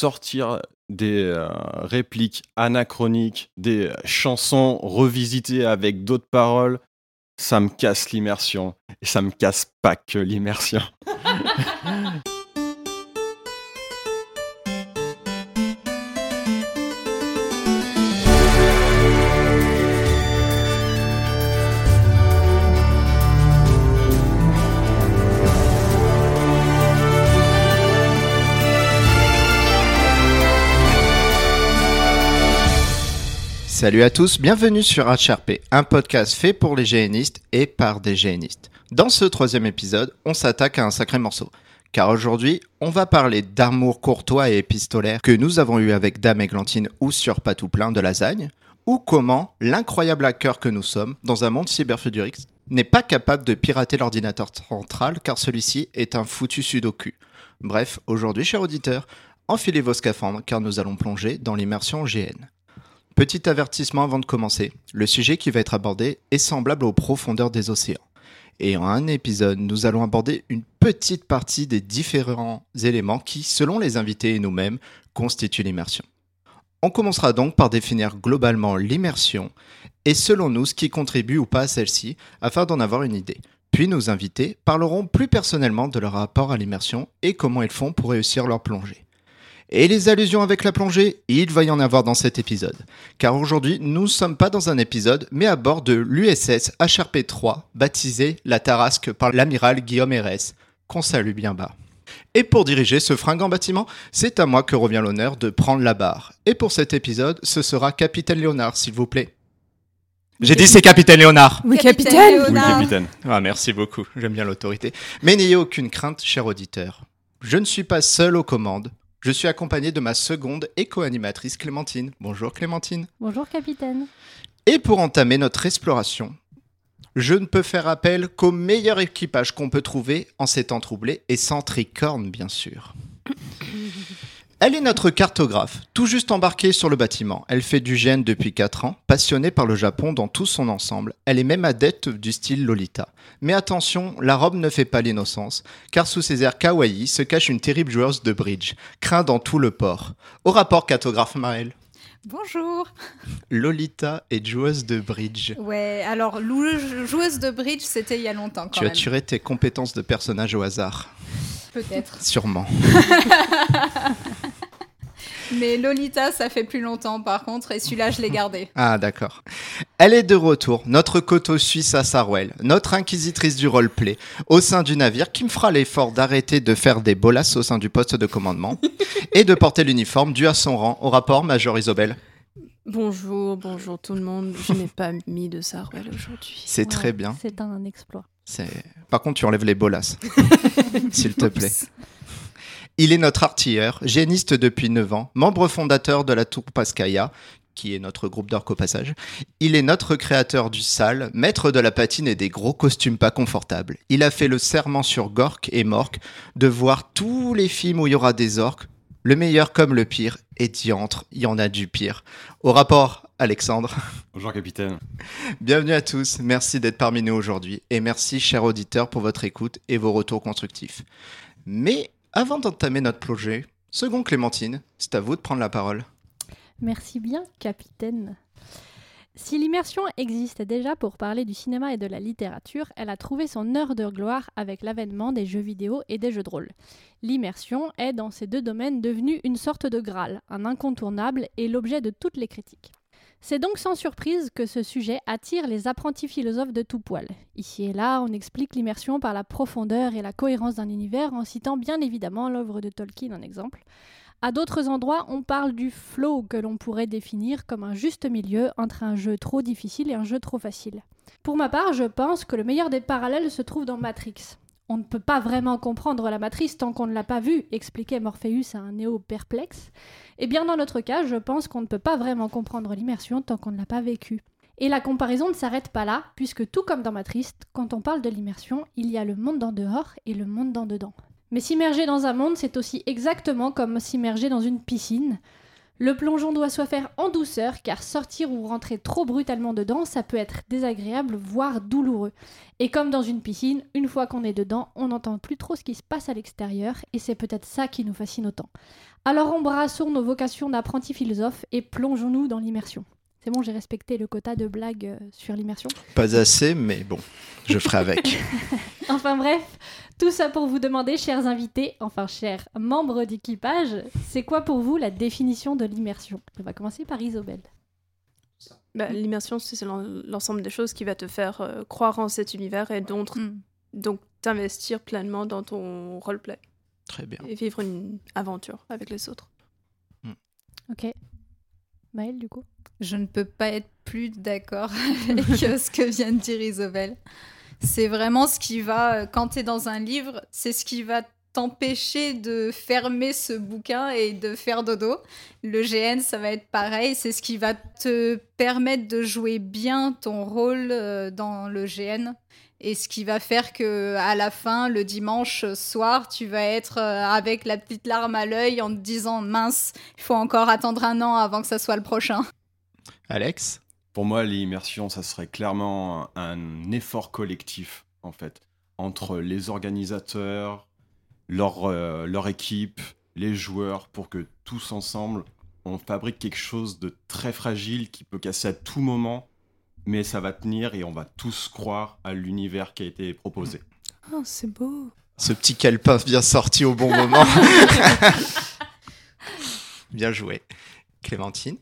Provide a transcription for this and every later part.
sortir des euh, répliques anachroniques, des chansons revisitées avec d'autres paroles, ça me casse l'immersion. Et ça me casse pas que l'immersion. Salut à tous, bienvenue sur HRP, un podcast fait pour les génistes et par des génistes. Dans ce troisième épisode, on s'attaque à un sacré morceau. Car aujourd'hui, on va parler d'amour courtois et épistolaire que nous avons eu avec Dame Églantine ou sur Patou plein de lasagne, ou comment l'incroyable hacker que nous sommes, dans un monde cyberfudurix, n'est pas capable de pirater l'ordinateur central car celui-ci est un foutu sudoku. Bref, aujourd'hui, chers auditeurs, enfilez vos scaphandres car nous allons plonger dans l'immersion GN. Petit avertissement avant de commencer, le sujet qui va être abordé est semblable aux profondeurs des océans. Et en un épisode, nous allons aborder une petite partie des différents éléments qui, selon les invités et nous-mêmes, constituent l'immersion. On commencera donc par définir globalement l'immersion et selon nous ce qui contribue ou pas à celle-ci afin d'en avoir une idée. Puis nos invités parleront plus personnellement de leur rapport à l'immersion et comment ils font pour réussir leur plongée. Et les allusions avec la plongée, il va y en avoir dans cet épisode. Car aujourd'hui, nous ne sommes pas dans un épisode, mais à bord de l'USS HRP-3, baptisé la Tarasque par l'amiral Guillaume Hérès, qu'on salue bien bas. Et pour diriger ce fringant bâtiment, c'est à moi que revient l'honneur de prendre la barre. Et pour cet épisode, ce sera Capitaine Léonard, s'il vous plaît. J'ai dit c'est Capitaine Léonard. Oui, Capitaine. Oui, Léonard. capitaine. Ah, merci beaucoup, j'aime bien l'autorité. Mais n'ayez aucune crainte, cher auditeur. Je ne suis pas seul aux commandes. Je suis accompagné de ma seconde et co-animatrice Clémentine. Bonjour Clémentine. Bonjour capitaine. Et pour entamer notre exploration, je ne peux faire appel qu'au meilleur équipage qu'on peut trouver en ces temps troublés et sans tricorne, bien sûr. Elle est notre cartographe, tout juste embarquée sur le bâtiment. Elle fait du gène depuis 4 ans, passionnée par le Japon dans tout son ensemble. Elle est même adepte du style Lolita. Mais attention, la robe ne fait pas l'innocence, car sous ses airs kawaii se cache une terrible joueuse de bridge, craint dans tout le port. Au rapport cartographe Maël, Bonjour. Lolita est joueuse de bridge. Ouais, alors joueuse de bridge, c'était il y a longtemps quand Tu as même. tiré tes compétences de personnage au hasard, Peut-être. sûrement. Mais Lolita, ça fait plus longtemps par contre, et celui-là, je l'ai gardé. Ah d'accord. Elle est de retour, notre coteau suisse à Sarwell, notre inquisitrice du roleplay, au sein du navire qui me fera l'effort d'arrêter de faire des bolasses au sein du poste de commandement et de porter l'uniforme dû à son rang au rapport Major Isobel. Bonjour, bonjour tout le monde. Je n'ai pas mis de Sarwell aujourd'hui. C'est Ouais. très bien. C'est un exploit. C'est- Par contre, tu enlèves les bolasses, s'il te plaît. Il est notre artilleur, géniste depuis 9 ans, membre fondateur de la Tour Pascaya, qui est notre groupe d'orques au passage. Il est notre créateur du sale, maître de la patine et des gros costumes pas confortables. Il a fait le serment sur Gork et Mork de voir tous les films où il y aura des orques, le meilleur comme le pire, et diantre, il y en a du pire. Au rapport, Alexandre. Bonjour, capitaine. Bienvenue à tous, merci d'être parmi nous aujourd'hui et merci chers auditeurs pour votre écoute et vos retours constructifs. Mais avant d'entamer notre plongée, second Clémentine, c'est à vous de prendre la parole. Merci bien, capitaine. Si l'immersion existait déjà pour parler du cinéma et de la littérature, elle a trouvé son heure de gloire avec l'avènement des jeux vidéo et des jeux de rôle. L'immersion est dans ces deux domaines devenue une sorte de Graal, un incontournable et l'objet de toutes les critiques. C'est donc sans surprise que ce sujet attire les apprentis philosophes de tout poil. Ici et là, on explique l'immersion par la profondeur et la cohérence d'un univers en citant bien évidemment l'œuvre de Tolkien en exemple. À d'autres endroits, on parle du flow que l'on pourrait définir comme un juste milieu entre un jeu trop difficile et un jeu trop facile. Pour ma part, je pense que le meilleur des parallèles se trouve dans Matrix. On ne peut pas vraiment comprendre la matrice tant qu'on ne l'a pas vue, expliquait Morpheus à un néo perplexe. Et bien dans notre cas, je pense qu'on ne peut pas vraiment comprendre l'immersion tant qu'on ne l'a pas vécue. Et la comparaison ne s'arrête pas là, puisque tout comme dans Matrix, quand on parle de l'immersion, il y a le monde d'en dehors et le monde d'en dedans. Mais s'immerger dans un monde, c'est aussi exactement comme s'immerger dans une piscine. Le plongeon doit se faire en douceur car sortir ou rentrer trop brutalement dedans, ça peut être désagréable, voire douloureux. Et comme dans une piscine, une fois qu'on est dedans, on n'entend plus trop ce qui se passe à l'extérieur et c'est peut-être ça qui nous fascine autant. Alors embrassons nos vocations d'apprentis philosophes et plongeons-nous dans l'immersion. C'est bon, j'ai respecté le quota de blagues euh, sur l'immersion. Pas assez, mais bon, je ferai avec. Enfin bref, tout ça pour vous demander, chers invités, enfin chers membres d'équipage, c'est quoi pour vous la définition de l'immersion? On va commencer par Isobel. Bah, L'immersion, c'est l'en- l'ensemble des choses qui va te faire euh, croire en cet univers et donc, Mm. donc t'investir pleinement dans ton roleplay Très bien. et vivre une aventure avec les autres. Ok. Maëlle, du coup? Je ne peux pas être plus d'accord avec euh, ce que vient de dire Isobel. C'est vraiment ce qui va, euh, quand tu es dans un livre, c'est ce qui va t'empêcher de fermer ce bouquin et de faire dodo. Le GN, ça va être pareil, c'est ce qui va te permettre de jouer bien ton rôle euh, dans le GN et ce qui va faire que à la fin, le dimanche soir, tu vas être avec la petite larme à l'œil en te disant mince, il faut encore attendre un an avant que ça soit le prochain. Alex Pour moi, l'immersion, ça serait clairement un, un effort collectif, en fait, entre les organisateurs, leur, euh, leur équipe, les joueurs, pour que tous ensemble, on fabrique quelque chose de très fragile qui peut casser à tout moment, mais ça va tenir et on va tous croire à l'univers qui a été proposé. Oh, c'est beau. Ce petit calepin bien sorti au bon moment. bien joué. Clémentine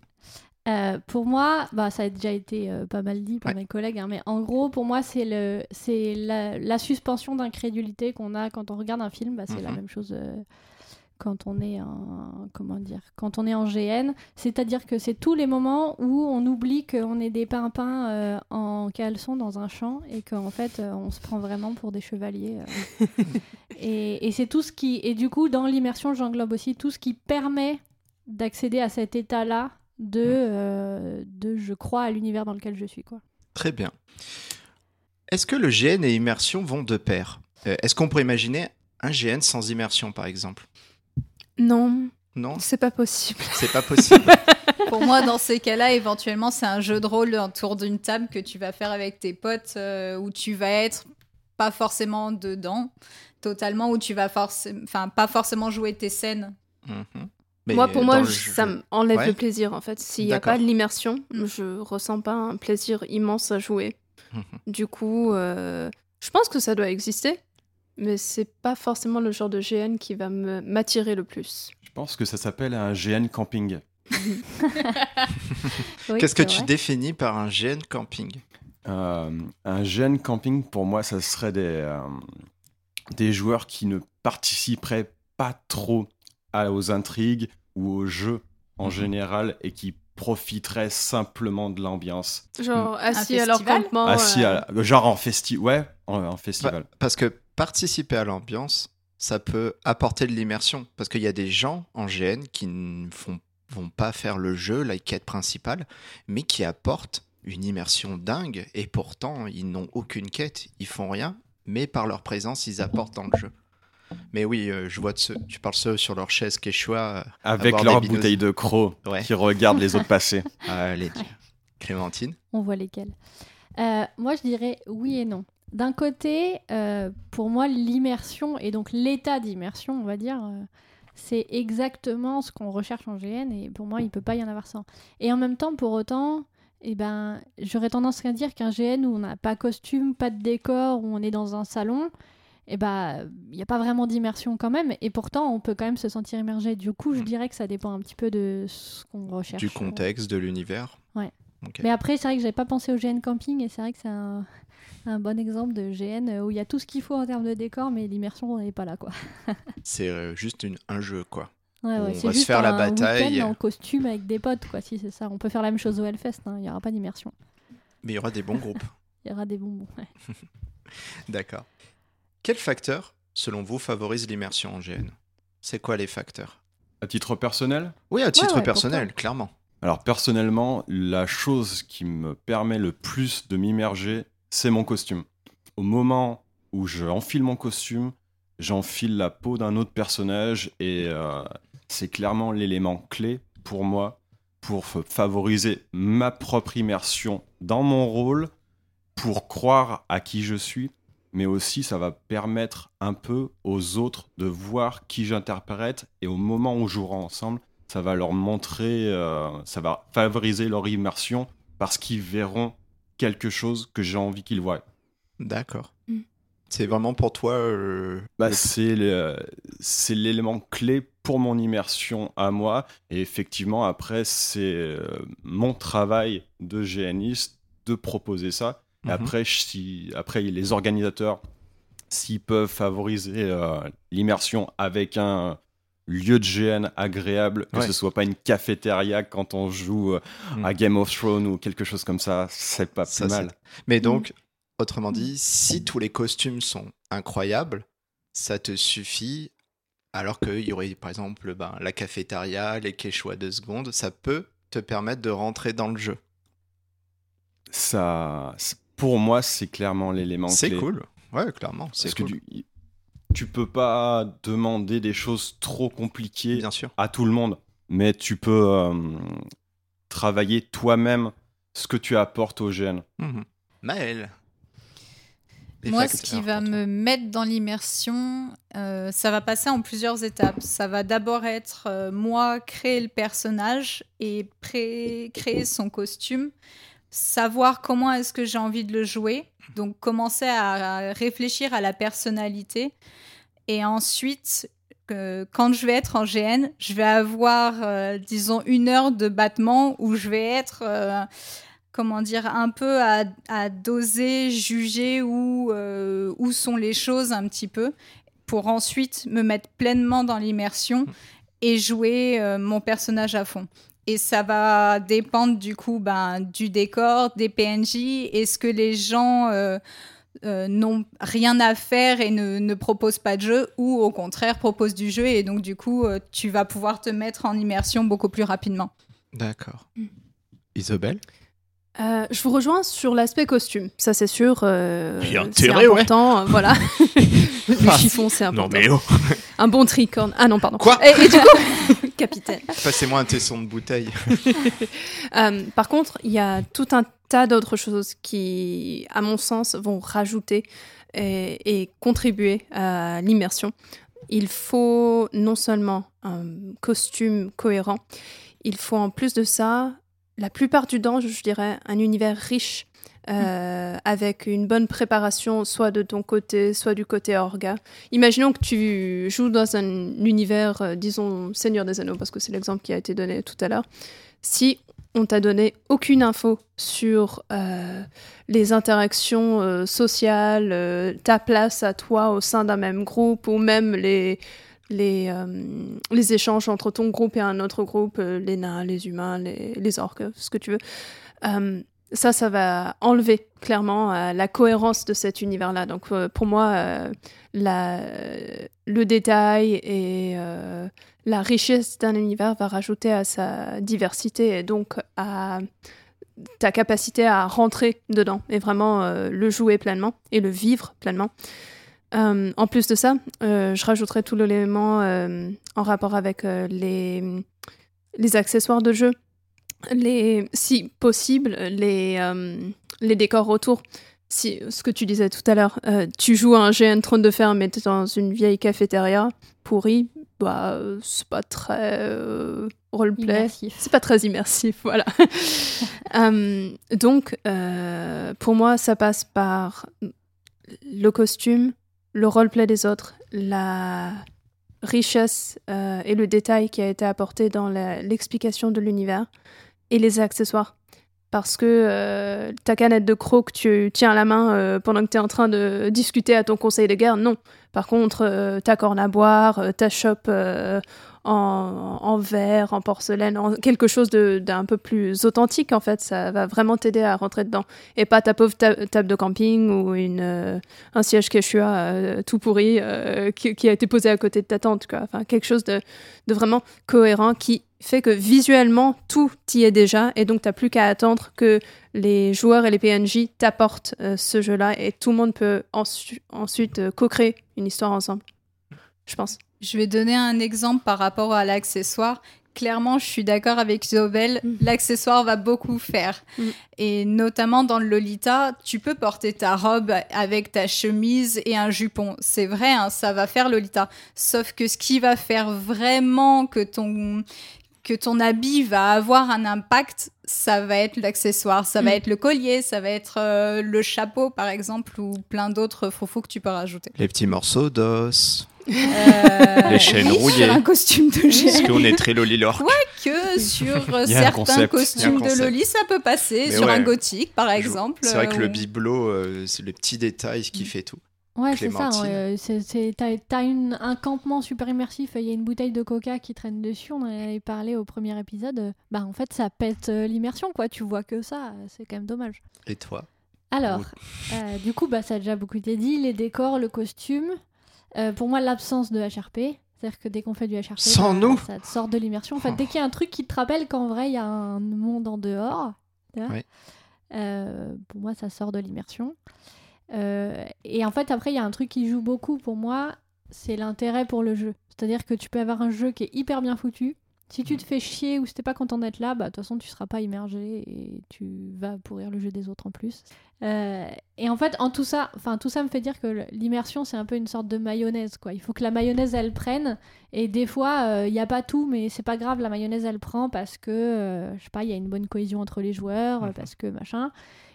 Euh, pour moi, bah, ça a déjà été euh, pas mal dit par Ouais. mes collègues, hein, mais en gros, pour moi, c'est le, c'est la, la suspension d'incrédulité qu'on a quand on regarde un film. Bah, c'est la Mhm. même chose euh, quand on est en, comment dire, quand on est en GN. C'est-à-dire que c'est tous les moments où on oublie qu'on est des pimpins en caleçon dans un champ et qu'en fait, on se prend vraiment pour des chevaliers. et et c'est tout ce qui, et du coup, dans l'immersion, j'englobe aussi tout ce qui permet d'accéder à cet état-là de, euh, de je crois à l'univers dans lequel je suis. Quoi. Très bien. Est-ce que le GN et immersion vont de pair? Euh, Est-ce qu'on pourrait imaginer un GN sans immersion, par exemple? Non, Non, c'est pas possible. c'est pas possible. Pour moi, dans ces cas-là, éventuellement, c'est un jeu de rôle autour d'une table que tu vas faire avec tes potes euh, où tu vas être pas forcément dedans, totalement, où tu vas forcément, enfin, pas forcément jouer tes scènes. Mhm. Mais moi, pour moi, le je- jeu- ça m'enlève Ouais. le plaisir en fait. S'il n'y a pas de l'immersion, Mm. je ressens pas un plaisir immense à jouer. Mhm. Du coup, euh, je pense que ça doit exister, mais c'est pas forcément le genre de GN qui va me- m'attirer le plus. Je pense que ça s'appelle un GN camping. Oui, Qu'est-ce que tu définis par un GN camping? Euh, un GN camping, pour moi, ça serait des, euh, des joueurs qui ne participeraient pas trop à- aux intrigues ou aux jeux en Mhm. général et qui profiteraient simplement de l'ambiance. Genre assis à leur campement. Assis euh, à la- genre en festival. Ouais, en, en festival. Parce que participer à l'ambiance, ça peut apporter de l'immersion. Parce qu'il y a des gens en GN qui ne font, vont pas faire le jeu, la quête principale, mais qui apportent une immersion dingue. Et pourtant, ils n'ont aucune quête, ils font rien, mais par leur présence, ils apportent dans le jeu. Mais oui, euh, je vois de ceux, tu parles ceux sur leur chaise quechua. euh, Avec leur bouteille de croc Ouais. qui regardent les autres passer. Allez, Clémentine. On voit lesquels. Euh, moi, je dirais oui et non. D'un côté, euh, pour moi, l'immersion, et donc l'état d'immersion, on va dire, euh, c'est exactement ce qu'on recherche en GN, et pour moi, il peut pas y en avoir sans. Et en même temps, pour autant, eh ben, j'aurais tendance à dire qu'un GN où on n'a pas costume, pas de décor, où on est dans un salon, eh ben, il n'y a pas vraiment d'immersion quand même, et pourtant, on peut quand même se sentir immergé. Du coup, je dirais que ça dépend un petit peu de ce qu'on recherche. Du contexte, de l'univers. Ouais. Mais après, c'est vrai que j'avais pas pensé au GN Camping et c'est vrai que c'est un, un bon exemple de GN où il y a tout ce qu'il faut en termes de décor, mais l'immersion n'est pas là quoi. C'est euh, juste une, un jeu, quoi. Ouais, On ouais, va c'est se juste faire la bataille. en costume avec des potes quoi, si c'est ça. On peut faire la même chose au Hellfest, hein, il y aura pas d'immersion. Mais il y aura des bons groupes. Il y aura des bonbons. ouais. D'accord. Quel facteur, selon vous, favorise l'immersion en GN C'est quoi les facteurs? À titre personnel, Oui, à titre ouais, personnel, clairement. alors personnellement, la chose qui me permet le plus de m'immerger, c'est mon costume. Au moment où je enfile mon costume, j'enfile la peau d'un autre personnage et euh, c'est clairement l'élément clé pour moi pour favoriser ma propre immersion dans mon rôle, pour croire à qui je suis, mais aussi ça va permettre un peu aux autres de voir qui j'interprète et au moment où on jouera ensemble, ça va leur montrer, euh, ça va favoriser leur immersion parce qu'ils verront quelque chose que j'ai envie qu'ils voient. D'accord. Mm. C'est vraiment pour toi. euh, Bah, le- c'est l'élément clé pour mon immersion à moi. Et effectivement, après, c'est euh, mon travail de GNiste de proposer ça. Et Mhm. après, si, après, les organisateurs, s'ils peuvent favoriser euh, l'immersion avec un lieu de GN agréable, que Ouais. ce soit pas une cafétéria quand on joue euh, Mm. à Game of Thrones ou quelque chose comme ça, c'est pas Ça, plus mal. Mais donc, autrement dit, si tous les costumes sont incroyables, ça te suffit. Alors qu'il y aurait, par exemple, ben, la cafétéria, les quechua de seconde, ça peut te permettre de rentrer dans le jeu. Ça, pour moi, c'est clairement l'élément C'est cool. Ouais, clairement. C'est Parce que cool. tu, tu peux pas demander des choses trop compliquées Bien sûr. à tout le monde, mais tu peux euh, travailler toi-même ce que tu apportes au GN. Mhm. Maëlle. Moi, ce qui va me mettre dans l'immersion, euh, ça va passer en plusieurs étapes. Ça va d'abord être euh, moi créer le personnage et pré- créer son costume, savoir comment est-ce que j'ai envie de le jouer, donc commencer à, réfléchir à la personnalité, et ensuite. euh, quand je vais être en GN, je vais avoir, euh, disons, une heure de battement où je vais être euh, comment dire, un peu à, à doser, juger où, où sont les choses un petit peu, pour ensuite me mettre pleinement dans l'immersion et jouer mon personnage à fond. Et ça va dépendre du coup ben, du décor, des PNJ, est-ce que les gens euh, euh, n'ont rien à faire et ne, ne proposent pas de jeu, ou au contraire proposent du jeu, et donc du coup euh, tu vas pouvoir te mettre en immersion beaucoup plus rapidement. D'accord. Mm. Isabelle? Euh, je vous rejoins sur l'aspect costume, ça c'est sûr. euh, c'est intérêt, ouais. important, euh, voilà. le chiffon, c'est important. oh Un bon tricorne. Ah non, pardon. Quoi? Et, et du coup, capitaine. Passez-moi un tesson de bouteille. Euh, par contre, il y a tout un tas d'autres choses qui, à mon sens, vont rajouter et, et contribuer à l'immersion. Il faut non seulement un costume cohérent, il faut en plus de ça, la plupart du temps, je dirais, un univers riche. Euh, avec une bonne préparation, soit de ton côté, soit du côté orga. Imaginons que tu joues dans un univers, euh, disons, Seigneur des Anneaux, parce que c'est l'exemple qui a été donné tout à l'heure. Si on t'a donné aucune info sur euh, les interactions sociales, ta place à toi au sein d'un même groupe, ou même les, les, échanges entre ton groupe et un autre groupe, les nains, les humains, les, les orques, ce que tu veux. Ça, ça va enlever clairement euh, la cohérence de cet univers-là. Donc euh, pour moi, euh, le détail et la richesse d'un univers va rajouter à sa diversité et donc à ta capacité à rentrer dedans et vraiment le jouer pleinement et le vivre pleinement. En plus de ça, je rajouterai tout l'élément en rapport avec les accessoires de jeu, les, si possible, les, euh, les décors autour. Si, ce que tu disais tout à l'heure, euh, tu joues à un GN Trône de Fer, mais t'es dans une vieille cafétéria pourrie, bah, euh, c'est pas très euh, roleplay. C'est pas très immersif, voilà. Donc, pour moi, ça passe par le costume, le roleplay des autres, la richesse euh, et le détail qui a été apporté dans l'explication de l'univers et les accessoires. Parce que euh, ta canette de croc, tu tiens à la main euh, pendant que tu es en train de discuter à ton conseil de guerre, non. Par contre, euh, ta corne à boire, ta chope en, verre, en porcelaine, en quelque chose d'un peu plus authentique, en fait, ça va vraiment t'aider à rentrer dedans. Et pas ta pauvre ta- table de camping ou une, euh, un siège Quechua euh, tout pourri euh, qui, a été posé à côté de ta tente. Enfin, quelque chose de, vraiment cohérent qui fait que visuellement, tout y est déjà. Et donc, tu n'as plus qu'à attendre que les joueurs et les PNJ t'apportent euh, ce jeu-là. Et tout le monde peut ensu- ensuite euh, co-créer une histoire ensemble. Je pense. Je vais donner un exemple par rapport à l'accessoire. clairement, je suis d'accord avec Isobel, Mm. l'accessoire va beaucoup faire. Mm. Et notamment dans le Lolita, tu peux porter ta robe avec ta chemise et un jupon. C'est vrai, hein, ça va faire Lolita. Sauf que ce qui va faire vraiment que ton, que ton habit va avoir un impact, ça va être l'accessoire. Ça va Mm. être le collier, ça va être euh, le chapeau, par exemple, ou plein d'autres faux que tu peux rajouter. Les petits morceaux d'os. Euh, Les chaînes oui, rouillées. Sur un costume de Parce GN. qu'on est très lolilor. que sur euh, certains concept. Costumes de. Loli, ça peut passer. Mais sur un gothique, par exemple. C'est vrai que euh, le ou- bibelot, euh, c'est le petit détail qui fait tout. Ouais, c'est ça. Ouais, T'as un campement super immersif, il y a une bouteille de coca qui traîne dessus, on en avait parlé au premier épisode. euh, Bah en fait, ça pète euh, l'immersion, quoi. Tu vois que ça, euh, c'est quand même dommage. Et toi? Alors, euh, du coup, bah, ça a déjà beaucoup été dit, les décors, le costume. Euh, pour moi, l'absence de HRP. C'est-à-dire que dès qu'on fait du HRP, Sans bah, nous ça te sort de l'immersion. En fait, dès qu'il y a un truc qui te rappelle qu'en vrai, il y a un monde en dehors, euh, pour moi, ça sort de l'immersion. Euh, et en fait, après, il y a un truc qui joue beaucoup pour moi, c'est l'intérêt pour le jeu. C'est-à-dire que tu peux avoir un jeu qui est hyper bien foutu. Si tu te fais chier ou si t'es pas content d'être là, bah de toute façon tu seras pas immergé et tu vas pourrir le jeu des autres en plus. Euh, et en fait, en tout ça, enfin tout ça me fait dire que l'immersion c'est un peu une sorte de mayonnaise quoi. Il faut que la mayonnaise elle prenne et des fois il n'y a pas tout, mais c'est pas grave, la mayonnaise elle prend parce que euh, je sais pas, il y a une bonne cohésion entre les joueurs, parce que machin.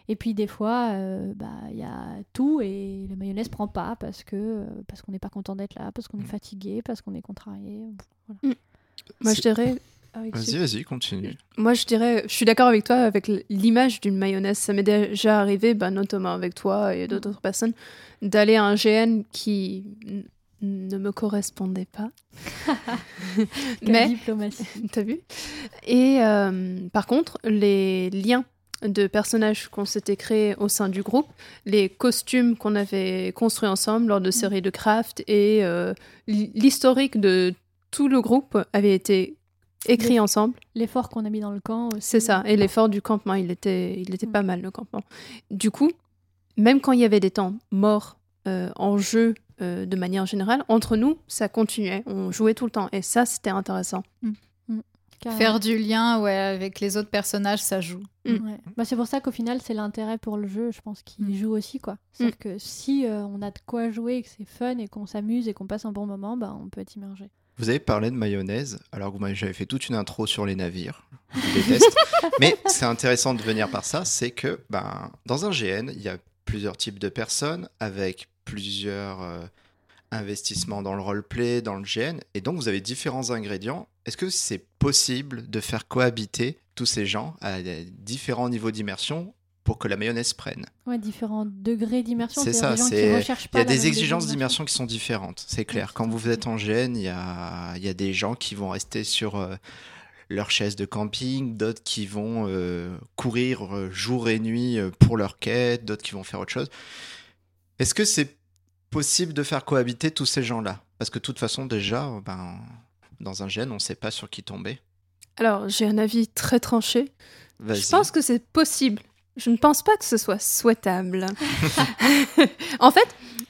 Et puis des fois, euh, bah il y a tout et la mayonnaise prend pas parce que euh, parce qu'on n'est pas content d'être là, parce qu'on est Mhm. fatigué, parce qu'on est contrarié. Voilà. Moi, je dirais. ah, Vas-y, vas-y, continue. Moi, je dirais, je suis d'accord avec toi avec l'image d'une mayonnaise. Ça m'est déjà arrivé, bah, notamment avec toi et d'autres personnes, d'aller à un GN qui ne me correspondait pas. Mais, diplomatie. t'as vu? Et euh, par contre, les liens de personnages qu'on s'était créés au sein du groupe, les costumes qu'on avait construits ensemble lors de séries de craft et euh, l'historique de tout le groupe avait été écrit Les- ensemble. L'effort qu'on a mis dans le camp aussi. C'est ça. Et l'effort du campement, il était, il était Mm. pas mal, le campement. Du coup, même quand il y avait des temps morts euh, en jeu euh, de manière générale, entre nous, ça continuait. On jouait tout le temps. Et ça, c'était intéressant. Carrément. Faire du lien ouais, avec les autres personnages, ça joue. Mm. Ouais. Bah, c'est pour ça qu'au final, c'est l'intérêt pour le jeu, je pense, qui Mm. joue aussi. quoi. C'est-à-dire que si euh, on a de quoi jouer, que c'est fun et qu'on s'amuse et qu'on passe un bon moment, bah, on peut être immergé. Vous avez parlé de mayonnaise, alors que j'avais fait toute une intro sur les navires. Je déteste. Mais c'est intéressant de venir par ça, c'est que ben, dans un GN, il y a plusieurs types de personnes avec plusieurs euh, investissements dans le roleplay, dans le GN, et donc vous avez différents ingrédients. Est-ce que c'est possible de faire cohabiter tous ces gens à différents niveaux d'immersion pour que la mayonnaise prenne Ouais, différents degrés d'immersion. C'est ça, c'est- Il y a des exigences d'immersion qui sont différentes, c'est clair. Quand vous êtes en GN, il y a, il y a des gens qui vont rester sur euh, leur chaise de camping, d'autres qui vont euh, courir euh, jour et nuit euh, pour leur quête, d'autres qui vont faire autre chose. Est-ce que c'est possible de faire cohabiter tous ces gens-là? Parce que de toute façon, déjà, ben, dans un GN, on ne sait pas sur qui tomber. Alors, j'ai un avis très tranché. Je pense que c'est possible. Je ne pense pas que ce soit souhaitable. en fait,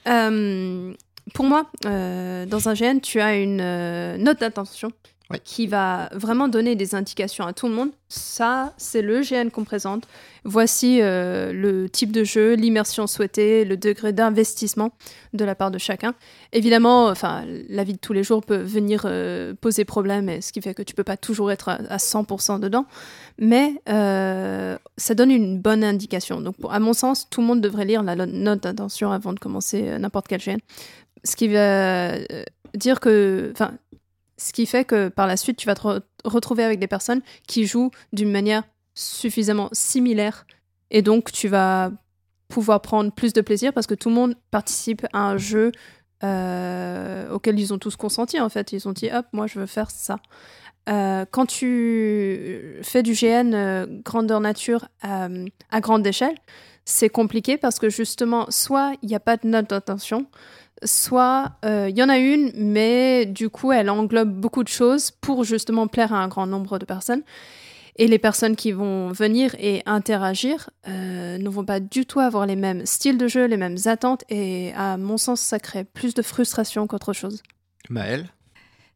euh, pour moi, euh, dans un GN, tu as une euh, note d'intention Qui va vraiment donner des indications à tout le monde. Ça, c'est le GN qu'on présente. Voici euh, le type de jeu, l'immersion souhaitée, le degré d'investissement de la part de chacun. Évidemment, enfin, la vie de tous les jours peut venir euh, poser problème, ce qui fait que tu peux pas toujours être à, à 100% dedans. Mais euh, ça donne une bonne indication. Donc, à mon sens, tout le monde devrait lire la note d'intention avant de commencer n'importe quel GN. Ce qui va dire que, enfin, ce qui fait que par la suite, tu vas te re- retrouver avec des personnes qui jouent d'une manière suffisamment similaire. Et donc, tu vas pouvoir prendre plus de plaisir parce que tout le monde participe à un jeu euh, auquel ils ont tous consenti, en fait. Ils ont dit, hop, moi, je veux faire ça. Euh, quand tu fais du GN euh, grandeur nature à grande échelle, c'est compliqué parce que justement, soit il n'y a pas de note d'intention, soit euh, il y en a une, mais du coup, elle englobe beaucoup de choses pour justement plaire à un grand nombre de personnes. Et les personnes qui vont venir et interagir euh, ne vont pas du tout avoir les mêmes styles de jeu, les mêmes attentes, et à mon sens, ça crée plus de frustration qu'autre chose. Maëlle?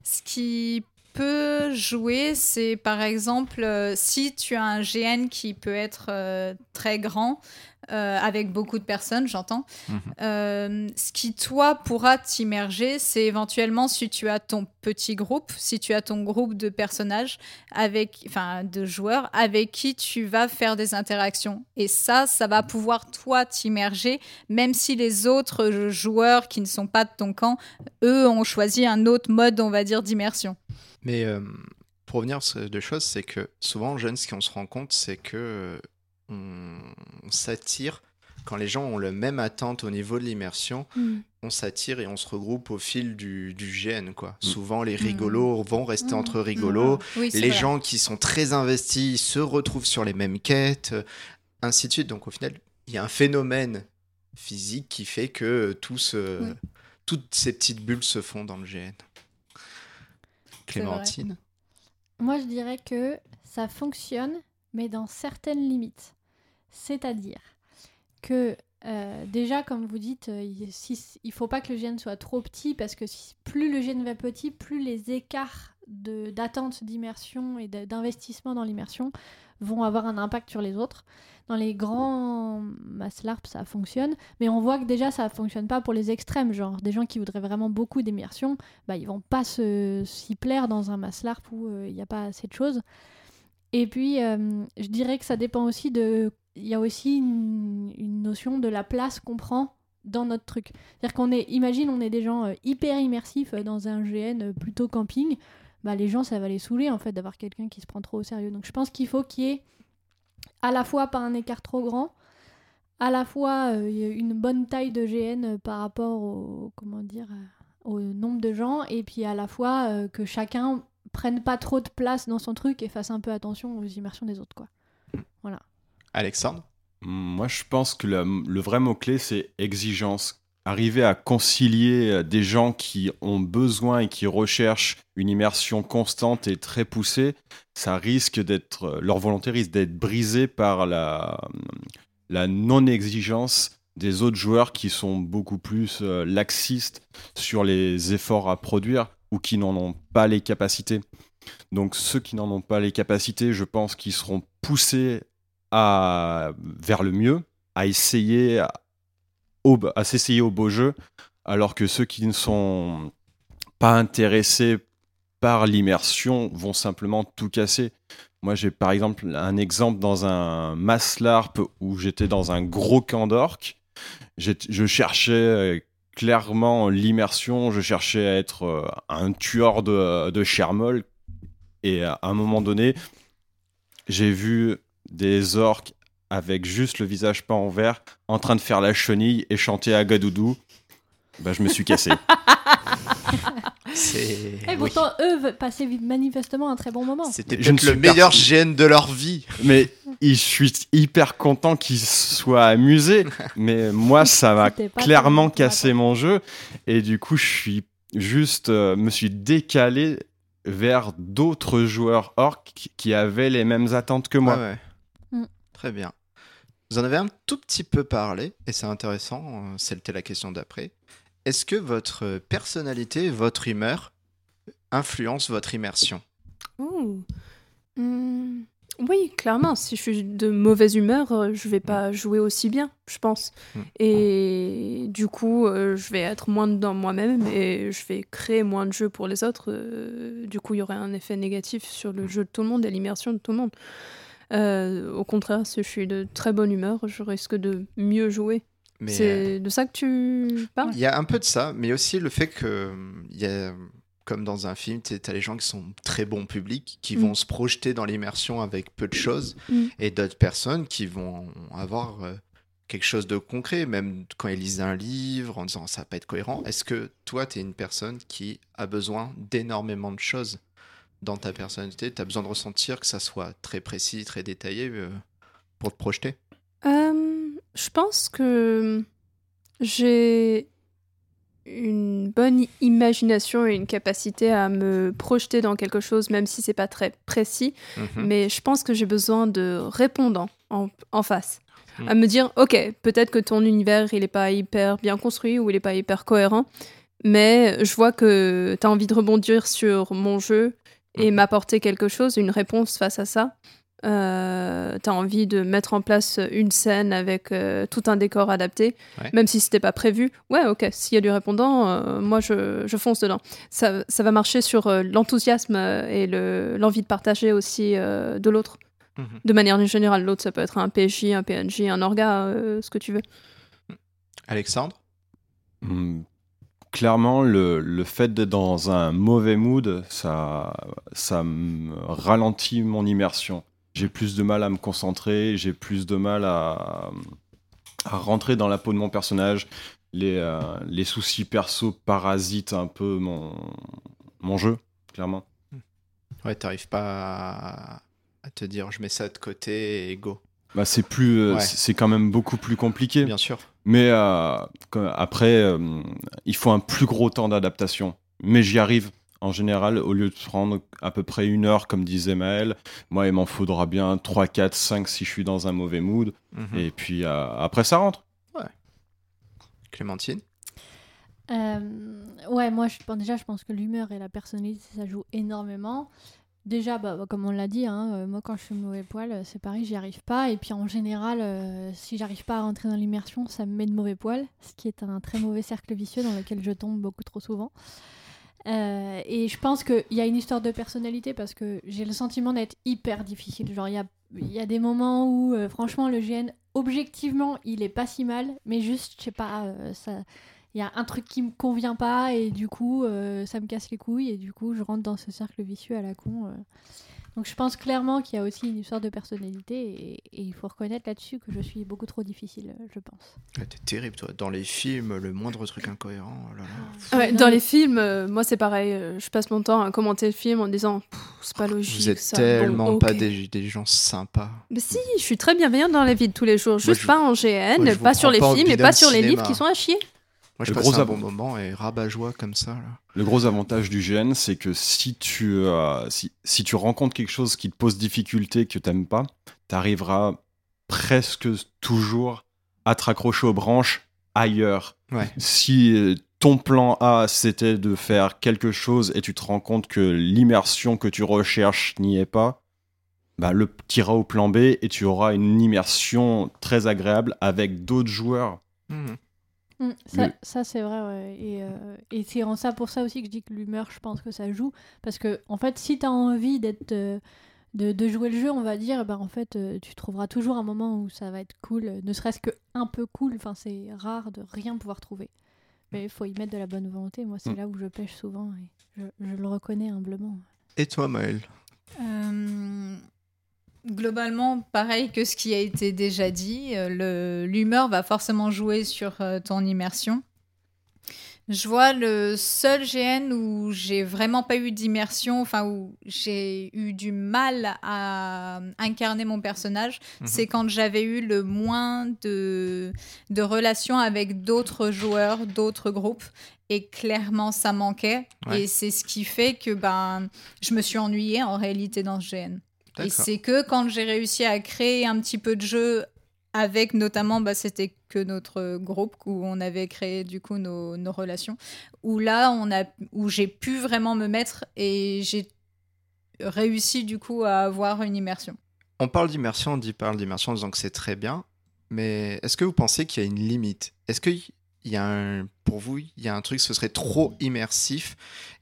Ce qui peut jouer, c'est par exemple euh, si tu as un GN qui peut être euh, très grand, euh, avec beaucoup de personnes, j'entends. Mhm. Euh, ce qui, toi, pourra t'immerger, c'est éventuellement si tu as ton petit groupe, si tu as ton groupe de personnages, avec, enfin, de joueurs, avec qui tu vas faire des interactions. Et ça, ça va pouvoir, toi, t'immerger, même si les autres joueurs qui ne sont pas de ton camp, eux, ont choisi un autre mode, on va dire, d'immersion. Mais euh, pour revenir sur deux choses, c'est que souvent, jeunes, ce qu'on se rend compte, c'est que on, s'attire quand les gens ont le même attente au niveau de l'immersion. Mm. On s'attire et on se regroupe au fil du, du GN. Quoi. Mm. Souvent, les rigolos vont rester Mm. entre rigolos. Oui, Les vrai. gens qui sont très investis se retrouvent sur les mêmes quêtes, euh, ainsi de suite. Donc au final, il y a un phénomène physique qui fait que tout Oui. toutes ces petites bulles se font dans le GN. Clémentine? Moi, je dirais que ça fonctionne, mais dans certaines limites. C'est-à-dire que euh, déjà, comme vous dites, euh, il il faut pas que le gène soit trop petit parce que plus le gène va petit, plus les écarts d'attente d'immersion et d'investissement dans l'immersion vont avoir un impact sur les autres. Dans les grands mass LARP, ça fonctionne, mais on voit que déjà ça fonctionne pas pour les extrêmes, genre des gens qui voudraient vraiment beaucoup d'immersion, bah, ils vont pas s'y plaire dans un mass LARP où euh, il n'y a pas assez de choses. Et puis, euh, je dirais que ça dépend aussi de. Il y a aussi une, notion de la place qu'on prend dans notre truc. C'est-à-dire qu'on est. Imagine, on est des gens euh, hyper immersifs euh, dans un GN plutôt camping. Bah, les gens, ça va les saouler en fait d'avoir quelqu'un qui se prend trop au sérieux. Donc, je pense qu'il faut qu'il y ait à la fois pas un écart trop grand, à la fois une bonne taille de GN par rapport au. Comment dire au nombre de gens et puis à la fois que chacun prenne pas trop de place dans son truc et fasse un peu attention aux immersions des autres quoi. Alexandre Moi, je pense que le, le vrai mot-clé, c'est exigence. Arriver à concilier euh, des gens qui ont besoin et qui recherchent une immersion constante et très poussée, ça risque d'être. euh, Leur volonté risque d'être brisée par la, la non-exigence des autres joueurs qui sont beaucoup plus euh, laxistes sur les efforts à produire ou qui n'en ont pas les capacités. Donc ceux qui n'en ont pas les capacités, je pense qu'ils seront poussés à, vers le mieux, à essayer au- s'essayer au beau jeu, alors que ceux qui ne sont pas intéressés par l'immersion vont simplement tout casser. Moi, j'ai par exemple un exemple dans un mass LARP où j'étais dans un gros camp d'orques. Je cherchais euh, clairement l'immersion, je cherchais à être euh, un tueur de, de Shermol. Et à un moment donné, j'ai vu des orques avec juste le visage peint en vert en train de faire la chenille et chanter à Gadoudou. Bah, je me suis cassé. Et oui. pourtant eux passaient manifestement un très bon moment. C'était peut-être le meilleur GN de leur vie. Mais je suis hyper content qu'ils soient amusés. Mais moi, ça m'a clairement cassé mon jeu. Et du coup, je suis juste, euh, me suis décalé vers d'autres joueurs orques qui- avaient les mêmes attentes que moi. Ouais, ouais. Mm. Très bien. Vous en avez un tout petit peu parlé, et c'est intéressant, euh, c'était la question d'après. Est-ce que votre personnalité, votre humeur, influence votre immersion? Hmm, Oui, clairement, si je suis de mauvaise humeur, euh, je vais pas jouer aussi bien, je pense. Mm. Et du coup, euh, je vais être moins dans moi-même et je vais créer moins de jeux pour les autres. euh, Du coup, il y aurait un effet négatif sur le jeu de tout le monde et l'immersion de tout le monde. Euh, au contraire, si je suis de très bonne humeur, je risque de mieux jouer. Mais euh, C'est de ça que tu parles? Il y a un peu de ça, mais aussi le fait que il y a, comme dans un film, tu as les gens qui sont très bons publics, qui Mm. vont se projeter dans l'immersion avec peu de choses, Mm. et d'autres personnes qui vont avoir euh, quelque chose de concret, même quand ils lisent un livre en disant ça va pas être cohérent. Est-ce que toi, tu es une personne qui a besoin d'énormément de choses dans ta personnalité? Tu as besoin de ressentir que ça soit très précis, très détaillé euh, pour te projeter? Euh, je pense que j'ai une bonne imagination et une capacité à me projeter dans quelque chose, même si c'est pas très précis. Mhm. Mais je pense que j'ai besoin de répondants en, en face. Mm. À me dire, ok, peut-être que ton univers, il est pas hyper bien construit ou il est pas hyper cohérent, mais je vois que tu as envie de rebondir sur mon jeu et m'apporter quelque chose, une réponse face à ça. Euh, t'as envie de mettre en place une scène avec euh, tout un décor adapté, Ouais. même si c'était pas prévu. Ouais, ok, s'il y a du répondant, euh, moi je, je fonce dedans. Ça, ça va marcher sur euh, l'enthousiasme et le- l'envie de partager aussi euh, de l'autre. Mhm. De manière générale, l'autre ça peut être un PJ, un PNJ, un orga, euh, ce que tu veux. Alexandre? Hmm, Clairement, le, le fait d'être dans un mauvais mood, ça, ça me ralentit mon immersion. J'ai plus de mal à me concentrer, j'ai plus de mal à, à rentrer dans la peau de mon personnage. Les, euh, les soucis perso parasitent un peu mon, mon jeu, clairement. Ouais, t'arrives pas à... à te dire je mets ça de côté et go. Bah, c'est plus, euh, Ouais. c'est quand même beaucoup plus compliqué. Bien sûr. Mais euh, après, il faut un plus gros temps d'adaptation. Mais j'y arrive. En général, au lieu de prendre à peu près une heure, comme disait Maël, moi, il m'en faudra bien 3, 4, 5 si je suis dans un mauvais mood. Mhm. Et puis euh, après, ça rentre. Clémentine? Euh, ouais, moi, je, bon, déjà, je pense que l'humeur et la personnalité, ça joue énormément. Déjà, bah, comme on l'a dit, hein, euh, moi, quand je suis mauvais poil, c'est pareil, j'y arrive pas. Et puis, en général, euh, si j'arrive pas à rentrer dans l'immersion, ça me met de mauvais poil, ce qui est un très mauvais cercle vicieux dans lequel je tombe beaucoup trop souvent. Euh, et je pense qu'il y a une histoire de personnalité parce que j'ai le sentiment d'être hyper difficile. Genre, il y a, y a des moments où, euh, franchement, le GN, objectivement, il est pas si mal, mais juste, je sais pas, euh, il y a un truc qui me convient pas et du coup ça me casse les couilles et du coup je rentre dans ce cercle vicieux à la con. Donc je pense clairement qu'il y a aussi une histoire de personnalité et, et il faut reconnaître là-dessus que je suis beaucoup trop difficile, je pense. Ouais, T'es terrible, toi. Dans les films, le moindre truc incohérent. oh là là. Ouais, dans les films, euh, moi c'est pareil. euh, je passe mon temps à commenter le film en disant c'est pas logique. Vous êtes ça. tellement Bon, pas des, des gens sympas. Mais si, je suis très bienveillante dans la vie de tous les jours. Juste je- pas en GN, moi, pas sur les films et pas sur les cinéma. livres qui sont à chier. Moi, je Le passe gros un av- bon moment et rabat-joie comme ça. Là. Le gros avantage du GN, c'est que si tu, euh, si, si tu rencontres quelque chose qui te pose difficulté, que t'aimes pas, t'arriveras presque toujours à te raccrocher aux branches ailleurs. Ouais. Si euh, ton plan A, c'était de faire quelque chose et tu te rends compte que l'immersion que tu recherches n'y est pas, bah, le t'iras au plan B et tu auras une immersion très agréable avec d'autres joueurs. Mhm. Mm, ça, Le- ça, c'est vrai, ouais. Et, euh, et c'est en ça pour ça aussi que je dis que l'humeur, je pense que ça joue. Parce que, en fait, si t'as envie d'être. euh, de, de jouer le jeu, on va dire, bah, en fait, euh, tu trouveras toujours un moment où ça va être cool, ne serait-ce que un peu cool. Enfin, c'est rare de rien pouvoir trouver. Mais il faut y mettre de la bonne volonté. Moi, c'est Mm. là où je pêche souvent et je, je le reconnais humblement. Et toi, Maël Euh, globalement, pareil que ce qui a été déjà dit, euh, l'humeur va forcément jouer sur euh, ton immersion. Je vois le seul GN où j'ai vraiment pas eu d'immersion, enfin où j'ai eu du mal à incarner mon personnage, Mhm. c'est quand j'avais eu le moins de, de relations avec d'autres joueurs, d'autres groupes. Et clairement, ça manquait. Ouais. Et c'est ce qui fait que ben, je me suis ennuyée en réalité dans ce GN. Et c'est que quand j'ai réussi à créer un petit peu de jeu avec notamment, bah, c'était que notre groupe où on avait créé du coup nos, nos relations, où là on a, où j'ai pu vraiment me mettre et j'ai réussi du coup à avoir une immersion. On parle d'immersion, on dit parle d'immersion en disant que c'est très bien, mais est-ce que vous pensez qu'il y a une limite? Est-ce que il y a un, pour vous, il y a un truc, ce serait trop immersif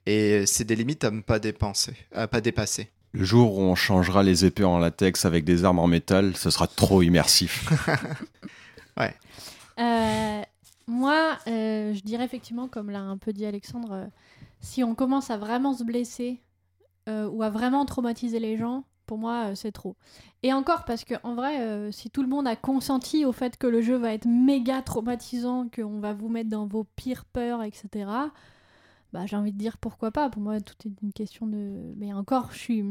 et c'est des limites à ne pas dépenser, à pas dépasser? Le jour où on changera les épées en latex avec des armes en métal, ce sera trop immersif. Euh, moi, euh, je dirais effectivement, comme l'a un peu dit Alexandre, euh, si on commence à vraiment se blesser euh, ou à vraiment traumatiser les gens, pour moi, euh, c'est trop. Et encore, parce que en vrai, euh, si tout le monde a consenti au fait que le jeu va être méga traumatisant, qu'on va vous mettre dans vos pires peurs, etc., bah, j'ai envie de dire pourquoi pas. Pour moi, tout est une question de. Mais encore, je suis.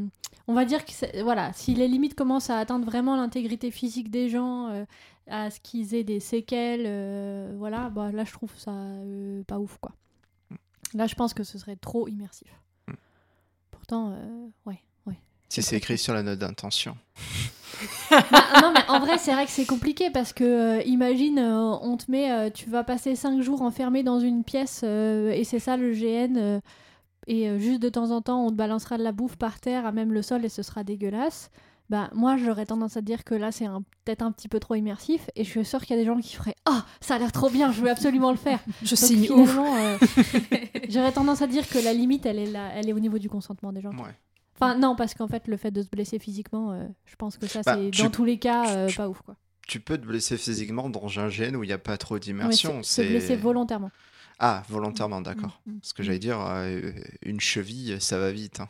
On va dire que voilà, si les limites commencent à atteindre vraiment l'intégrité physique des gens, euh, à ce qu'ils aient des séquelles, euh, voilà, bah, là je trouve ça euh, pas ouf quoi. Là, je pense que ce serait trop immersif. Pourtant, euh, ouais, ouais. Si c'est écrit sur la note d'intention. Bah, non, mais en vrai, c'est vrai que c'est compliqué parce que, euh, imagine, euh, on te met, euh, tu vas passer 5 jours enfermé dans une pièce euh, et c'est ça le GN. euh, et euh, juste de temps en temps on te balancera de la bouffe par terre à même le sol et ce sera dégueulasse. Bah moi j'aurais tendance à dire que là c'est un- peut-être un petit peu trop immersif et je suis sûre qu'il y a des gens qui feraient ah ça a l'air trop bien je veux absolument le faire. Je Donc, signe ouf. euh, j'aurais tendance à dire que la limite elle est là, elle est au niveau du consentement des gens. Ouais. Enfin non parce qu'en fait le fait de se blesser physiquement, euh, je pense que ça Bah, c'est tu- dans tous les cas euh, tu- pas ouf quoi. Tu peux te blesser physiquement dans un gène où il n'y a pas trop d'immersion. se- se blesser volontairement. Ah, volontairement, d'accord. Mm, mm. Ce que j'allais dire, euh, une cheville, ça va vite. hein.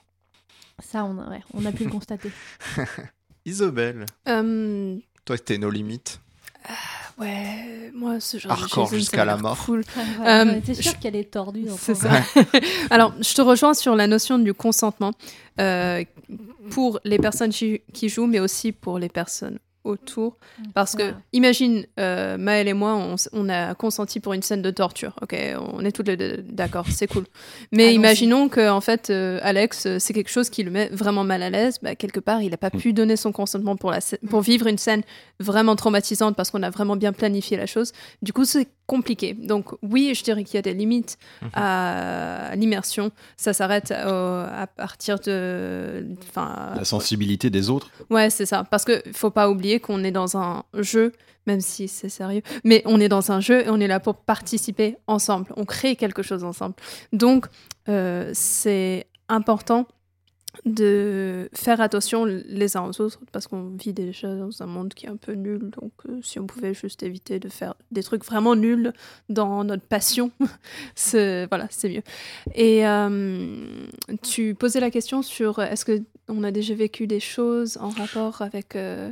Ça on a, ouais, on a pu le constater. Isobel, Euh, toi, t'es nos limites. Ouais, moi, ce genre Hardcore de jusqu'à la mort. Cool. Euh, Euh, T'es sûr je- qu'elle est tordue dans C'est ça. Alors, je te rejoins sur la notion du consentement euh, pour les personnes qui, qui jouent, mais aussi pour les personnes autour. Parce que, Ouais. imagine, euh, Maëlle et moi, on, a consenti pour une scène de torture. Ok, on est toutes les deux d'accord, c'est cool. Mais imaginons que, en fait, euh, Alex, euh, c'est quelque chose qui le met vraiment mal à l'aise. Bah, quelque part, il n'a pas Mm. pu donner son consentement pour, la, scè- pour vivre une scène vraiment traumatisante parce qu'on a vraiment bien planifié la chose. Du coup, c'est compliqué. Donc, oui, je dirais qu'il y a des limites Mhm. à l'immersion. Ça s'arrête euh, à partir de. Enfin, La sensibilité des autres. Ouais, c'est ça. Parce qu'il faut pas oublier qu'on est dans un jeu, même si c'est sérieux, mais on est dans un jeu et on est là pour participer ensemble. On crée quelque chose ensemble. Donc, euh, c'est important de faire attention les uns aux autres parce qu'on vit déjà dans un monde qui est un peu nul. Donc, euh, si on pouvait juste éviter de faire des trucs vraiment nuls dans notre passion, c'est voilà, c'est mieux. Et euh, tu posais la question sur est-ce que on a déjà vécu des choses en rapport avec euh,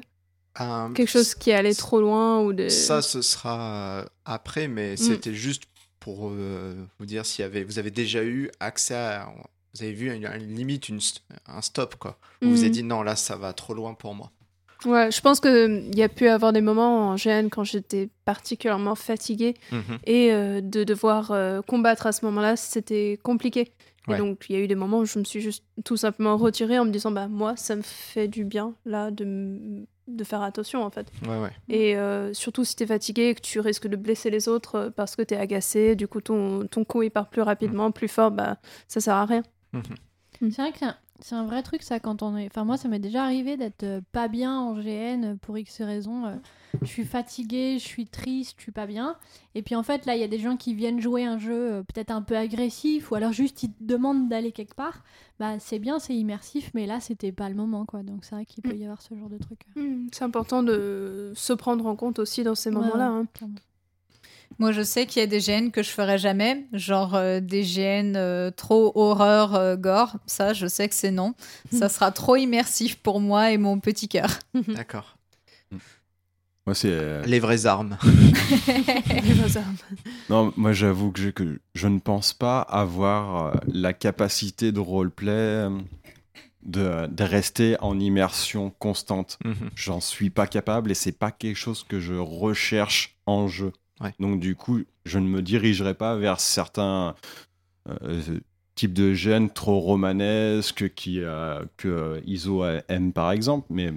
Euh, quelque chose qui allait trop loin ou de Ça, ce sera euh, après, Mm. mais c'était juste pour euh, vous dire avait, vous avez déjà eu accès à, vous avez vu une, une limite, une, un stop quoi. Vous vous Mhm. avez dit non, là, ça va trop loin pour moi. Ouais, je pense qu'il y a pu avoir des moments en GN quand j'étais particulièrement fatiguée et euh, de devoir euh, combattre à ce moment-là, c'était compliqué. Ouais. Et donc, il y a eu des moments où je me suis juste tout simplement retirée en me disant, bah, moi, ça me fait du bien, là, de, de faire attention, en fait. Ouais, ouais. Et euh, surtout si t'es fatigué et que tu risques de blesser les autres parce que t'es agacé, du coup, ton, ton coup, il part plus rapidement, plus fort, bah, ça sert à rien. C'est vrai que c'est un, vrai truc ça quand on est. Enfin moi ça m'est déjà arrivé d'être euh, pas bien en GN pour X raisons. euh, je suis fatiguée, je suis triste, je suis pas bien. Et puis en fait là il y a des gens qui viennent jouer un jeu euh, peut-être un peu agressif ou alors juste ils te demandent d'aller quelque part. Bah c'est bien, c'est immersif, mais là c'était pas le moment quoi. Donc c'est vrai qu'il peut y avoir ce genre de truc. C'est important de se prendre en compte aussi dans ces moments-là. ouais, hein. Moi, je sais qu'il y a des GN que je ferais jamais, genre euh, des GN euh, trop horreur euh, gore. Ça, je sais que c'est non. Ça sera trop immersif pour moi et mon petit cœur. D'accord. Moi, c'est. euh, Les vraies armes. Les vraies armes. Non, moi, j'avoue que je, que je ne pense pas avoir euh, la capacité de roleplay euh, de, de rester en immersion constante. J'en suis pas capable et c'est pas quelque chose que je recherche en jeu. Donc du coup, je ne me dirigerai pas vers certains euh, types de gènes trop romanesques qui, euh, que euh, Iso aime par exemple. Mais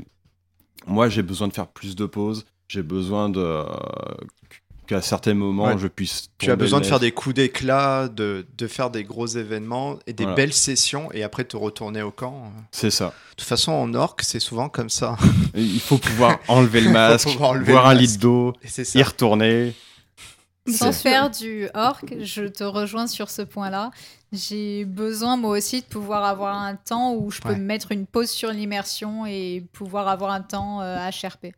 moi, j'ai besoin de faire plus de pauses. J'ai besoin de qu'à certains moments, Ouais. je puisse. Tu as besoin de faire des coups d'éclat, de, de faire des gros événements et des Voilà. belles sessions et après te retourner au camp. C'est ça. De toute façon, en orc, c'est souvent comme ça. Il faut pouvoir enlever le masque, enlever boire le un litre d'eau, y retourner. Sans faire du orc, je te rejoins sur ce point-là. J'ai besoin moi aussi de pouvoir avoir un temps où je peux Ouais. me mettre une pause sur l'immersion et pouvoir avoir un temps euh, HRP.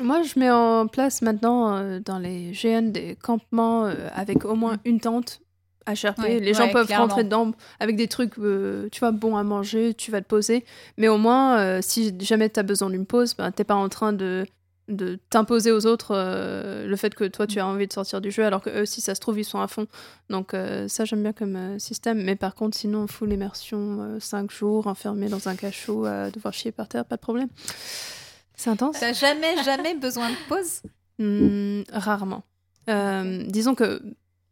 Moi, je mets en place maintenant euh, dans les GN des campements euh, avec au moins une tente HRP. Ouais, les gens ouais, peuvent clairement. rentrer dedans avec des trucs, euh, tu vois, bons à manger, tu vas te poser. Mais au moins, euh, si jamais tu as besoin d'une pause, ben, t'es pas en train de, de t'imposer aux autres le fait que toi, tu as envie de sortir du jeu, alors que eux, si ça se trouve, ils sont à fond. Donc ça, j'aime bien comme système. Mais par contre, sinon, full immersion, 5 jours, enfermé dans un cachot, à devoir chier par terre, pas de problème. C'est intense. T'as jamais, jamais besoin de pause? Hmm, rarement. Euh, disons que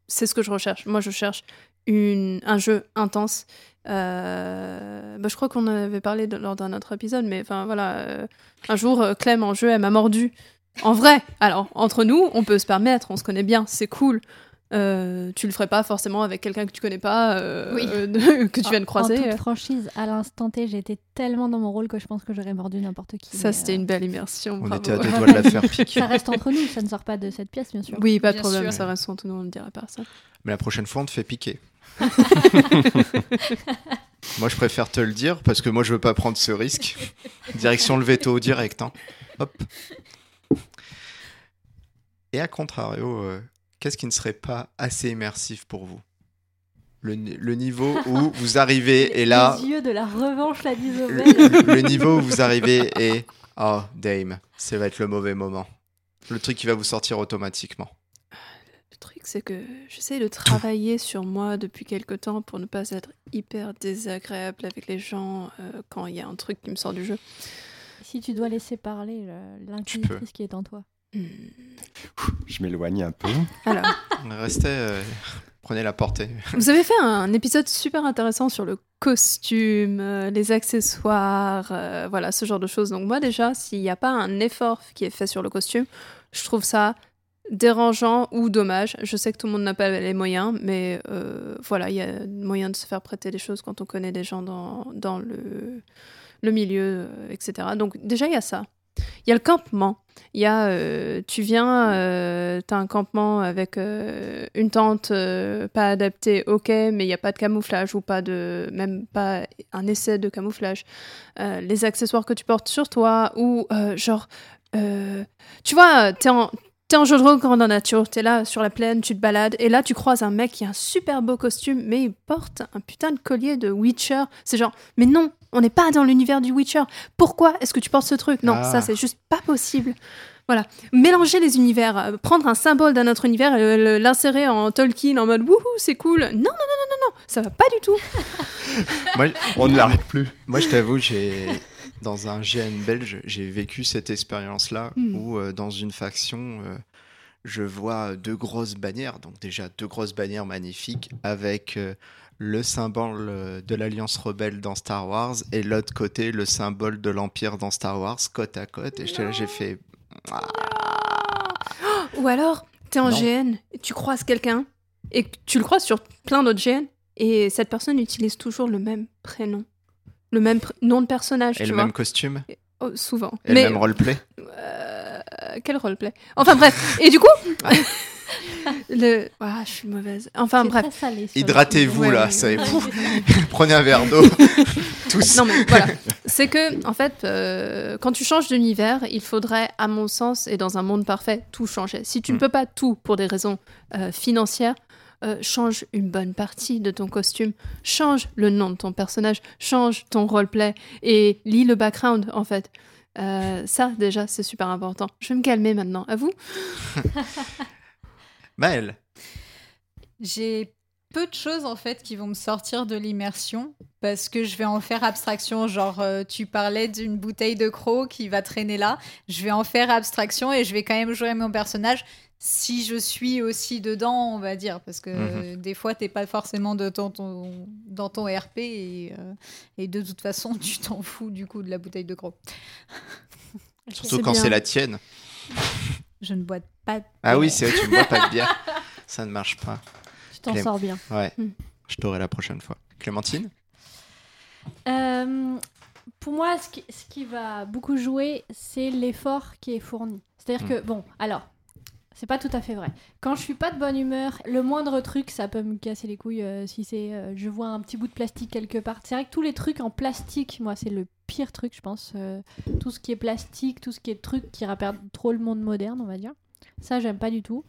c'est ce que je recherche. Moi, je cherche une, un jeu intense. Euh, bah, je crois qu'on en avait parlé de- lors d'un autre épisode, mais enfin voilà. euh, un jour, Clem en jeu, elle m'a mordu. En vrai. Alors, entre nous, on peut se permettre, on se connaît bien, c'est cool. Euh, tu le ferais pas forcément avec quelqu'un que tu connais pas, euh, Oui. euh, que tu viens de En croiser. toute franchise, à l'instant T, j'étais tellement dans mon rôle que je pense que j'aurais mordu n'importe qui. Ça, c'était euh, une belle immersion. On bravo. était à deux doigts de la faire piquer. Ça reste entre nous, ça ne sort pas de cette pièce, bien sûr. Oui, pas de Bien problème, sûr. ça reste entre nous, on ne dirait pas ça. Mais la prochaine fois, on te fait piquer. moi, je préfère te le dire parce que moi, je veux pas prendre ce risque. Direction le veto direct. hein. Hop. Et à contrario, euh, qu'est-ce qui ne serait pas assez immersif pour vous? Le, ni- le niveau où vous arrivez et là, Les yeux de la revanche, la le, le niveau où vous arrivez et oh Dame, ça va être le mauvais moment. Le truc qui va vous sortir automatiquement. Le truc, c'est que j'essaie de travailler sur moi depuis quelque temps pour ne pas être hyper désagréable avec les gens euh, quand il y a un truc qui me sort du jeu. si tu dois laisser parler le- l'inquisitrice qui est en toi. Hmm. Je m'éloigne un peu. Alors, Restez, euh, prenez la portée. vous avez fait un épisode super intéressant sur le costume, euh, les accessoires, euh, voilà, ce genre de choses. Donc moi déjà, s'il n'y a pas un effort qui est fait sur le costume, je trouve ça dérangeant ou dommage. Je sais que tout le monde n'a pas les moyens, mais euh, voilà, il y a moyen de se faire prêter des choses quand on connaît des gens dans, dans le, le milieu, euh, etc. Donc déjà, il y a ça. Il y a le campement. Il y a, euh, tu viens, euh, t'as un campement avec euh, une tente euh, pas adaptée, ok, mais il n'y a pas de camouflage ou pas de, même pas un essai de camouflage. Les accessoires que tu portes sur toi ou genre, tu vois, t'es en, T'es en jeu de rôle grandeur nature, t'es là sur la plaine, tu te balades, et là tu croises un mec qui a un super beau costume, mais il porte un putain de collier de Witcher. C'est genre, mais non, on n'est pas dans l'univers du Witcher. Pourquoi est-ce que tu portes ce truc? Non, Ah. ça c'est juste pas possible. Voilà, mélanger les univers, euh, prendre un symbole d'un autre univers et le- l'insérer en Tolkien en mode wouhou, c'est cool. Non, non, non, non, non, non, ça va pas du tout. Moi, On ne l'arrête plus. Moi, je t'avoue, j'ai dans un GN belge, j'ai vécu cette expérience-là Hmm. où euh, dans une faction, euh, je vois deux grosses bannières, donc déjà deux grosses bannières magnifiques avec euh, le symbole euh, de l'Alliance rebelle dans Star Wars et l'autre côté le symbole de l'Empire dans Star Wars, côte à côte. Et j'étais là, j'ai fait. Ou alors, t'es en Non. GN, et tu croises quelqu'un, et tu le croises sur plein d'autres GN, et cette personne utilise toujours le même prénom, le même pr- nom de personnage, et tu le vois. même costume Oh, souvent. et Mais le même roleplay. euh, quel roleplay? Enfin bref. Et du coup, le. Ah, je suis mauvaise. Enfin bref. Hydratez-vous Ouais, là, ouais, ça y est, coup. pouf, prenez un verre d'eau, tous. Non mais voilà, c'est que en fait, euh, quand tu changes d'univers, il faudrait, à mon sens, et dans un monde parfait, tout changer. Si tu ne Mm. peux pas tout pour des raisons euh, financières, euh, change une bonne partie de ton costume, change le nom de ton personnage, change ton roleplay et lis le background en fait. Euh, ça déjà, c'est super important. Je vais me calmer maintenant. À vous Maëlle, J'ai peu de choses en fait qui vont me sortir de l'immersion parce que je vais en faire abstraction. Genre, euh, tu parlais d'une bouteille de croc qui va traîner là. Je vais en faire abstraction et je vais quand même jouer mon personnage si je suis aussi dedans, on va dire. Parce que euh, des fois, t'es pas forcément de ton, ton- dans ton RP et, euh, et de toute façon, tu t'en fous du coup de la bouteille de croc. surtout quand c'est la tienne. Je ne bois pas de Ah oui, c'est vrai, tu ne bois pas de bière. Ça ne marche pas. Tu t'en sors bien. Ouais, Hmm. je t'aurai la prochaine fois. Clémentine Euh, pour moi, ce qui, ce qui va beaucoup jouer, c'est l'effort qui est fourni. C'est-à-dire Mm. que, bon, alors, c'est pas tout à fait vrai. Quand je suis pas de bonne humeur, le moindre truc, ça peut me casser les couilles. euh, si c'est, euh, je vois un petit bout de plastique quelque part. C'est vrai que tous les trucs en plastique, moi, c'est le pire truc, je pense. Euh, tout ce qui est plastique, tout ce qui est truc qui rappelle trop le monde moderne, on va dire. Ça, j'aime pas du tout.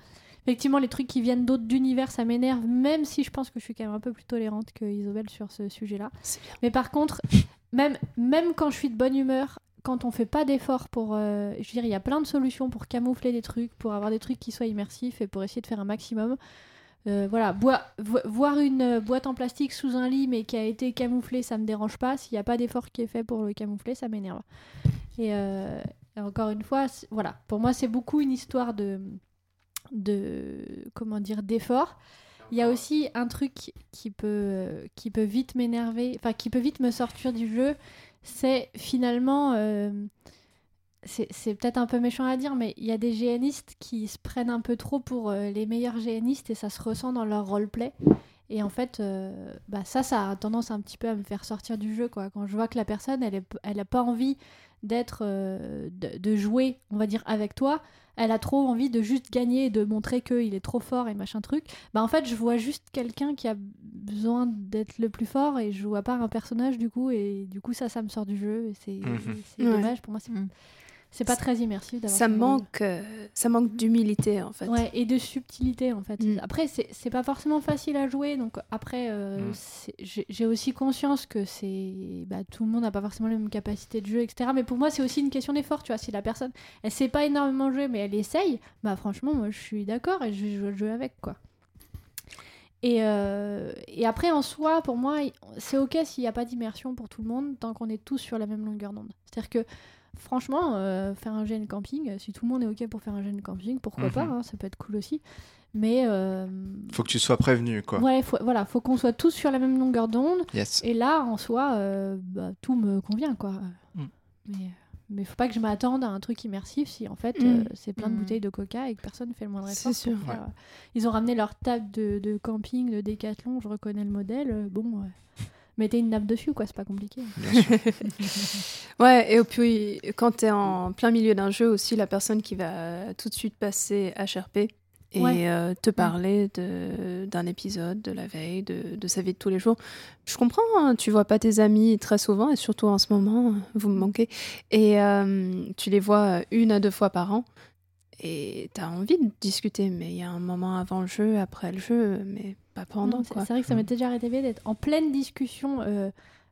Effectivement, les trucs qui viennent d'autres univers, ça m'énerve, même si je pense que je suis quand même un peu plus tolérante que Isobel sur ce sujet-là. Mais par contre, même, même quand je suis de bonne humeur, quand on fait pas d'efforts pour. euh, je veux dire, il y a plein de solutions pour camoufler des trucs, pour avoir des trucs qui soient immersifs et pour essayer de faire un maximum. Euh, voilà, voir une euh, boîte en plastique sous un lit mais qui a été camouflée, ça me dérange pas. S'il n'y a pas d'effort qui est fait pour le camoufler, ça m'énerve. Et, encore une fois, voilà, pour moi, c'est beaucoup une histoire de, de comment dire, d'effort. Il y a aussi un truc qui peut, qui peut vite m'énerver, enfin qui peut vite me sortir du jeu, c'est finalement euh, c'est peut-être un peu méchant à dire, mais il y a des GNistes qui se prennent un peu trop pour euh, les meilleurs GNistes et ça se ressent dans leur roleplay. Et en fait, euh, bah ça, ça a tendance un petit peu à me faire sortir du jeu. Quoi. Quand je vois que la personne, elle n'a elle pas envie d'être, de, de jouer, on va dire, avec toi, elle a trop envie de juste gagner et de montrer qu'il est trop fort et machin truc. Bah en fait, je vois juste quelqu'un qui a besoin d'être le plus fort et je vois pas un personnage du coup. Et du coup, ça, ça me sort du jeu. Et c'est Mhm. Ouais. dommage. Pour moi, c'est Mhm. C'est pas très immersif d'avoir Ça manque, euh, ça manque d'humilité en fait. Ouais, et de subtilité en fait. Mm. Après, c'est c'est pas forcément facile à jouer, donc après, euh, Mm. j'ai aussi conscience que c'est. Bah, tout le monde n'a pas forcément les mêmes capacités de jeu, etc. Mais pour moi, c'est aussi une question d'effort, tu vois. Si la personne, elle sait pas énormément jouer, mais elle essaye, bah franchement, moi je suis d'accord et je jouer le jeu avec, quoi. Et, euh, et après, en soi, pour moi, c'est ok s'il n'y a pas d'immersion pour tout le monde, tant qu'on est tous sur la même longueur d'onde. C'est-à-dire que, franchement, euh, faire un GN camping, euh, si tout le monde est ok pour faire un GN camping, pourquoi Mhm. pas, hein, ça peut être cool aussi. Mais euh, Faut que tu sois prévenu, quoi. ouais, faut, voilà, faut qu'on soit tous sur la même longueur d'onde. Yes. Et là, en soi, euh, bah, tout me convient, quoi. Mm. Mais, mais faut pas que je m'attende à un truc immersif si en fait Mm. euh, c'est plein de Mm. bouteilles de coca et que personne fait le moindre C'est effort. sûr. euh, Ils ont ramené leur table de, de camping, de décathlon, je reconnais le modèle. bon, euh, mettez une nappe dessus, quoi, c'est pas compliqué. Bien sûr. Ouais, et puis quand tu es en plein milieu d'un jeu aussi, la personne qui va tout de suite passer HRP et Ouais. euh, te parler de- d'un épisode, de la veille, de, de sa vie de tous les jours. Je comprends, hein, tu vois pas tes amis très souvent, et surtout en ce moment, vous me manquez, et euh, tu les vois une à deux fois par an. Et tu as envie de discuter, mais il y a un moment avant le jeu, après le jeu, mais pas pendant. C'est vrai que ça Mm. m'était déjà arrivé d'être en pleine discussion, euh,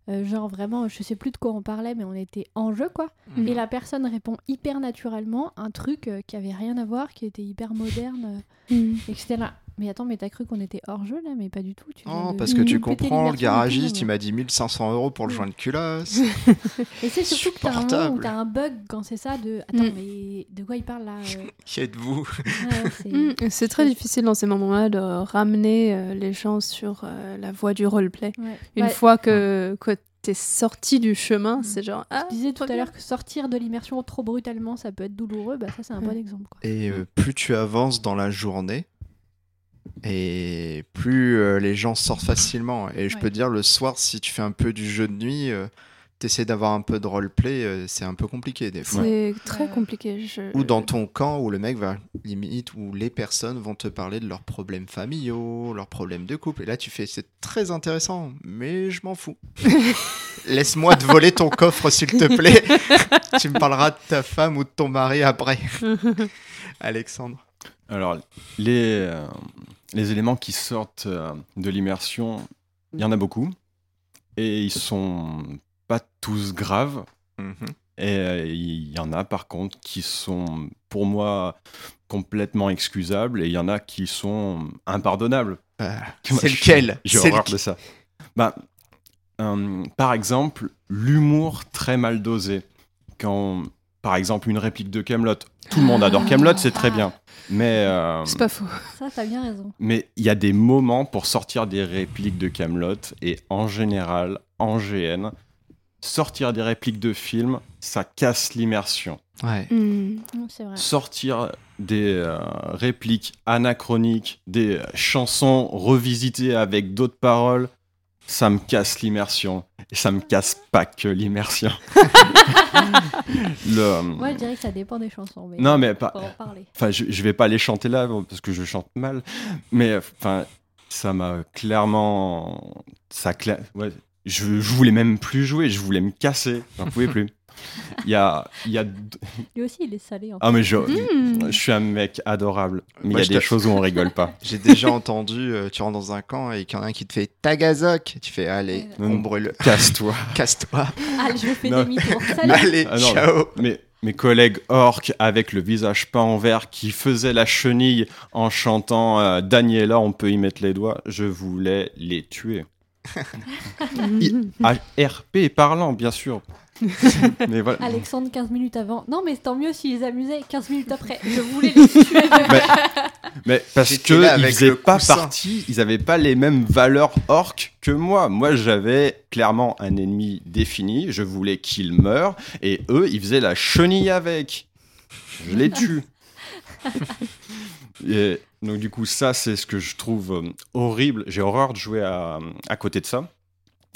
euh, genre vraiment, je sais plus de quoi on parlait, mais on était en jeu, quoi. Mhm. Et la personne répond hyper naturellement un truc euh, qui avait rien à voir, qui était hyper moderne, euh, Mm. et que j'étais là. Mais attends, mais t'as cru qu'on était hors jeu là, mais pas du tout. Tu Non, de parce que tu comprends, le garagiste, il m'a dit 1500 euros pour le joint de culasse. Et c'est surtout que t'as un moment où Supportable. t'as un bug quand c'est ça de. Attends, Mm. mais de quoi il parle là euh Qui êtes-vous? Ouais, c'est- Mm, C'est très difficile dans ces moments-là de ramener euh, les gens sur euh, la voie du roleplay. ouais. Une Ouais, fois que, que t'es sorti du chemin, Mm. c'est genre ah, Je disais tout à l'heure que sortir de l'immersion trop brutalement, ça peut être douloureux. Bah, ça, c'est un bon exemple. Quoi. Et euh, plus tu avances dans la journée, et plus euh, les gens sortent facilement. Et je Ouais. peux dire, le soir, si tu fais un peu du jeu de nuit, euh, t'essaies d'avoir un peu de roleplay, euh, c'est un peu compliqué des fois. C'est très compliqué. je- Ou dans ton camp où le mec va limite où les personnes vont te parler de leurs problèmes familiaux, leurs problèmes de couple. Et là tu fais c'est très intéressant, mais je m'en fous. Laisse-moi te voler ton coffre s'il te plaît. tu me parleras de ta femme ou de ton mari après. Alexandre. Alors, les, euh, les éléments qui sortent euh, de l'immersion, il y en a beaucoup. Et ils sont pas tous graves. Mhm. Et euh, il y en a par contre qui sont pour moi complètement excusables et il y en a qui sont impardonnables. Moi, c'est lequel J'ai horreur de ça. Bah, par exemple, l'humour très mal dosé. Quand, par exemple, une réplique de Camelot, tout le monde adore Camelot, c'est très bien. Mais euh, C'est pas faux. Ça, t'as bien raison. mais il y a des moments pour sortir des répliques de Camelot et en général, en GN, sortir des répliques de films, ça casse l'immersion. Ouais. Mm. C'est vrai. Sortir des euh, répliques anachroniques, des chansons revisitées avec d'autres paroles, ça me casse l'immersion. Et ça me casse pas que l'immersion. Le- Ouais, je dirais que ça dépend des chansons. Mais Non, mais pas, Faut en parler. Enfin, je, je vais pas les chanter là parce que je chante mal, mais enfin, ça m'a clairement, ça cla- ouais, je, je voulais même plus jouer, je voulais me casser, j'en pouvais plus. Il y a, il y a, Lui aussi, il est salé. En ah mais je, Mm. je suis un mec adorable, mais Moi, il y a des choses où on rigole pas. J'ai déjà entendu, euh, tu rentres dans un camp et qu'il y en a un qui te fait tagazoc. Tu fais allez, Ouais. on brûle, Casse-toi. casse-toi. Ah, je fais Non. demi-tour. Salut. Allez, Ah non, ciao. Mes, mes collègues orques avec le visage peint en vert qui faisaient la chenille en chantant euh, Daniela, on peut y mettre les doigts, je voulais les tuer. RP parlant, bien sûr. mais voilà. Alexandre 15 minutes avant. Non, mais tant mieux s'ils amusaient 15 minutes après. Je voulais les tuer. Mais, mais parce que là ils faisaient pas coussin. partie, ils avaient pas les mêmes valeurs orques que moi. Moi, j'avais clairement un ennemi défini. Je voulais qu'il meure, et eux, ils faisaient la chenille avec. Je les tue. Et donc du coup, ça, c'est ce que je trouve euh, horrible. J'ai horreur de jouer à, à côté de ça.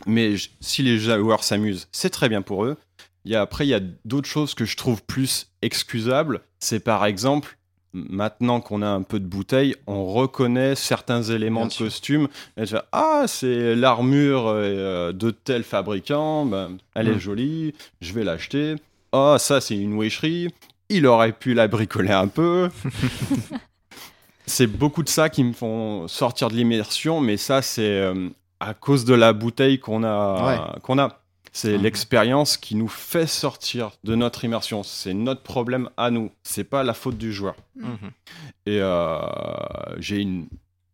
Mais si les joueurs s'amusent, c'est très bien pour eux. Il y a, après, il y a d'autres choses que je trouve plus excusables. C'est par exemple, maintenant qu'on a un peu de bouteille, on reconnaît certains éléments Bien de sûr. costume. Et tu fais, ah, c'est l'armure euh, de tel fabricant. Ben, elle est jolie, je vais l'acheter. Oh, ça, c'est une witcherie. Il aurait pu la bricoler un peu. c'est beaucoup de ça qui me font sortir de l'immersion, mais ça, c'est euh, à cause de la bouteille qu'on a. qu'on a. C'est Mhm. l'expérience qui nous fait sortir de notre immersion. C'est notre problème à nous. C'est pas la faute du joueur. Mhm. Et euh, j'ai une.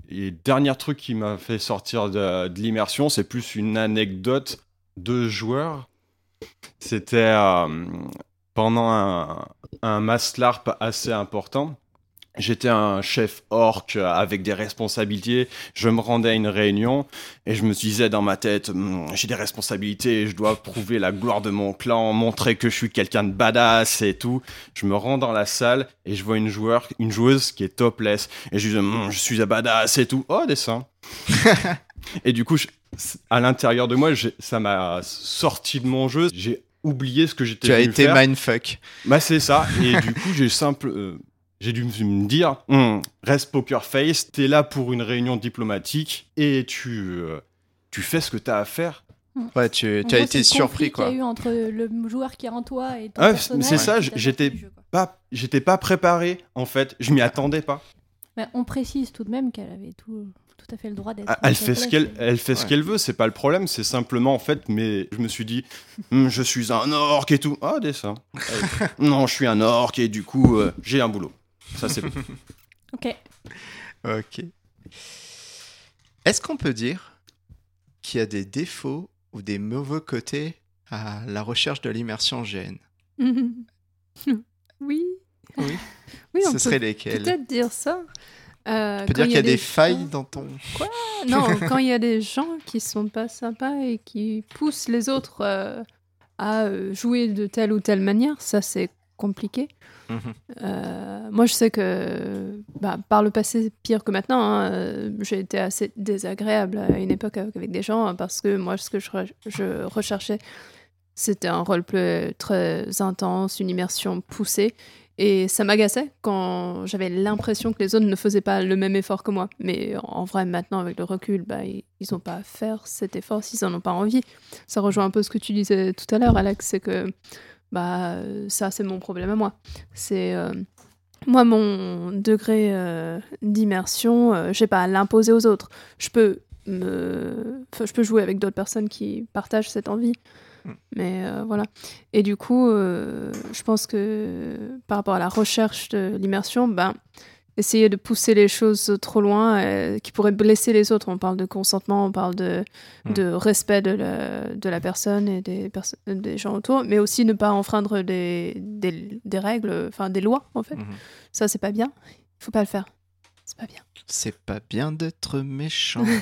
Et dernier truc qui m'a fait sortir de, de l'immersion, c'est plus une anecdote de joueur. C'était euh, pendant un, un Maslarp assez important. J'étais un chef orc avec des responsabilités. Je me rendais à une réunion et je me disais dans ma tête, Hum, j'ai des responsabilités, je dois prouver la gloire de mon clan, montrer que je suis quelqu'un de badass et tout. Je me rends dans la salle et je vois une joueur, une joueuse qui est topless et je dis, Hum, je suis un badass et tout. Oh, des seins. et du coup, je- à l'intérieur de moi, ça m'a sorti de mon jeu. J'ai oublié ce que j'étais Tu as été faire. mindfuck. Bah c'est ça. Et du coup, j'ai simple, euh, j'ai dû me dire, Hum, reste poker face, t'es là pour une réunion diplomatique et tu, euh, tu fais ce que t'as à faire. Ouais, tu, tu as gros, été surpris, quoi. qu'il y a eu entre le joueur qui est en toi et ton Ah, personnage. c'est ça, j'étais-. Pas, j'étais pas préparé en fait. Je m'y attendais pas. Mais on précise tout de même qu'elle avait tout, tout à fait le droit d'être. Ah, Elle fait ce qu'elle, elle fait ce Ouais. qu'elle veut. C'est pas le problème. C'est simplement en fait. Mais je me suis dit, Hum, je suis un orc et tout. Ah des. Euh, non, je suis un orc et du coup, euh, j'ai un boulot. Ça c'est. Ok. Ok. Est-ce qu'on peut dire qu'il y a des défauts ou des mauvais côtés à la recherche de l'immersion GN oui. Oui. Oui, on Ce peut serait lesquels? peut-être dire ça. Euh, peut quand dire il qu'il y a des failles dans ton... Non, quand il y a des gens qui sont pas sympas et qui poussent les autres euh, à euh, jouer de telle ou telle manière, ça c'est compliqué. Mhm. Euh, moi, je sais que bah, par le passé, pire que maintenant, hein, euh, j'ai été assez désagréable à une époque avec, des gens parce que moi, ce que je, re- je recherchais, c'était un roleplay très intense, une immersion poussée. Et ça m'agaçait quand j'avais l'impression que les autres ne faisaient pas le même effort que moi. Mais en vrai, maintenant, avec le recul, bah, ils n'ont pas à faire cet effort s'ils n'en ont pas envie. Ça rejoint un peu ce que tu disais tout à l'heure, Alex, c'est que bah, euh, ça, c'est mon problème à moi. C'est euh, moi, mon degré euh, d'immersion, euh, j'ai pas à l'imposer aux autres. Je peux me, enfin, je peux jouer avec d'autres personnes qui partagent cette envie. Mm. Mais voilà. Et du coup, je pense que par rapport à la recherche de l'immersion, ben, essayer de pousser les choses trop loin euh, qui pourraient blesser les autres. On parle de consentement, on parle de, Mm. de respect de la, de la personne et des, perso- des gens autour, mais aussi ne pas enfreindre des, des, des règles, enfin des lois en fait. Mhm. Ça, c'est pas bien. Il faut pas le faire. C'est pas bien. C'est pas bien d'être méchant.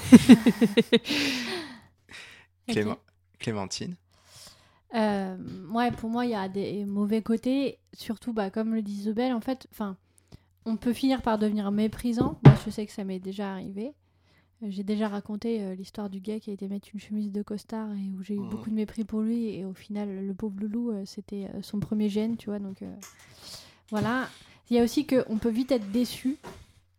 Clément- Clémentine? Euh, ouais, pour moi, il y a des mauvais côtés. Surtout, bah, comme le dit Isabelle, en fait, enfin, on peut finir par devenir méprisant. Moi, je sais que ça m'est déjà arrivé. Euh, J'ai déjà raconté euh, l'histoire du gars qui a été mettre une chemise de costard et où j'ai eu Mhm. beaucoup de mépris pour lui. Et au final, le pauvre loulou, euh, c'était son premier gène, tu vois. Donc, euh, voilà. Il y a aussi qu'on peut vite être déçu.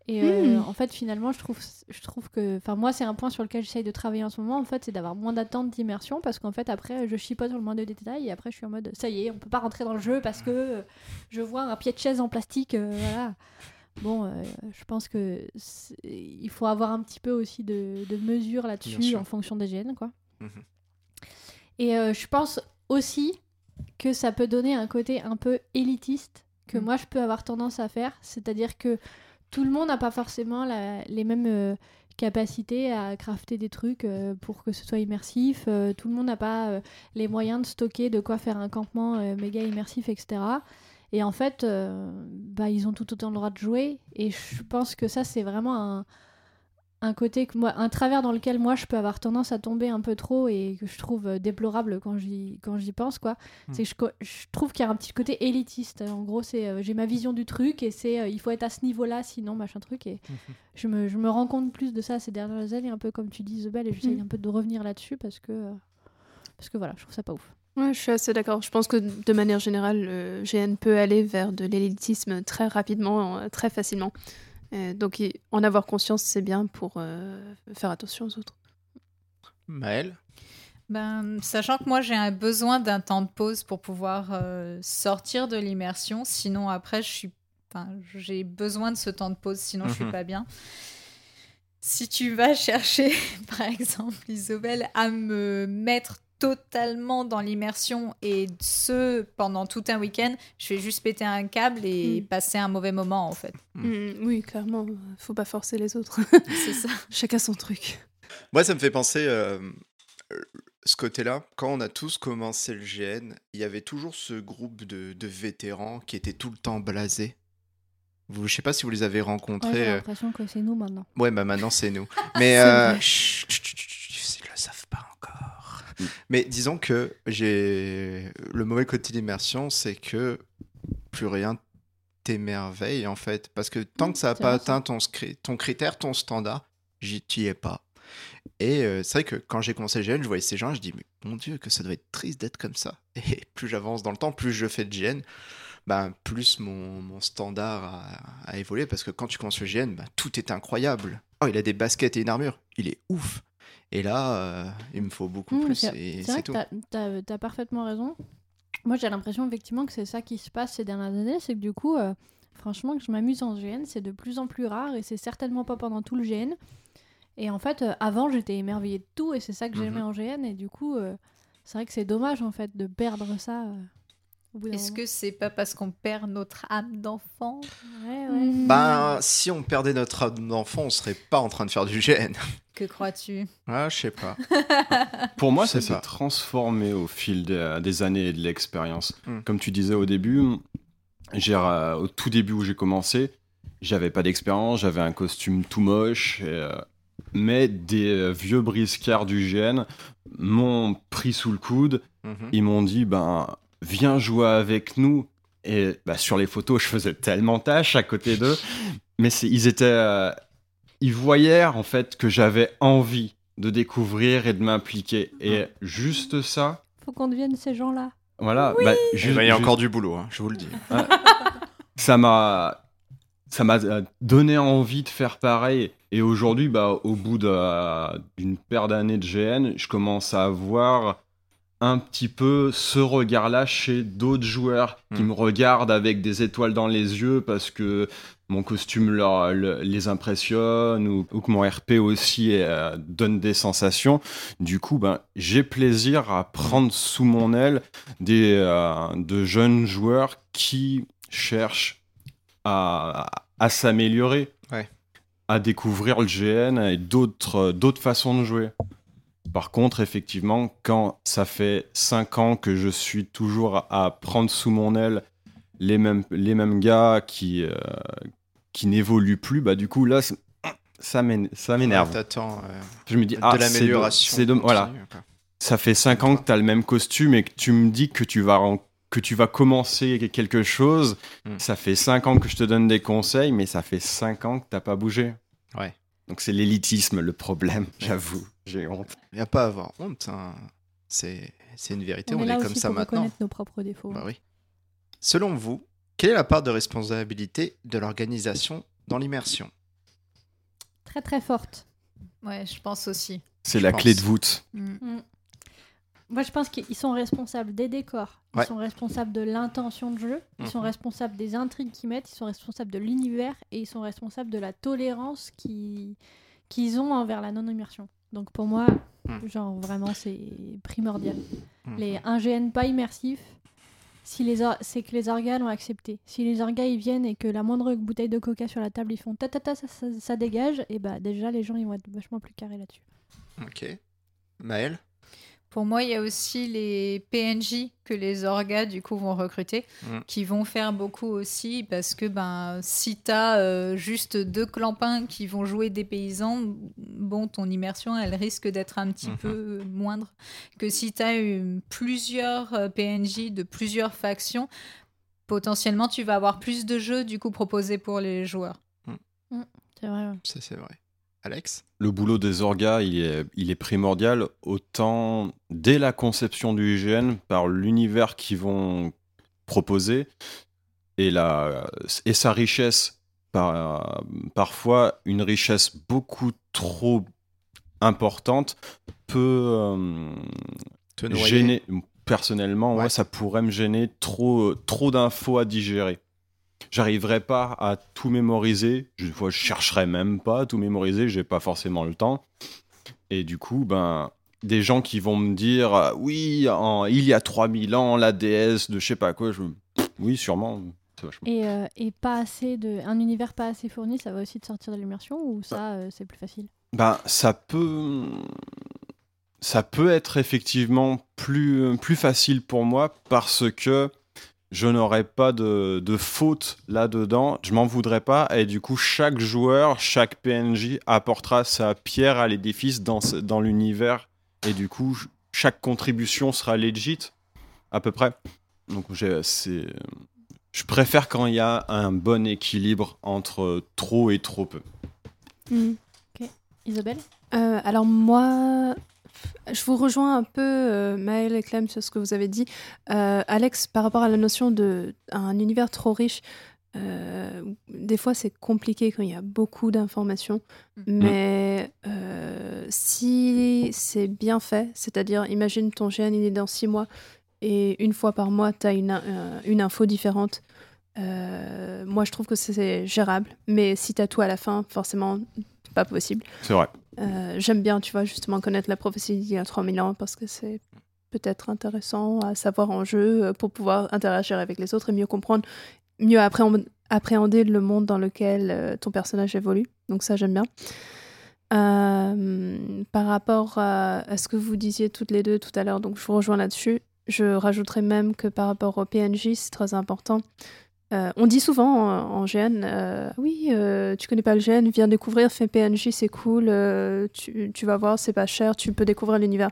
Et euh, Mhm. en fait, finalement, je trouve, je trouve que. Enfin, moi, c'est un point sur lequel j'essaye de travailler en ce moment. En fait, c'est d'avoir moins d'attente d'immersion parce qu'en fait, après, je chipote sur le moins de détails et après, je suis en mode ça y est, on peut pas rentrer dans le jeu parce que euh, je vois un pied de chaise en plastique. euh, voilà. Bon, euh, je pense que il faut avoir un petit peu aussi de, de mesure là-dessus en fonction des gènes, quoi. Mhm. Et je pense aussi que ça peut donner un côté un peu élitiste que Mm. moi je peux avoir tendance à faire, c'est-à-dire que tout le monde n'a pas forcément les mêmes euh, capacité à crafter des trucs euh, pour que ce soit immersif. Euh, tout le monde n'a pas les moyens de stocker de quoi faire un campement méga immersif, etc. Et en fait, bah, ils ont tout autant le droit de jouer. Et je pense que ça, c'est vraiment un, un côté, que moi, un travers dans lequel moi, je peux avoir tendance à tomber un peu trop et que je trouve euh, déplorable quand j'y, quand j'y pense. quoi. Mm. C'est que je, trouve qu'il y a un petit côté élitiste. En gros, c'est euh, j'ai ma vision du truc et c'est euh, il faut être à ce niveau-là, sinon machin truc. Et je, me, je me rends compte plus de ça ces dernières années, un peu comme tu dis, Isabelle, et j'essaye Mm. un peu de revenir là-dessus parce que, euh, parce que voilà, je trouve ça pas ouf. Ouais, je suis assez d'accord. Je pense que de manière générale, le GN peut aller vers de l'élitisme très rapidement, très facilement. Euh, donc, y- en avoir conscience, c'est bien pour euh, faire attention aux autres. Maël Ben, sachant que moi j'ai un besoin d'un temps de pause pour pouvoir euh, sortir de l'immersion, sinon après je suis, enfin, j'ai besoin de ce temps de pause, sinon je suis Mhm. pas bien. Si tu vas chercher, par exemple, Isobel, à me mettre totalement dans l'immersion et ce pendant tout un week-end, je vais juste péter un câble et Mm. passer un mauvais moment en fait. Mm. Mm, oui, clairement, faut pas forcer les autres. C'est ça. Chacun son truc. Moi, ça me fait penser euh, ce côté-là. Quand on a tous commencé le GN, il y avait toujours ce groupe de, de vétérans qui étaient tout le temps blasés. Vous, je sais pas si vous les avez Ouais, rencontrés. j'ai euh, l'impression que c'est nous maintenant. Ouais, bah maintenant c'est nous. Mais euh, chut, chut, chut, chut, ils le savent pas encore. Mm. Mais disons que j'ai le mauvais côté d'immersion, c'est que plus rien t'émerveille en fait, parce que tant Mm, que ça n'a pas atteint ton, ton critère, ton standard, j'y es pas. Et euh, c'est vrai que quand j'ai commencé le GN, je voyais ces gens, je dis mais mon dieu que ça doit être triste d'être comme ça. Et plus j'avance dans le temps, plus je fais de GN, ben, plus mon, mon standard a, a évolué parce que quand tu commences le GN, ben, tout est incroyable. Oh, il a des baskets et une armure, il est ouf. Et là, euh, il me faut beaucoup Mmh, plus. c'est- vrai c'est que tout. tu as, parfaitement raison. Moi, j'ai l'impression effectivement que c'est ça qui se passe ces dernières années. C'est que du coup, euh, franchement, que je m'amuse en GN, c'est de plus en plus rare et c'est certainement pas pendant tout le GN. Et en fait, euh, avant, j'étais émerveillée de tout et c'est ça que j'aimais Mhm. en GN. Et du coup, c'est vrai que c'est dommage en fait de perdre ça. Est-ce que c'est pas parce qu'on perd notre âme d'enfant? Ouais, ouais. Ben, si on perdait notre âme d'enfant, on serait pas en train de faire du GN. Que crois-tu? Ah, je sais pas. Pour moi, ça s'est transformé au fil des, des années et de l'expérience. Hmm. Comme tu disais au début, j'ai, euh, au tout début où j'ai commencé, j'avais pas d'expérience, j'avais un costume tout moche, et, euh, mais des euh, vieux briscards du GN m'ont pris sous le coude. Mhm. Ils m'ont dit, ben, viens jouer avec nous. Et bah, sur les photos, je faisais tellement tâche à côté d'eux. Mais c'est- ils étaient. euh, ils voyaient en fait que j'avais envie de découvrir et de m'impliquer. Et juste ça, Faut qu'on devienne ces gens-là. voilà. bah, Eh ben, il y a encore du boulot, hein, je vous le dis. ça m'a ça m'a euh, donné envie de faire pareil et aujourd'hui bah au bout de- d'une paire d'années de GN je commence à avoir un petit peu ce regard là chez d'autres joueurs qui Mm. me regardent avec des étoiles dans les yeux parce que mon costume leur, les impressionne ou, ou que mon RP aussi euh, donne des sensations du coup ben j'ai plaisir à prendre sous mon aile des euh, de jeunes joueurs qui cherchent à, à s'améliorer, Ouais. à découvrir le GN et d'autres façons de jouer. Par contre, effectivement, quand ça fait 5 ans que je suis toujours à prendre sous mon aile les mêmes, les mêmes gars qui, euh, qui n'évoluent plus, bah du coup là, ça m'én- ça m'énerve. Ouais, T'attends euh, Je me dis, de ah, l'amélioration. c'est Voilà, quoi. ça fait 5 ans que tu as le même costume et que tu me dis que tu vas, que tu vas commencer quelque chose. Mm. Ça fait 5 ans que je te donne des conseils, mais ça fait 5 ans que t'as pas bougé. Ouais. Donc c'est l'élitisme le problème, j'avoue. J'ai honte. Il n'y a pas à avoir honte. hein. C'est c'est une vérité, on, on, est là comme aussi ça pour maintenant. reconnaître nos propres défauts. Bah oui. Selon vous, quelle est la part de responsabilité de l'organisation dans l'immersion? Très très forte. Ouais, je pense aussi. C'est Je la clé de pense. voûte. Mm. Moi, je pense qu'ils sont responsables des décors, ils Ouais. sont responsables de l'intention de jeu, ils sont Mhm. responsables des intrigues qu'ils mettent, ils sont responsables de l'univers et ils sont responsables de la tolérance qui- qu'ils ont envers la non-immersion. Donc pour moi, genre vraiment, c'est primordial. Mhm. Les 1 GN pas immersif, si les or- c'est que les orgas l'ont accepté. Si les orgas ils viennent et que la moindre bouteille de coca sur la table ils font ta ta ta ça, ça, ça dégage, et bah déjà les gens ils vont être vachement plus carrés là-dessus. Ok. Maël Pour moi, il y a aussi les PNJ que les orgas du coup vont recruter, Mm. qui vont faire beaucoup aussi parce que ben si t'as euh, juste deux clampins qui vont jouer des paysans, bon ton immersion elle risque d'être un petit Mhm. peu moindre que si t'as eu plusieurs euh, PNJ de plusieurs factions. Potentiellement, tu vas avoir plus de jeux du coup proposés pour les joueurs. C'est vrai. ouais. Ça, c'est vrai. Alex? Le boulot des orgas, il est, il est primordial, autant dès la conception du IGN, par l'univers qu'ils vont proposer et, la, et sa richesse. Par, parfois, une richesse beaucoup trop importante peut euh, Te gêner. Personnellement, ouais. Ouais. ça pourrait me gêner trop, trop d'infos à digérer. J'arriverai pas à tout mémoriser. Je, je chercherai même pas à tout mémoriser. J'ai pas forcément le temps. Et du coup, ben, des gens qui vont me dire oui, en- il y a 3000 ans, la déesse de je sais pas quoi. Je... Oui, sûrement. Et, euh, et pas assez de, un univers pas assez fourni, ça va aussi te sortir de l'immersion ou ça euh, c'est plus facile? Ben, ça peut. Ça peut être effectivement plus, plus facile pour moi parce que je n'aurai pas de, de faute là-dedans. Je m'en voudrais pas. Et du coup, chaque joueur, chaque PNJ apportera sa pierre à l'édifice dans, l'univers. Et du coup, chaque contribution sera legit, à peu près. Donc. Je préfère quand il y a un bon équilibre entre trop et trop peu. Mm. Isabelle? Euh, alors moi, je vous rejoins un peu, euh, Maëlle et Clem, sur ce que vous avez dit. Euh, Alex, par rapport à la notion de un univers trop riche, euh, des fois c'est compliqué quand il y a beaucoup d'informations, Mm. mais euh, si c'est bien fait, c'est-à-dire imagine ton GN il est dans six mois et une fois par mois tu as une, euh, une info différente. euh, moi, je trouve que c'est gérable, mais si tu as tout à la fin, forcément, c'est pas possible. C'est vrai. Euh, J'aime bien, tu vois, justement connaître la prophétie d'il y a 3000 ans parce que c'est peut-être intéressant à savoir en jeu euh, pour pouvoir interagir avec les autres et mieux comprendre, mieux appréhend- appréhender le monde dans lequel euh, ton personnage évolue. Donc ça, j'aime bien. Par rapport à, à ce que vous disiez toutes les deux tout à l'heure, donc je vous rejoins là-dessus. Je rajouterais même que par rapport au PNJ, c'est très important. Euh, on dit souvent en, en GN, euh, oui, euh, tu connais pas le GN, viens découvrir, fais PNJ, c'est cool, tu, tu vas voir, c'est pas cher, tu peux découvrir l'univers.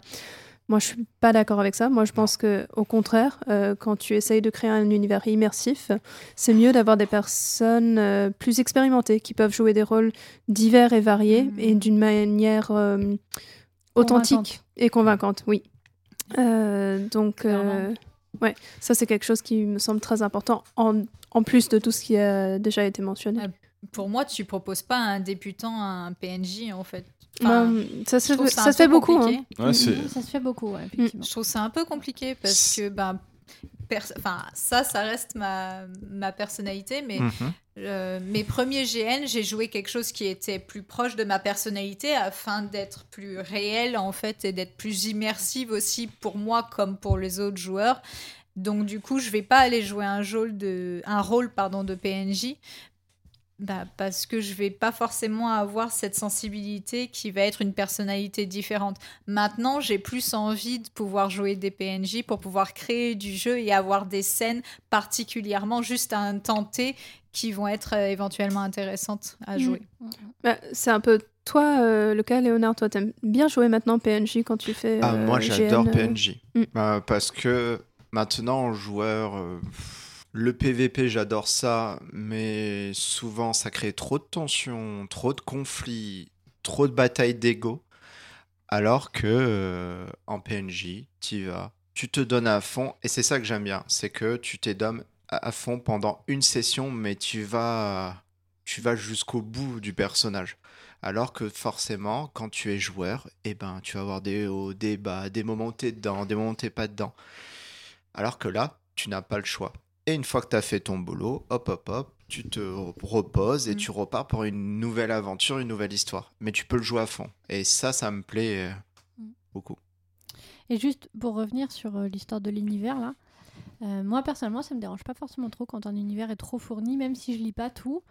Moi, je suis pas d'accord avec ça. Moi, je pense que, au contraire, quand tu essayes de créer un univers immersif, c'est mieux d'avoir des personnes plus expérimentées qui peuvent jouer des rôles divers et variés Mhm. et d'une manière authentique Convaincante. et convaincante. Oui. Donc. Ouais, ça c'est quelque chose qui me semble très important en, en plus de tout ce qui a déjà été mentionné. Ah, Pour moi, tu proposes pas à un débutant un PNJ en fait. Enfin, ça se, ça se fait beaucoup. hein. Ouais, Mhm, Ça se fait beaucoup, ouais, effectivement. Je trouve ça un peu compliqué parce que ben, enfin ça, ça reste ma, ma personnalité, mais Mhm. euh, mes premiers GN, j'ai joué quelque chose qui était plus proche de ma personnalité afin d'être plus réel en fait et d'être plus immersive aussi pour moi comme pour les autres joueurs. Donc du coup, je vais pas aller jouer un rôle de, un rôle pardon de PNJ. Bah, parce que je vais pas forcément avoir cette sensibilité qui va être une personnalité différente. Maintenant, j'ai plus envie de pouvoir jouer des PNJ pour pouvoir créer du jeu et avoir des scènes particulièrement juste à T qui vont être euh, éventuellement intéressantes à Mhm. jouer. Bah, c'est un peu toi, euh, le cas, Léonard. Toi, t'aimes bien jouer maintenant PNJ quand tu fais. Ah, euh, moi, j'adore euh, PNJ. Mm. Euh, parce que maintenant, en joueur, euh, le PVP, j'adore ça, mais souvent, ça crée trop de tensions, trop de conflits, trop de batailles d'ego. Alors que euh, en PNJ, tu vas, tu te donnes à fond, et c'est ça que j'aime bien, c'est que tu t'aimes à, à fond pendant une session, mais tu vas, tu vas jusqu'au bout du personnage. Alors que forcément, quand tu es joueur, eh ben, tu vas avoir des hauts, des bas, des moments où t'es dedans, des moments où t'es pas dedans. Alors que là, tu n'as pas le choix. Et une fois que tu as fait ton boulot, hop, hop, hop, tu te reposes et Mm. tu repars pour une nouvelle aventure, une nouvelle histoire. Mais tu peux le jouer à fond. Et ça, ça me plaît euh, Mm. beaucoup. Et juste pour revenir sur euh, l'histoire de l'univers, là, Euh, moi, personnellement, ça me dérange pas forcément trop quand un univers est trop fourni, même si je lis pas tout.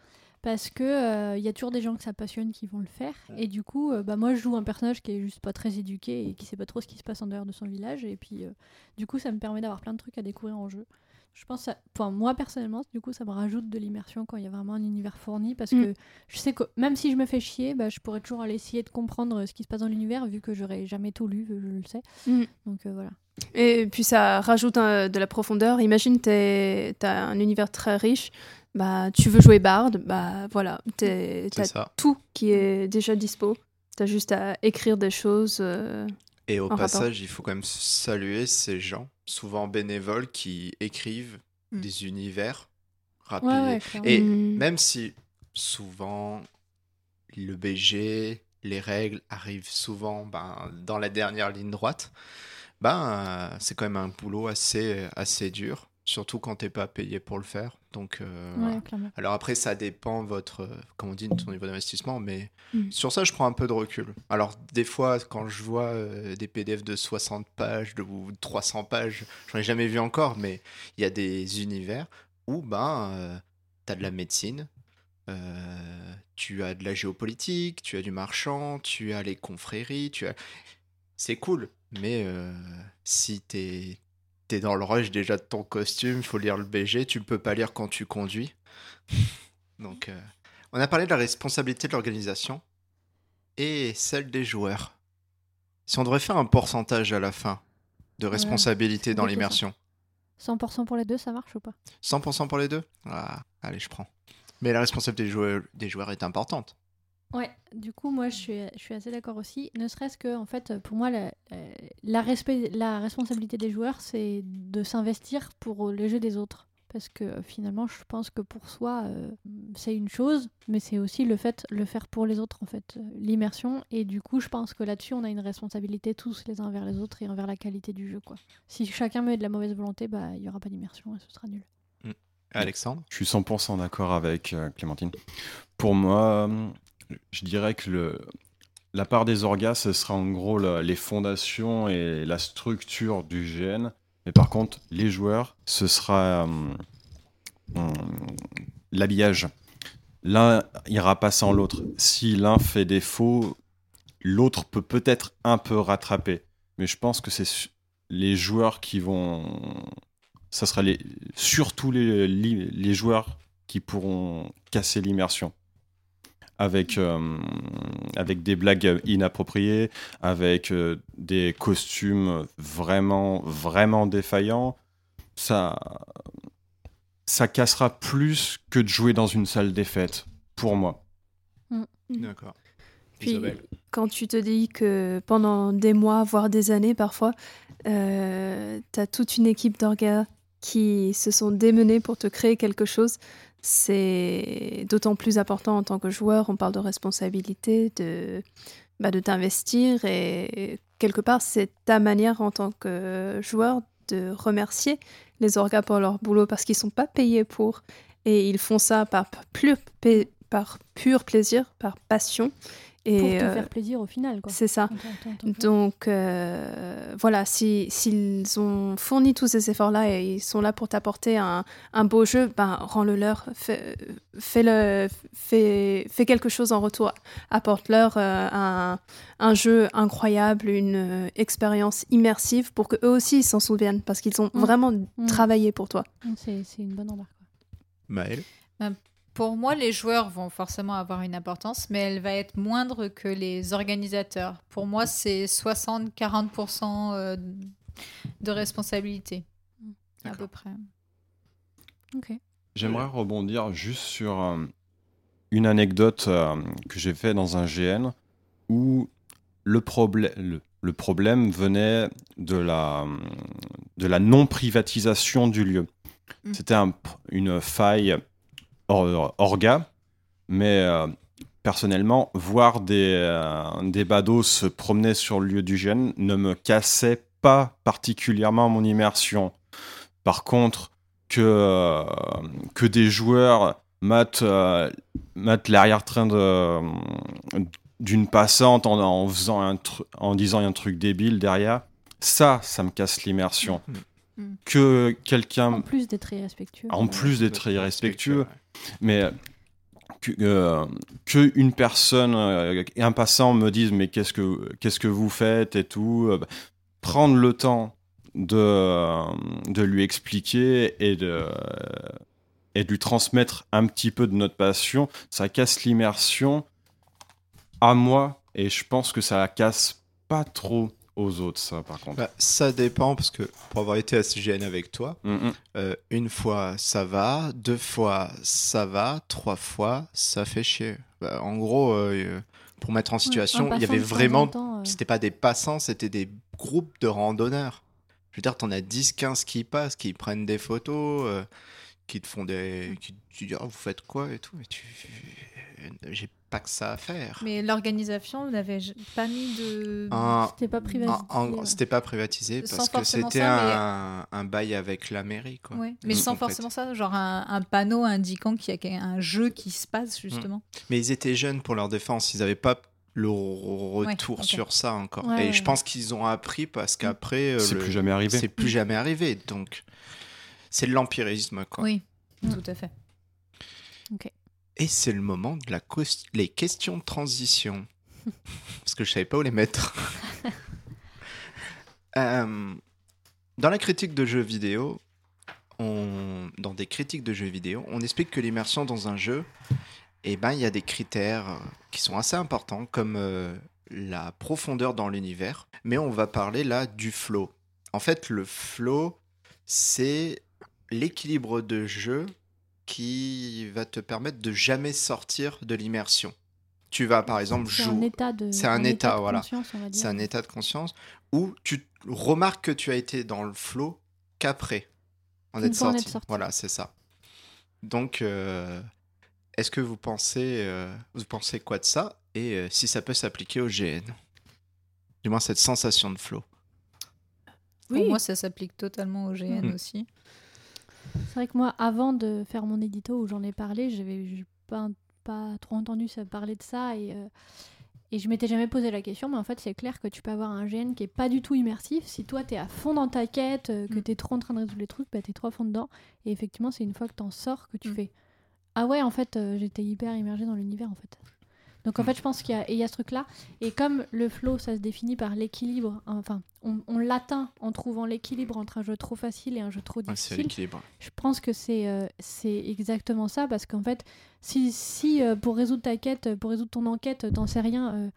Parce que euh, il y a toujours des gens que ça passionne qui vont le faire. Et du coup, euh, bah, moi, je joue un personnage qui est juste pas très éduqué et qui sait pas trop ce qui se passe en dehors de son village. Et puis, euh, du coup, ça me permet d'avoir plein de trucs à découvrir en jeu. Je pense, que ça- enfin, moi personnellement, du coup, ça me rajoute de l'immersion quand il y a vraiment un univers fourni. Parce Mm. que je sais que même si je me fais chier, bah, je pourrais toujours aller essayer de comprendre ce qui se passe dans l'univers, vu que j'aurais jamais tout lu, je le sais. Mm. Donc euh, voilà. Et puis ça rajoute un- de la profondeur. Imagine, tu as un univers très riche, bah, tu veux jouer barde, bah voilà, tu C'est as ça. tout qui est déjà dispo. Tu as juste à écrire des choses. euh, Et au En passage, il faut quand même saluer ces gens, souvent bénévoles, qui écrivent Mm. des univers rapides. Ouais, ouais, clairement. Et Mm. même si souvent le BG, les règles arrivent souvent ben, dans la dernière ligne droite, ben, c'est quand même un boulot assez, assez dur, surtout quand t'es pas payé pour le faire. Donc, euh. Ouais. Alors après, ça dépend votre, euh, comme on dit, de ton niveau d'investissement, mais Mm. sur ça, je prends un peu de recul. Alors des fois, quand je vois euh, des PDF de 60 pages de, ou de 300 pages, j'en ai jamais vu encore, mais il y a des univers où ben, euh, tu as de la médecine, tu as de la géopolitique, tu as du marchand, tu as les confréries, tu as... C'est cool, mais si t'es es dans le rush déjà de ton costume, faut lire le BG, tu peux pas lire quand tu conduis. Donc, euh, on a parlé de la responsabilité de l'organisation et celle des joueurs. Si on devrait faire un pourcentage à la fin de responsabilité dans l'immersion, 100% pour les deux, ça marche ou pas? 100% pour les deux? Ah, Allez, je prends. Mais la responsabilité des joueurs, des joueurs est importante. Ouais, du coup, moi, je suis, je suis assez d'accord aussi. Ne serait-ce que, en fait, pour moi, la, la- la, respect- la responsabilité des joueurs, c'est de s'investir pour les jeux des autres. Parce que euh, finalement, je pense que pour soi, euh, c'est une chose, mais c'est aussi le fait le faire pour les autres, en fait, euh, l'immersion. Et du coup, je pense que là-dessus, on a une responsabilité tous les uns envers les autres et envers la qualité du jeu, quoi. Si chacun met de la mauvaise volonté, bah, il y aura pas d'immersion et ce sera nul. Alexandre? Je suis 100% d'accord avec euh, Clémentine. Pour moi, euh, je dirais que la part des orgas, ce sera en gros les fondations et la structure du GN. Mais par contre, les joueurs, ce sera euh, hum, l'habillage. L'un ira pas sans l'autre. Si l'un fait défaut, l'autre peut peut-être un peu rattraper. Mais je pense que c'est les joueurs qui vont ça sera surtout les joueurs qui pourront casser l'immersion. Avec, euh, avec des blagues inappropriées, avec euh, des costumes vraiment, vraiment défaillants. Ça, ça cassera plus que de jouer dans une salle des fêtes, pour moi. D'accord. Puis, Isabelle quand tu te dis que pendant des mois, voire des années parfois, euh, tu as toute une équipe d'orgas qui se sont démenés pour te créer quelque chose, c'est d'autant plus important en tant que joueur. On parle de responsabilité, de, bah, de t'investir et quelque part, c'est ta manière en tant que joueur de remercier les orgas pour leur boulot parce qu'ils sont pas payés pour et ils font ça par pur, par pur plaisir, par passion. Et pour te euh, faire plaisir au final, quoi. c'est ça. Donc euh, voilà, si- s'ils ont fourni tous ces efforts-là et ils sont là pour t'apporter un, un beau jeu, ben rends-le leur, fais, fais-le, fais, fais quelque chose en retour, apporte-leur euh, un, un jeu incroyable, une euh, expérience immersive pour que eux aussi s'en souviennent parce qu'ils ont Mm. vraiment Mm. travaillé pour toi. C'est c'est une bonne remarque. quoi. Maëlle? Pour moi, les joueurs vont forcément avoir une importance, mais elle va être moindre que les organisateurs. Pour moi, c'est 60-40% euh, de responsabilité, à peu près. Ok. J'aimerais rebondir juste sur euh, une anecdote euh, que j'ai fait dans un GN où le, problè- le, le problème venait de la, de la non-privatisation du lieu. Mm. C'était un- une faille or- orga, mais euh, personnellement, voir des, euh, des badauds se promener sur le lieu du GN ne me cassait pas particulièrement mon immersion. Par contre, que, euh, que des joueurs matent, euh, matent l'arrière-train de- d'une passante en, en faisant un tru- en disant un truc débile derrière, ça, ça me casse l'immersion. Mm. que quelqu'un En plus d'être irrespectueux. en plus d'être Ouais, irrespectueux, mais que, euh, que une personne euh, un passant me dise mais qu'est-ce que qu'est-ce que vous faites et tout euh, bah, prendre le temps de euh, de lui expliquer et de et de lui transmettre un petit peu de notre passion ça casse l'immersion à moi et je pense que ça casse pas trop aux autres ça par contre Bah, ça dépend parce que pour avoir été à CGN avec toi, Mm, mm. euh, une fois ça va, deux fois ça va, trois fois ça fait chier. Bah, en gros, euh, pour mettre en situation, il y avait vraiment. euh, C'était pas des passants, c'était des groupes de randonneurs. Je veux dire, t'en as 10, 15 qui passent, qui prennent des photos, euh, qui te font des. qui tu dis, Ah, vous faites quoi et tout. Et tu. J'ai pas que ça à faire. Mais l'organisation n'avait pas mis de. C'était pas privatisé. C'était pas privatisé Sans parce que c'était un, un bail avec la mairie. Quoi. Ouais, mais Mm, sans fait. forcément ça, genre un, un panneau indiquant qu'il y a un jeu qui se passe justement. Mais ils étaient jeunes pour leur défense, ils n'avaient pas le re- retour ok. sur ça encore. Ouais, et ouais, je pense qu'ils ont appris parce qu'après. euh, c'est le- plus jamais arrivé C'est plus jamais arrivé. Donc, c'est de l'empirisme. Quoi. Oui, Mm. tout à fait. Et c'est le moment de la les questions de transition. Parce que je savais pas où les mettre. Euh, dans la critique de jeux vidéo, on... dans des critiques de jeux vidéo, on explique que l'immersion dans un jeu, eh ben, il y a des critères euh, qui sont assez importants, comme euh, la profondeur dans l'univers. Mais on va parler là du flow. En fait, le flow, c'est l'équilibre de jeu qui va te permettre de jamais sortir de l'immersion. Tu vas par exemple C'est un jouer. état de. C'est un état, de voilà. conscience, on va dire. C'est un état de conscience où tu remarques que tu as été dans le flow qu'après en être sorti. sorti. Voilà, c'est ça. Donc, euh, est-ce que vous pensez, euh, vous pensez quoi de ça et euh, si ça peut s'appliquer au GN Du moins cette sensation de flow. Oui. Pour moi, ça s'applique totalement au GN Mhm. aussi. C'est vrai que moi, avant de faire mon édito où j'en ai parlé, j'avais pas, pas trop entendu ça parler de ça et, euh, et je m'étais jamais posé la question, mais en fait, c'est clair que tu peux avoir un GN qui est pas du tout immersif. Si toi, tu es à fond dans ta quête, euh, que Mm. tu es trop en train de résoudre les trucs, bah, tu es trop à fond dedans. Et effectivement, c'est une fois que tu en sors que tu Mm. fais Ah ouais, en fait, euh, j'étais hyper immergé dans l'univers en fait. Donc en fait, je pense qu'il y, a- il y a ce truc-là. Et comme le flow, ça se définit par l'équilibre, enfin, on, on l'atteint en trouvant l'équilibre entre un jeu trop facile et un jeu trop Ouais, difficile. l'équilibre. Je pense que c'est euh, exactement ça parce qu'en fait, si, si euh, pour résoudre ta quête, euh, pour résoudre ton enquête, euh, t'en sais rien, euh,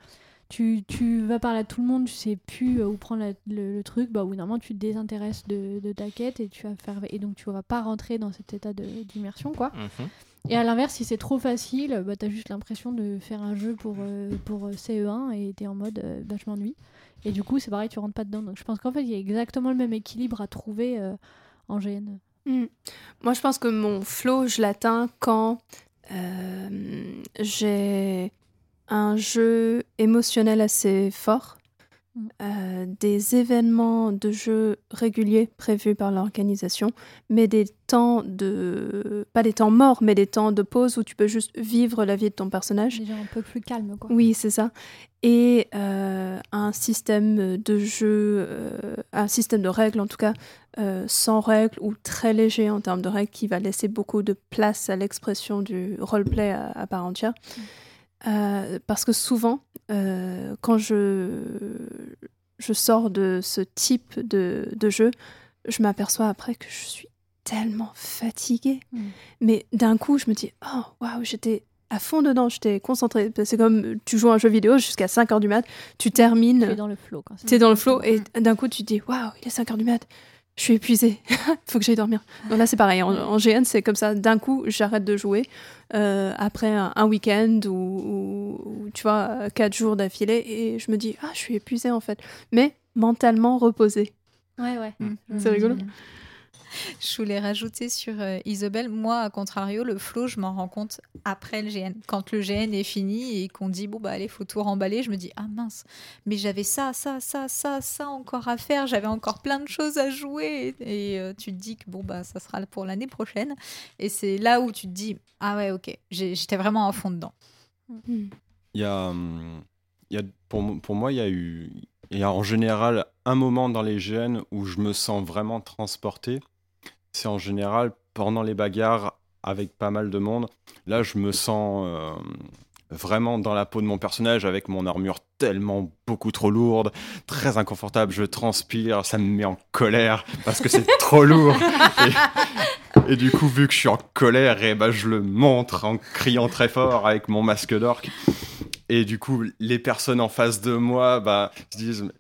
tu, tu vas parler à tout le monde, tu sais plus où prendre la- le, le truc, bah oui, normalement tu te désintéresses de, de ta quête et tu vas faire et donc tu vas pas rentrer dans cet état d'immersion quoi. Mhm. Et à l'inverse, si c'est trop facile, bah t'as juste l'impression de faire un jeu pour euh, pour euh, CE1 et t'es en mode euh, bah je. Et du coup, c'est pareil, tu rentres pas dedans. Donc je pense qu'en fait, il y a exactement le même équilibre à trouver euh, en GN. Hmm. Moi, je pense que mon flow, je l'atteins quand j'ai un jeu émotionnel assez fort. Euh, des événements de jeu réguliers prévus par l'organisation, mais des temps de... pas des temps morts, mais des temps de pause où tu peux juste vivre la vie de ton personnage. Déjà un peu plus calme quoi. Oui, c'est ça. Et euh, un système de jeu, euh, un système de règles en tout cas, sans règles ou très léger en termes de règles, qui va laisser beaucoup de place à l'expression du roleplay à, à part entière. Euh, parce que souvent, euh, quand je, je sors de ce type de, de jeu, je m'aperçois après que je suis tellement fatiguée. Mm. Mais d'un coup, je me dis, oh, waouh, j'étais à fond dedans, j'étais concentrée. C'est comme tu joues à un jeu vidéo jusqu'à 5h du mat, tu Tu termines, es dans le flow. Quand tu es dans le flow, et d'un coup, tu te dis, waouh, il est 5h du mat, je suis épuisée, faut que j'aille dormir. Donc là, c'est pareil, en, en GN, c'est comme ça, d'un coup, j'arrête de jouer euh, après un, un week-end ou, ou- ou, tu vois, 4 jours d'affilée, et je me dis, ah, je suis épuisée en fait, mais mentalement reposée. Ouais, ouais. Mm. C'est rigolo. Je voulais rajouter sur euh, Isobel, moi, à contrario, le flow, je m'en rends compte après le GN. Quand le GN est fini et qu'on dit, bon, bah allez, faut tout remballer, je me dis, ah mince, mais j'avais ça, ça, ça, ça, ça encore à faire, j'avais encore plein de choses à jouer. Et euh, tu te dis que, bon, bah ça sera pour l'année prochaine. Et c'est là où tu te dis, ah ouais, ok, j'étais vraiment à fond dedans. Il y a, hum, y a pour, pour moi, il y a eu, il y a en général un moment dans les GN où je me sens vraiment transporté. C'est en général pendant les bagarres avec pas mal de monde. Là, je me sens euh, vraiment dans la peau de mon personnage avec mon armure tellement beaucoup trop lourde, très inconfortable. Je transpire, ça me met en colère parce que c'est trop lourd. Et, du coup, vu que je suis en colère, et ben, je le montre en criant très fort avec mon masque d'orque. Et du coup, les personnes en face de moi bah, se disent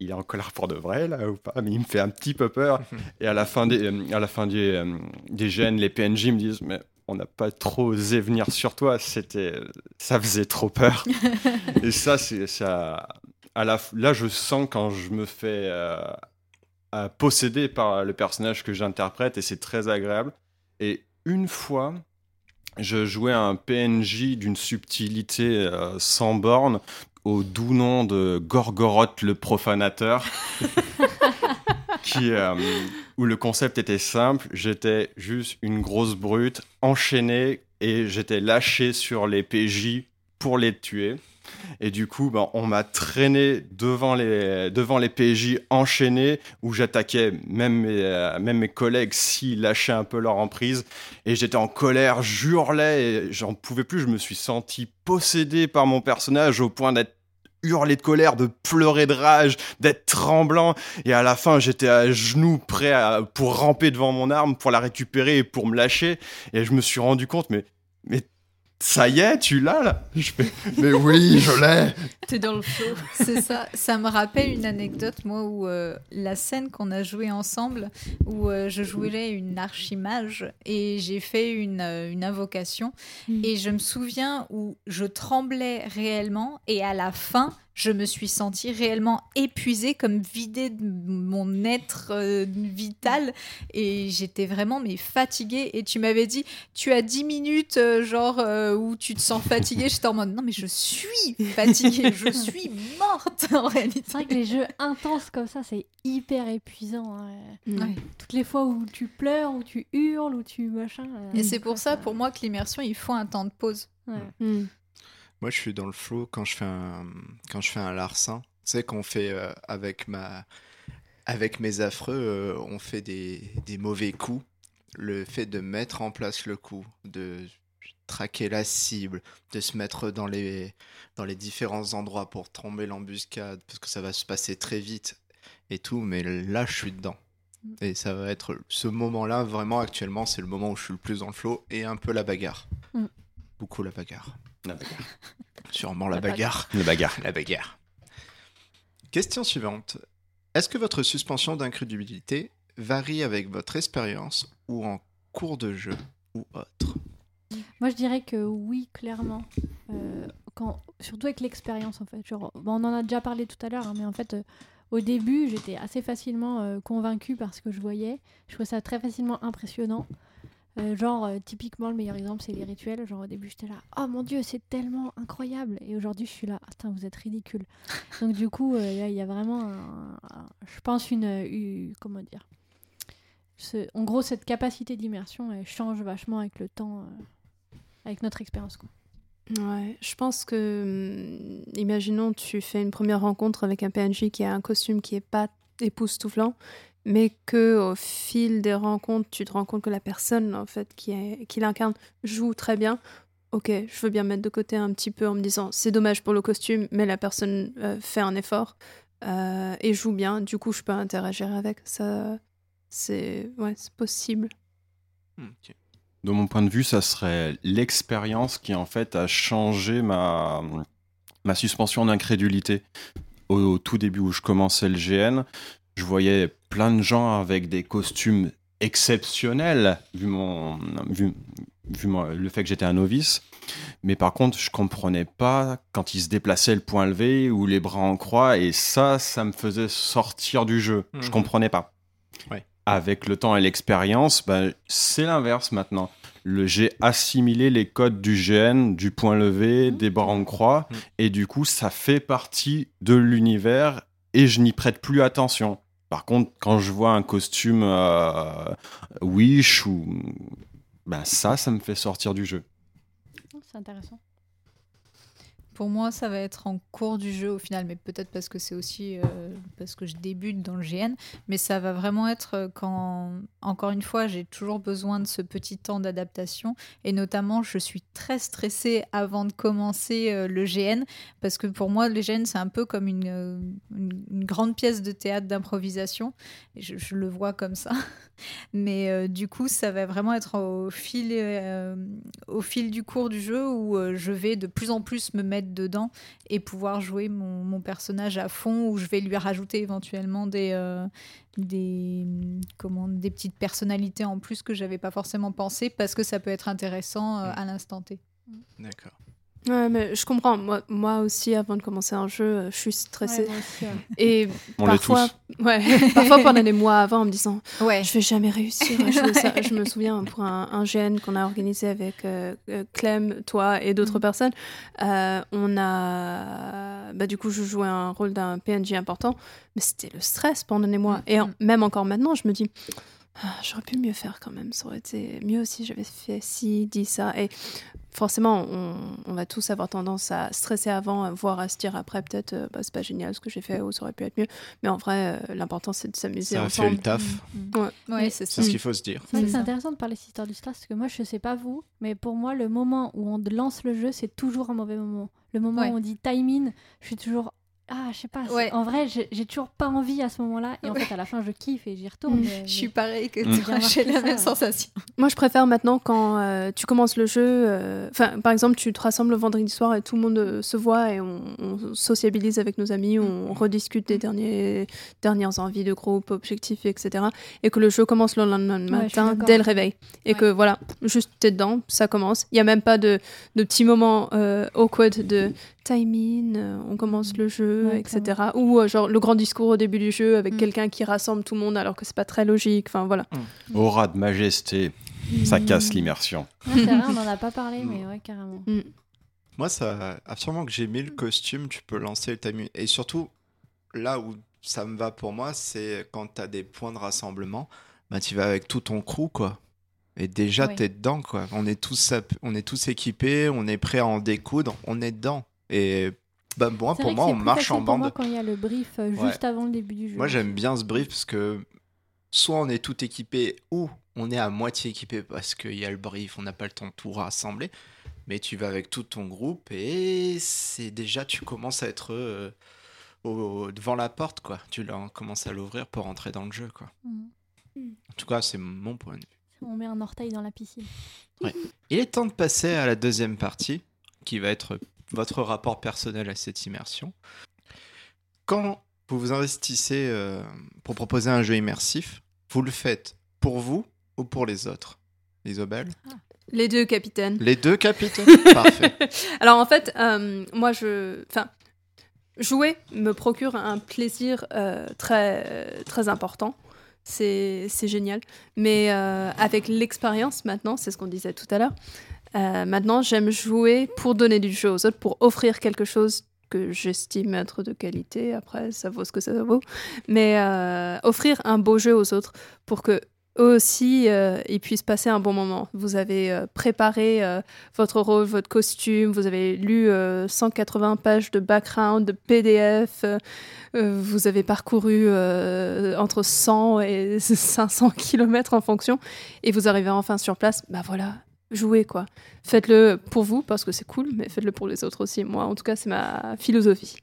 il est en colère pour de vrai là ou pas mais il me fait un petit peu peur. Et à la fin des à la fin des, euh, des gènes les PNJ me disent mais on n'a pas trop osé venir sur toi c'était ça faisait trop peur. Et ça c'est ça à la là je sens quand je me fais euh, euh, posséder par le personnage que j'interprète et c'est très agréable. Et une fois je jouais un PNJ d'une subtilité euh, sans borne au doux nom de Gorgoroth le profanateur, qui, euh, où le concept était simple. J'étais juste une grosse brute enchaînée et j'étais lâché sur les PJ pour les tuer. Et du coup, ben, on m'a traîné devant les, devant les PJ enchaînés où j'attaquais même mes, euh, même mes collègues s'ils lâchaient un peu leur emprise. Et j'étais en colère, j'hurlais et j'en pouvais plus. Je me suis senti possédé par mon personnage au point d'être hurlé de colère, de pleurer de rage, d'être tremblant. Et à la fin, j'étais à genoux, prêt à- pour ramper devant mon arme, pour la récupérer et pour me lâcher. Et je me suis rendu compte, mais, mais ça y est, tu l'as là Je fais, mais oui, je l'ai T'es dans le flow. C'est ça. Ça me rappelle une anecdote, moi, où euh, la scène qu'on a jouée ensemble, où euh, je jouais une archimage et j'ai fait une, euh, une invocation. Mm. Et je me souviens où je tremblais réellement et à la fin, je me suis sentie réellement épuisée, comme vidée de mon être euh, vital. Et j'étais vraiment mais fatiguée. Et tu m'avais dit, tu as 10 minutes, euh, genre, euh, où tu te sens fatiguée. J'étais en mode, non, mais je suis fatiguée, je suis morte en réalité. C'est vrai que les jeux intenses comme ça, c'est hyper épuisant. hein. Ouais. Toutes les fois où tu pleures, où tu hurles, où tu machin. euh, Et c'est pour ça, pour moi, que l'immersion, il faut un temps de pause. ouais. Mm. Moi, je suis dans le flow quand je fais un, quand je fais un larcin. Tu sais qu'on fait euh, avec ma, avec mes affreux, euh, on fait des, des mauvais coups. Le fait de mettre en place le coup, de traquer la cible, de se mettre dans les, dans les différents endroits pour tomber l'embuscade, parce que ça va se passer très vite et tout. Mais là, je suis dedans. Et ça va être ce moment-là, vraiment actuellement, c'est le moment où je suis le plus dans le flow et un peu la bagarre. Mm. Beaucoup la bagarre. La bagarre. Sûrement la La bagarre. La bagarre. La bagarre. Question suivante. Est-ce que votre suspension d'incrédulité varie avec votre expérience ou en cours de jeu ou autre? Moi, je dirais que oui, clairement. Euh, quand, surtout avec l'expérience, en fait. Genre, bon, on en a déjà parlé tout à l'heure, hein, mais en fait, euh, au début, j'étais assez facilement euh, convaincue par ce que je voyais. Je trouvais ça très facilement impressionnant. Euh, genre, euh, typiquement, le meilleur exemple, c'est les rituels. Genre, au début, j'étais là, oh mon dieu, c'est tellement incroyable. Et aujourd'hui, je suis là, attends, vous êtes ridicule. Donc, du coup, euh, il y a vraiment, je pense, une. comment dire En gros, cette capacité d'immersion, elle change vachement avec le temps, avec notre expérience. Ouais, je pense que, hum, imaginons, tu fais une première rencontre avec un PNJ qui a un costume qui est pas époustouflant, mais que au fil des rencontres, tu te rends compte que la personne, en fait, qui, est, qui l'incarne, joue très bien. Ok, je veux bien mettre de côté un petit peu en me disant c'est dommage pour le costume, mais la personne euh, fait un effort euh, et joue bien. Du coup, je peux interagir avec ça. C'est ouais, c'est possible. De mon point de vue, ça serait l'expérience qui en fait a changé ma, ma suspension d'incrédulité. Au, au tout début où je commençais le GN, je voyais plein de gens avec des costumes exceptionnels, vu, mon, vu, vu mon- le fait que j'étais un novice. Mais par contre, je comprenais pas quand ils se déplaçaient le point levé ou les bras en croix, et ça, ça me faisait sortir du jeu. Je Mhm. comprenais pas. Ouais. Avec le temps et l'expérience, ben, c'est l'inverse maintenant. Le, j'ai assimilé les codes du GN, du point levé, Mhm. des bras en croix, Mhm. et du coup, ça fait partie de l'univers et je n'y prête plus attention. Par contre, quand je vois un costume euh, Wish ou ben ça, ça me fait sortir du jeu. C'est intéressant. Pour moi, ça va être en cours du jeu au final, mais peut-être parce que c'est aussi euh, parce que je débute dans le GN. Mais ça va vraiment être euh, quand, encore une fois, j'ai toujours besoin de ce petit temps d'adaptation. Et notamment, je suis très stressée avant de commencer euh, le GN, parce que pour moi, le GN, c'est un peu comme une, une, grande pièce de théâtre d'improvisation. Je le vois comme ça. Mais euh, du coup, ça va vraiment être au fil, euh, au fil du cours du jeu où euh, je vais de plus en plus me mettre dedans et pouvoir jouer mon, mon personnage à fond, où je vais lui rajouter éventuellement des, euh, des, comment, des petites personnalités en plus que j'avais pas forcément pensé parce que ça peut être intéressant euh, à l'instant T. D'accord. Ouais, mais je comprends. Moi, moi aussi, avant de commencer un jeu, euh, je suis stressée. Ouais, moi aussi, ouais. Et On parfois, ouais, parfois pendant des mois avant, en me disant Ouais. je vais jamais réussir à jouer ça. Je me souviens pour un, un GN qu'on a organisé avec euh, euh, Clem, toi et d'autres Mhm. personnes, euh, on a, bah, du coup, je jouais un rôle d'un PNJ important, mais c'était le stress pendant des mois. Et en- même encore maintenant, je me dis. Ah, J'aurais pu mieux faire quand même. Ça aurait été mieux si j'avais fait ci, dit ça. Et forcément, on, on va tous avoir tendance à stresser avant, voire à se dire après, peut-être, euh, bah, c'est pas génial ce que j'ai fait ou ça aurait pu être mieux. Mais en vrai, euh, l'important, c'est de s'amuser Ça a fait le taf. Mm. Ouais. Ouais, c'est ce qu'il faut se dire. C'est ça. intéressant de parler de cette histoire du stress parce que moi je sais pas vous, mais pour moi le moment où on lance le jeu c'est toujours un mauvais moment. Le moment Ouais. où on dit timing, je suis toujours ah je sais pas. Ouais. En vrai j'ai toujours pas envie à ce moment-là et en fait à la fin je kiffe et j'y retourne. Mm. mais- Je suis pareil que Mm. toi, j'ai la ça, même ouais. sensation. Moi, je préfère maintenant quand euh, tu commences le jeu. euh, Enfin, par exemple, tu te rassembles le vendredi soir et tout le monde euh, se voit et on, on sociabilise avec nos amis, on rediscute des derniers, dernières envies de groupe, objectifs, etc. Et que le jeu commence le lendemain matin dès le réveil. Et Ouais. que voilà, juste t'es dedans, ça commence. Il n'y a même pas de, de petits moments euh, awkward de timing, euh, on commence le jeu, Ouais, etc. Ou euh, genre le grand discours au début du jeu avec Mm. quelqu'un qui rassemble tout le monde alors que c'est pas très logique. Enfin voilà. Aura de majesté, ça casse l'immersion. C'est vrai, on en a pas parlé mais ouais carrément. Moi, ça, absolument que j'ai mis le costume, tu peux lancer le timing. Et surtout, là où ça me va pour moi, c'est quand tu as des points de rassemblement, bah, tu vas avec tout ton crew, quoi. Et déjà, Oui. t'es dedans, quoi. On est, tous, on est tous équipés, on est prêt à en découdre, on est dedans. Et bah, moi, C'est pour moi, on marche en bande. moi quand il y a le brief euh, Ouais. juste avant le début du jeu. Moi, j'aime bien ce brief parce que soit on est tout équipé ou on est à moitié équipé parce qu'il y a le brief, on n'a pas le temps de tout rassembler. Mais tu vas avec tout ton groupe et c'est déjà, tu commences à être euh, au- devant la porte, quoi. Tu commences à l'ouvrir pour entrer dans le jeu, quoi. Mm. En tout cas, c'est mon point de vue. On met un orteil dans la piscine. Il est temps de passer à la deuxième partie, qui va être votre rapport personnel à cette immersion. Quand vous vous investissez euh, pour proposer un jeu immersif, vous le faites pour vous ou pour les autres? Isobel Les deux, capitaine. Les deux capitaines Parfait. Alors en fait, euh, moi je, enfin, jouer me procure un plaisir euh, très très important. C'est génial. Mais avec l'expérience maintenant, c'est ce qu'on disait tout à l'heure. Euh, maintenant, j'aime jouer pour donner du jeu aux autres, pour offrir quelque chose que j'estime être de qualité. Après, ça vaut ce que ça vaut. Mais euh, offrir un beau jeu aux autres pour que eux aussi euh, ils puissent passer un bon moment. Vous avez préparé votre rôle, votre costume, vous avez lu euh, 180 pages de background, de PDF, vous avez parcouru entre 100 et 500 kilomètres en fonction, et vous arrivez enfin sur place, bah voilà, jouez quoi. Faites-le pour vous parce que c'est cool, mais faites-le pour les autres aussi. Moi, en tout cas, c'est ma philosophie.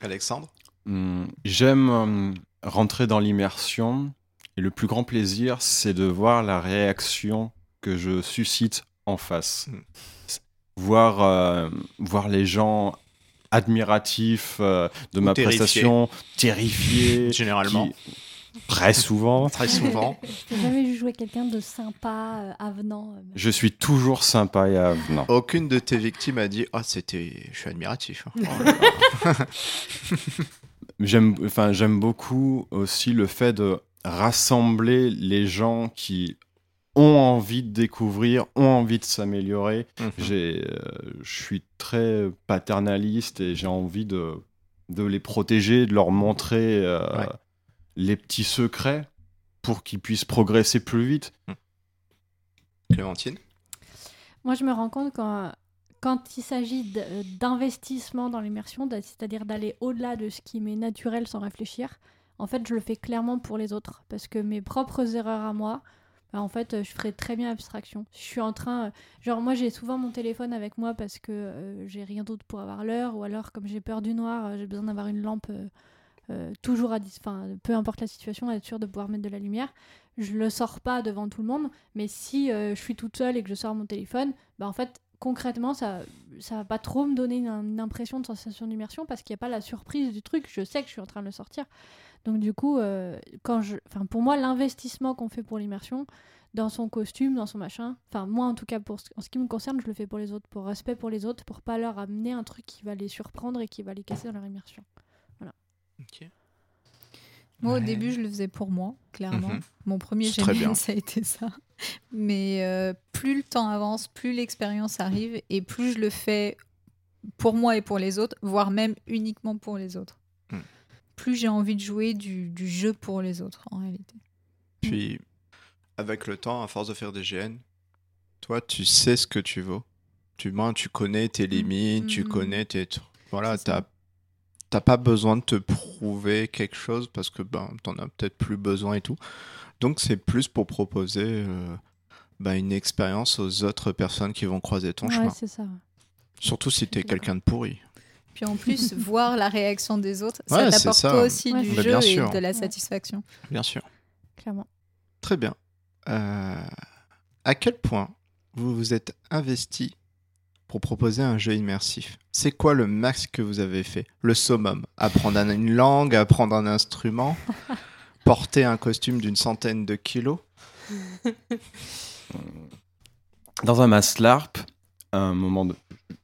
Alexandre Hum, J'aime hum, rentrer dans l'immersion et le plus grand plaisir, c'est de voir la réaction que je suscite en face. Mm. Voir, euh, voir les gens admiratifs euh, de Ou ma prestation, terrifiés. Généralement. qui- Très souvent. Très souvent. J'ai jamais vu jouer quelqu'un de sympa, euh, avenant. euh, Je suis toujours sympa et avenant. Aucune de tes victimes a dit Ah, c'était. Je suis admiratif. hein. Oh. J'aime, enfin, j'aime beaucoup aussi le fait de rassembler les gens qui ont envie de découvrir, ont envie de s'améliorer. Mhm. J'ai, euh, je suis très paternaliste et j'ai envie de, de les protéger, de leur montrer euh, Ouais. Les petits secrets pour qu'ils puissent progresser plus vite. Clémentine Moi, je me rends compte quand, quand il s'agit d'investissement dans l'immersion, c'est-à-dire d'aller au-delà de ce qui m'est naturel sans réfléchir, en fait, je le fais clairement pour les autres. Parce que mes propres erreurs à moi, bah, en fait, je ferais très bien abstraction. Je suis en train. genre, moi, j'ai souvent mon téléphone avec moi parce que euh, j'ai rien d'autre pour avoir l'heure, ou alors, comme j'ai peur du noir, euh, j'ai besoin d'avoir une lampe. euh, euh, toujours à enfin peu importe la situation être sûr de pouvoir mettre de la lumière. Je le sors pas devant tout le monde mais si euh, je suis toute seule et que je sors mon téléphone bah en fait concrètement ça ça va pas trop me donner une, impression de sensation d'immersion parce qu'il n'y a pas la surprise du truc. Je sais que je suis en train de le sortir. Donc du coup euh, quand je enfin pour moi l'investissement qu'on fait pour l'immersion dans son costume dans son machin enfin moi en tout cas pour en ce qui me concerne je le fais pour les autres pour respect pour les autres pour pas leur amener un truc qui va les surprendre et qui va les casser dans leur immersion Moi, Ouais. au début, je le faisais pour moi, clairement. Mhm. Mon premier. GML, ça a été ça. Mais euh, plus le temps avance, plus l'expérience arrive et plus je le fais pour moi et pour les autres, voire même uniquement pour les autres. Hmm. Plus j'ai envie de jouer du, du jeu pour les autres, en réalité. Puis, avec le temps, à force de faire des GN, toi, tu sais ce que tu vaux. Tu, tu connais tes limites, tu Mhm. connais tes. Voilà, ça. T'as pas besoin de te prouver quelque chose parce que ben, t'en as peut-être plus besoin et tout. Donc, c'est plus pour proposer euh, ben, une expérience aux autres personnes qui vont croiser ton ouais chemin. c'est ça Surtout si t'es quelqu'un de pourri. Puis en plus, voir la réaction des autres, Ouais, ça t'apporte toi aussi Ouais, du Bah, jeu bien et de la Ouais. satisfaction. Bien sûr. clairement Très bien. Euh, à quel point vous vous êtes investi pour proposer un jeu immersif C'est quoi le max que vous avez fait? Le summum Apprendre un- une langue, apprendre un instrument, porter un costume d'une centaine de kilos? Dans un mass LARP, à un moment de...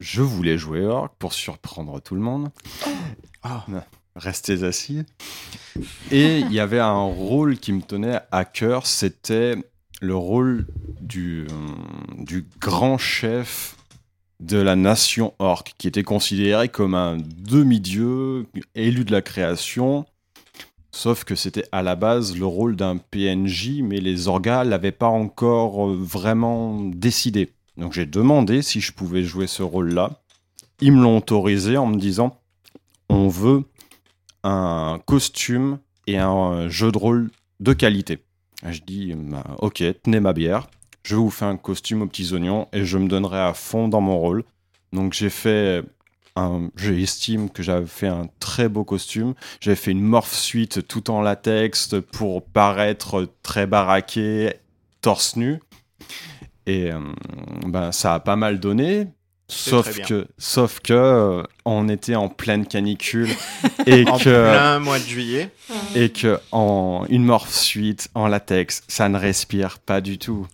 Je voulais jouer Orc pour surprendre tout le monde. Ah. Restez assis. Et il y avait un rôle qui me tenait à cœur, c'était le rôle du, euh, du grand chef de la nation orc, qui était considéré comme un demi-dieu élu de la création. Sauf que c'était à la base le rôle d'un PNJ, mais les orgas l'avaient pas encore euh, vraiment décidé. Donc j'ai demandé si je pouvais jouer ce rôle-là. Ils me l'ont autorisé en me disant on veut un costume et un jeu de rôle de qualité. Je dis bah, ok, tenez ma bière, je vous fais un costume aux petits oignons et je me donnerai à fond dans mon rôle. Donc j'ai fait un, j'estime que j'avais fait un très beau costume. J'avais fait une morph suite tout en latex pour paraître très baraqué, torse nu. Et euh, ben, ça a pas mal donné. Sauf que, sauf que euh, on était en pleine canicule et En que plein mois de juillet. et que en une morph suite en latex, ça ne respire pas du tout.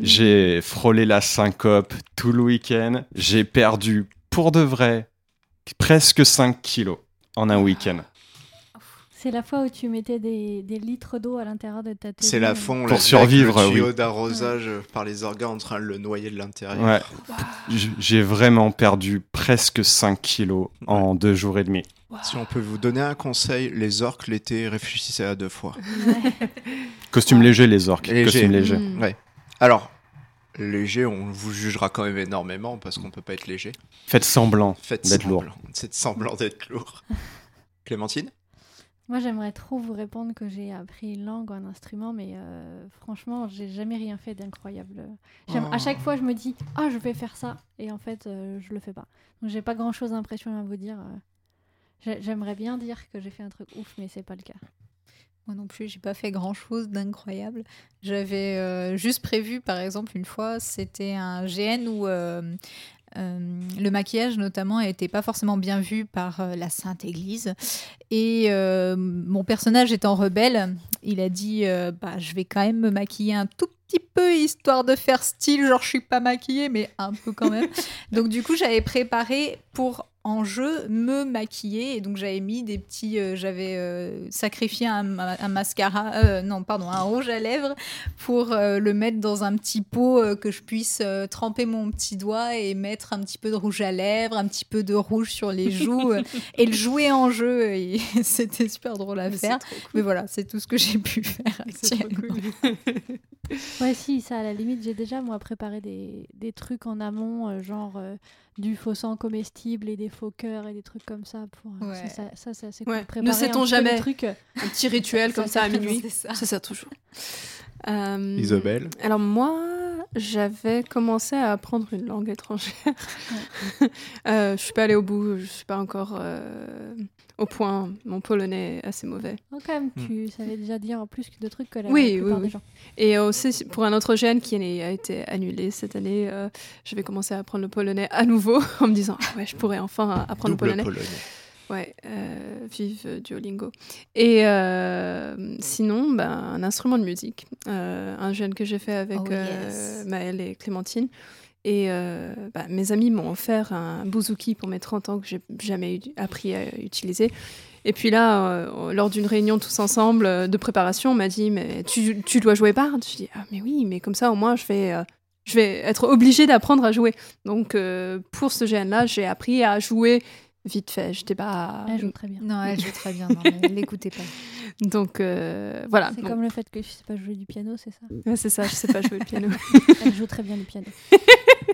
J'ai frôlé la syncope tout le week-end. J'ai perdu pour de vrai presque 5 kilos en un week-end. C'est la fois où tu mettais des, des litres d'eau à l'intérieur de ta télé. C'est la fond, Pour là, survivre, avec le tuyau oui. d'arrosage par les organes en train de le noyer de l'intérieur. Ouais. J'ai vraiment perdu presque 5 kilos en deux jours et demi. Si on peut vous donner un conseil, les orques l'été, réfléchissez à deux fois. Costume léger, les orques. Léger. Costume léger. Mm. Ouais. Alors, léger, on vous jugera quand même énormément parce qu'on peut pas être léger. Faites semblant. Faites D'être lourd. C'est semblant d'être lourd. Clémentine? Moi, j'aimerais trop vous répondre que j'ai appris une langue ou un instrument, mais euh, franchement, j'ai jamais rien fait d'incroyable. J'aime- À chaque fois, je me dis, ah, je vais faire ça, et en fait, euh, je le fais pas. Donc, j'ai pas grand chose d'impression à vous dire. euh. J'ai- J'aimerais bien dire que j'ai fait un truc ouf, mais c'est pas le cas. Moi non plus, j'ai pas fait grand chose d'incroyable. J'avais euh, juste prévu, par exemple, une fois, c'était un GN où euh, euh, le maquillage, notamment, n'était pas forcément bien vu par euh, la Sainte Église. Et euh, mon personnage étant rebelle, il a dit bah, Je vais quand même me maquiller un tout petit peu, histoire de faire style, genre je suis pas maquillée, mais un peu quand même. Donc, du coup, j'avais préparé pour en jeu me maquiller et donc j'avais mis des petits euh, j'avais euh, sacrifié un, un mascara euh, non pardon un rouge à lèvres pour euh, le mettre dans un petit pot euh, que je puisse euh, tremper mon petit doigt et mettre un petit peu de rouge à lèvres un petit peu de rouge sur les joues euh, et le jouer en jeu et c'était super drôle à Mais faire cool. mais voilà c'est tout ce que j'ai pu faire actuellement. cool. Ouais, si, ça, à la limite, j'ai déjà, moi, préparé des, des trucs en amont, euh, genre euh, du faux sang comestible et des faux cœurs et des trucs comme ça. Pour, euh, Ouais. ça, ça, ça, c'est assez Ouais. cool. Ne sait-on jamais. trucs, euh, Un petit rituel comme ça à minuit. C'est ça. C'est ça toujours. Euh, Isabelle Alors moi, j'avais commencé à apprendre une langue étrangère. euh, je suis pas allée au bout, je suis pas encore euh, au point. Mon polonais est assez mauvais. oh, quand même, tu savais déjà dire plus de trucs que la Oui, plupart oui, des oui. gens. Et aussi pour un autre gène qui a été annulé cette année, euh, je vais commencer à apprendre le polonais à nouveau en me disant ah ouais, je pourrais enfin apprendre Double le polonais. polonais. Ouais, euh, vive euh, Duolingo. Et euh, sinon, ben, un instrument de musique, euh, un jeune que j'ai fait avec Oh, euh, yes. Maëlle et Clémentine. Et euh, bah, mes amis m'ont offert un bouzouki pour mes 30 ans que j'ai jamais eu- appris à utiliser. Et puis là, euh, lors d'une réunion tous ensemble euh, de préparation, on m'a dit Mais tu, tu dois jouer barde Je dis Ah, mais oui, mais comme ça, au moins, je vais, euh, je vais être obligée d'apprendre à jouer. Donc, euh, pour ce GN-là, j'ai appris à jouer vite fait. J'étais pas. Elle joue très bien. non elle joue très bien l'écoutez pas Donc, euh, voilà. C'est Bon, comme le fait que je sais pas jouer du piano, c'est ça? ouais, c'est ça, je sais pas jouer le piano. Elle joue très bien du piano.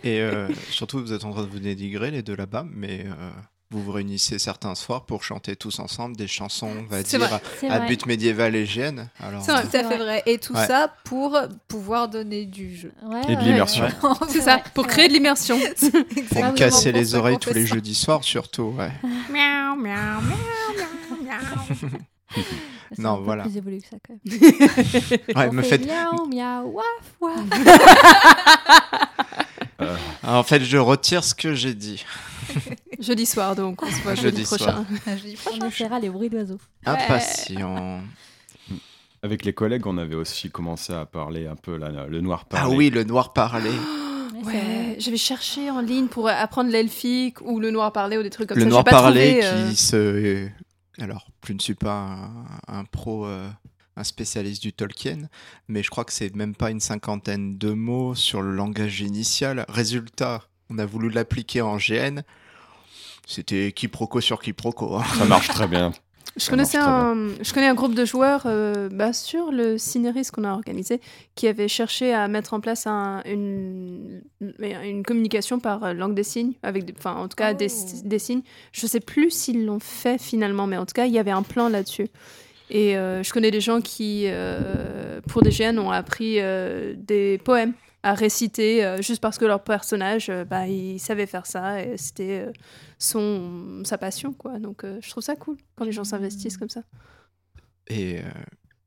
Et euh, surtout, vous êtes en train de vous dénigrer les deux là-bas, mais euh, vous vous réunissez certains soirs pour chanter tous ensemble des chansons, on va dire, vrai. À vrai. but médiéval et GN. Alors, C'est vrai. tout à fait vrai et tout Ouais. ça pour pouvoir donner du jeu Ouais, Et de l'immersion. ouais. C'est ça, pour créer de l'immersion. pour me casser les oreilles tous les jeudis soirs, surtout. Ouais. Miaou, miaou, miaou, miaou, miaou. Non, voilà. plus évolué que ça, quand même. Ouais, On me fait faites. Miaou, miaou, waf, waf. Euh, En fait, je retire ce que j'ai dit. Jeudi soir, donc, on se voit jeudi, Jeudi prochain. Je dis, On essaiera les bruits d'oiseaux. Impatient. avec les collègues, on avait aussi commencé à parler un peu là, le noir Ah parlé. oui, le noir parlé. Ouais, j'avais cherché en ligne pour apprendre l'elfique ou le noir parlé ou des trucs comme le ça. noir J'ai pas parlé trouvé, euh, qui se. Alors, je ne suis pas un, un pro, euh, un spécialiste du Tolkien, mais je crois que c'est même pas une cinquantaine de mots sur le langage initial. Résultat, on a voulu l'appliquer en GN. C'était quiproquo sur quiproquo. hein. Ça marche très bien. Je Ça connaissais un, je connais un groupe de joueurs euh, bah, sur le Cinéris qu'on a organisé qui avait cherché à mettre en place un- une, une communication par langue des signes, avec, des- enfin en tout cas des, Oh. des signes. Je sais plus s'ils l'ont fait finalement, mais en tout cas il y avait un plan là-dessus. Et euh, je connais des gens qui, euh, pour des GN, ont appris euh, des poèmes à réciter euh, juste parce que leur personnage, euh, bah, il savait faire ça et c'était euh, son sa passion quoi. Donc je trouve ça cool quand les gens s'investissent comme ça. Et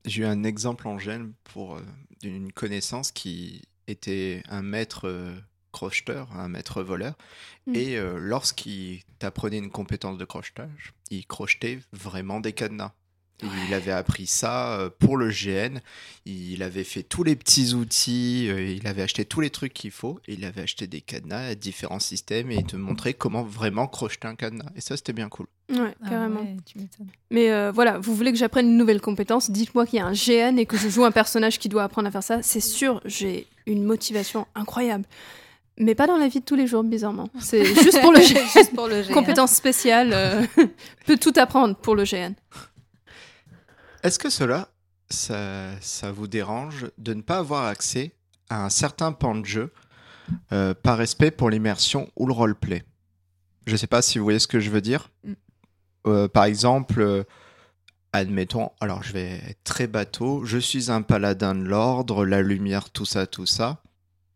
j'ai eu un exemple en gêne pour d'une connaissance qui était un maître crocheteur, un maître voleur. Mm. Et lorsqu'il t'apprenait une compétence de crochetage, il crochetait vraiment des cadenas. Il avait appris ça euh, pour le GN. Il avait fait tous les petits outils, euh, il avait acheté tous les trucs qu'il faut, et il avait acheté des cadenas, différents systèmes, et il te montrait comment vraiment crocheter un cadenas. Et ça, c'était bien cool. Ouais, Ah carrément. ouais, tu m'étonnes. Mais euh, voilà, vous voulez que j'apprenne une nouvelle compétence, dites-moi qu'il y a un GN et que je joue un personnage qui doit apprendre à faire ça. C'est sûr, j'ai une motivation incroyable. Mais pas dans la vie de tous les jours, bizarrement. C'est juste pour le GN. Juste pour le GN. Compétence spéciale, euh, peut tout apprendre pour le GN. Est-ce que cela, ça, ça vous dérange de ne pas avoir accès à un certain pan de jeu euh, par respect pour l'immersion ou le roleplay? Je ne sais pas si vous voyez ce que je veux dire. Mm. Euh, par exemple, euh, admettons, alors je vais être très bateau, je suis un paladin de l'ordre, la lumière, tout ça, tout ça.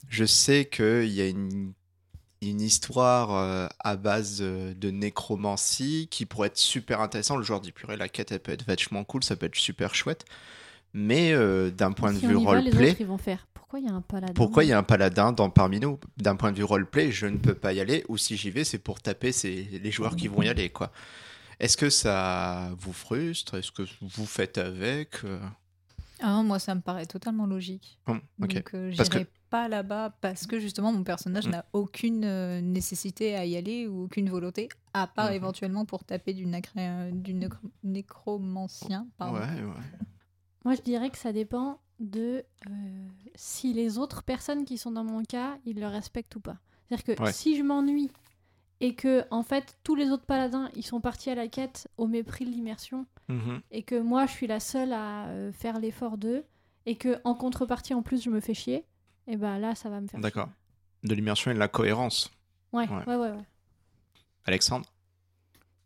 Je sais qu'il y a une, une histoire euh, à base euh, de nécromancie qui pourrait être super intéressant. Le joueur dit purée, la quête elle peut être vachement cool, ça peut être super chouette. Mais euh, d'un point de vue roleplay, autres, ils vont faire. Pourquoi il y a un paladin? Pourquoi il y a un paladin dans, parmi nous? D'un point de vue roleplay, je ne peux pas y aller, ou si j'y vais, c'est pour taper c'est les joueurs qui vont y aller. quoi. Est-ce que ça vous frustre? Est-ce que vous faites avec Ah non, moi, ça me paraît totalement logique. hum, ok. Donc, euh, Parce j'irai pas là-bas parce que justement mon personnage Mm. n'a aucune euh, nécessité à y aller ou aucune volonté, à part Mhm. éventuellement pour taper du, nacré- du nécro- nécromancien. Pardon. Ouais, ouais. Moi, je dirais que ça dépend de euh, si les autres personnes qui sont dans mon cas, ils le respectent ou pas. C'est-à-dire que Ouais. si je m'ennuie et que, en fait, tous les autres paladins, ils sont partis à la quête au mépris de l'immersion Mhm. et que moi, je suis la seule à euh, faire l'effort d'eux et que, en contrepartie, en plus, je me fais chier, et ben là, ça va me faire D'accord. De l'immersion et de la cohérence. Ouais, Ouais. ouais, ouais. ouais. Alexandre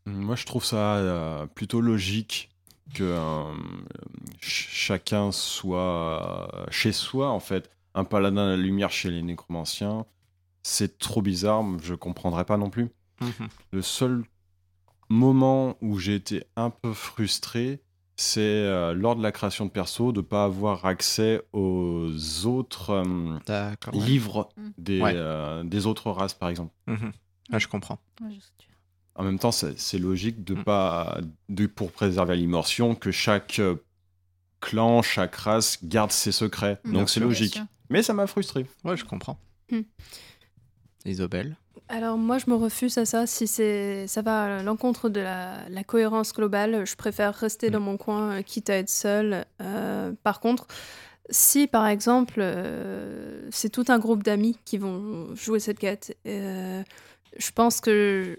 Moi, je trouve ça euh, plutôt logique que euh, ch- chacun soit euh, chez soi, en fait. Un paladin à la lumière chez les nécromanciens, c'est trop bizarre, je comprendrais pas non plus. Mhm. Le seul moment où j'ai été un peu frustré, c'est euh, lors de la création de perso, de pas avoir accès aux autres euh, ouais. livres Mm. des, Ouais. euh, des autres races, par exemple. Mhm. Ah, je comprends. Ouais, je En même temps, c'est c'est logique de Mm. pas, de, pour préserver l'immersion, que chaque clan, chaque race garde ses secrets. Mm. Bien Donc c'est sûr. logique. Mais ça m'a frustré. Ouais, je comprends. Hmm. Alors moi, je me refuse à ça. Si c'est, ça va à l'encontre de la, la cohérence globale, je préfère rester Mm. dans mon coin, euh, quitte à être seule. Euh, par contre, si par exemple, euh, c'est tout un groupe d'amis qui vont jouer cette quête, euh, je pense que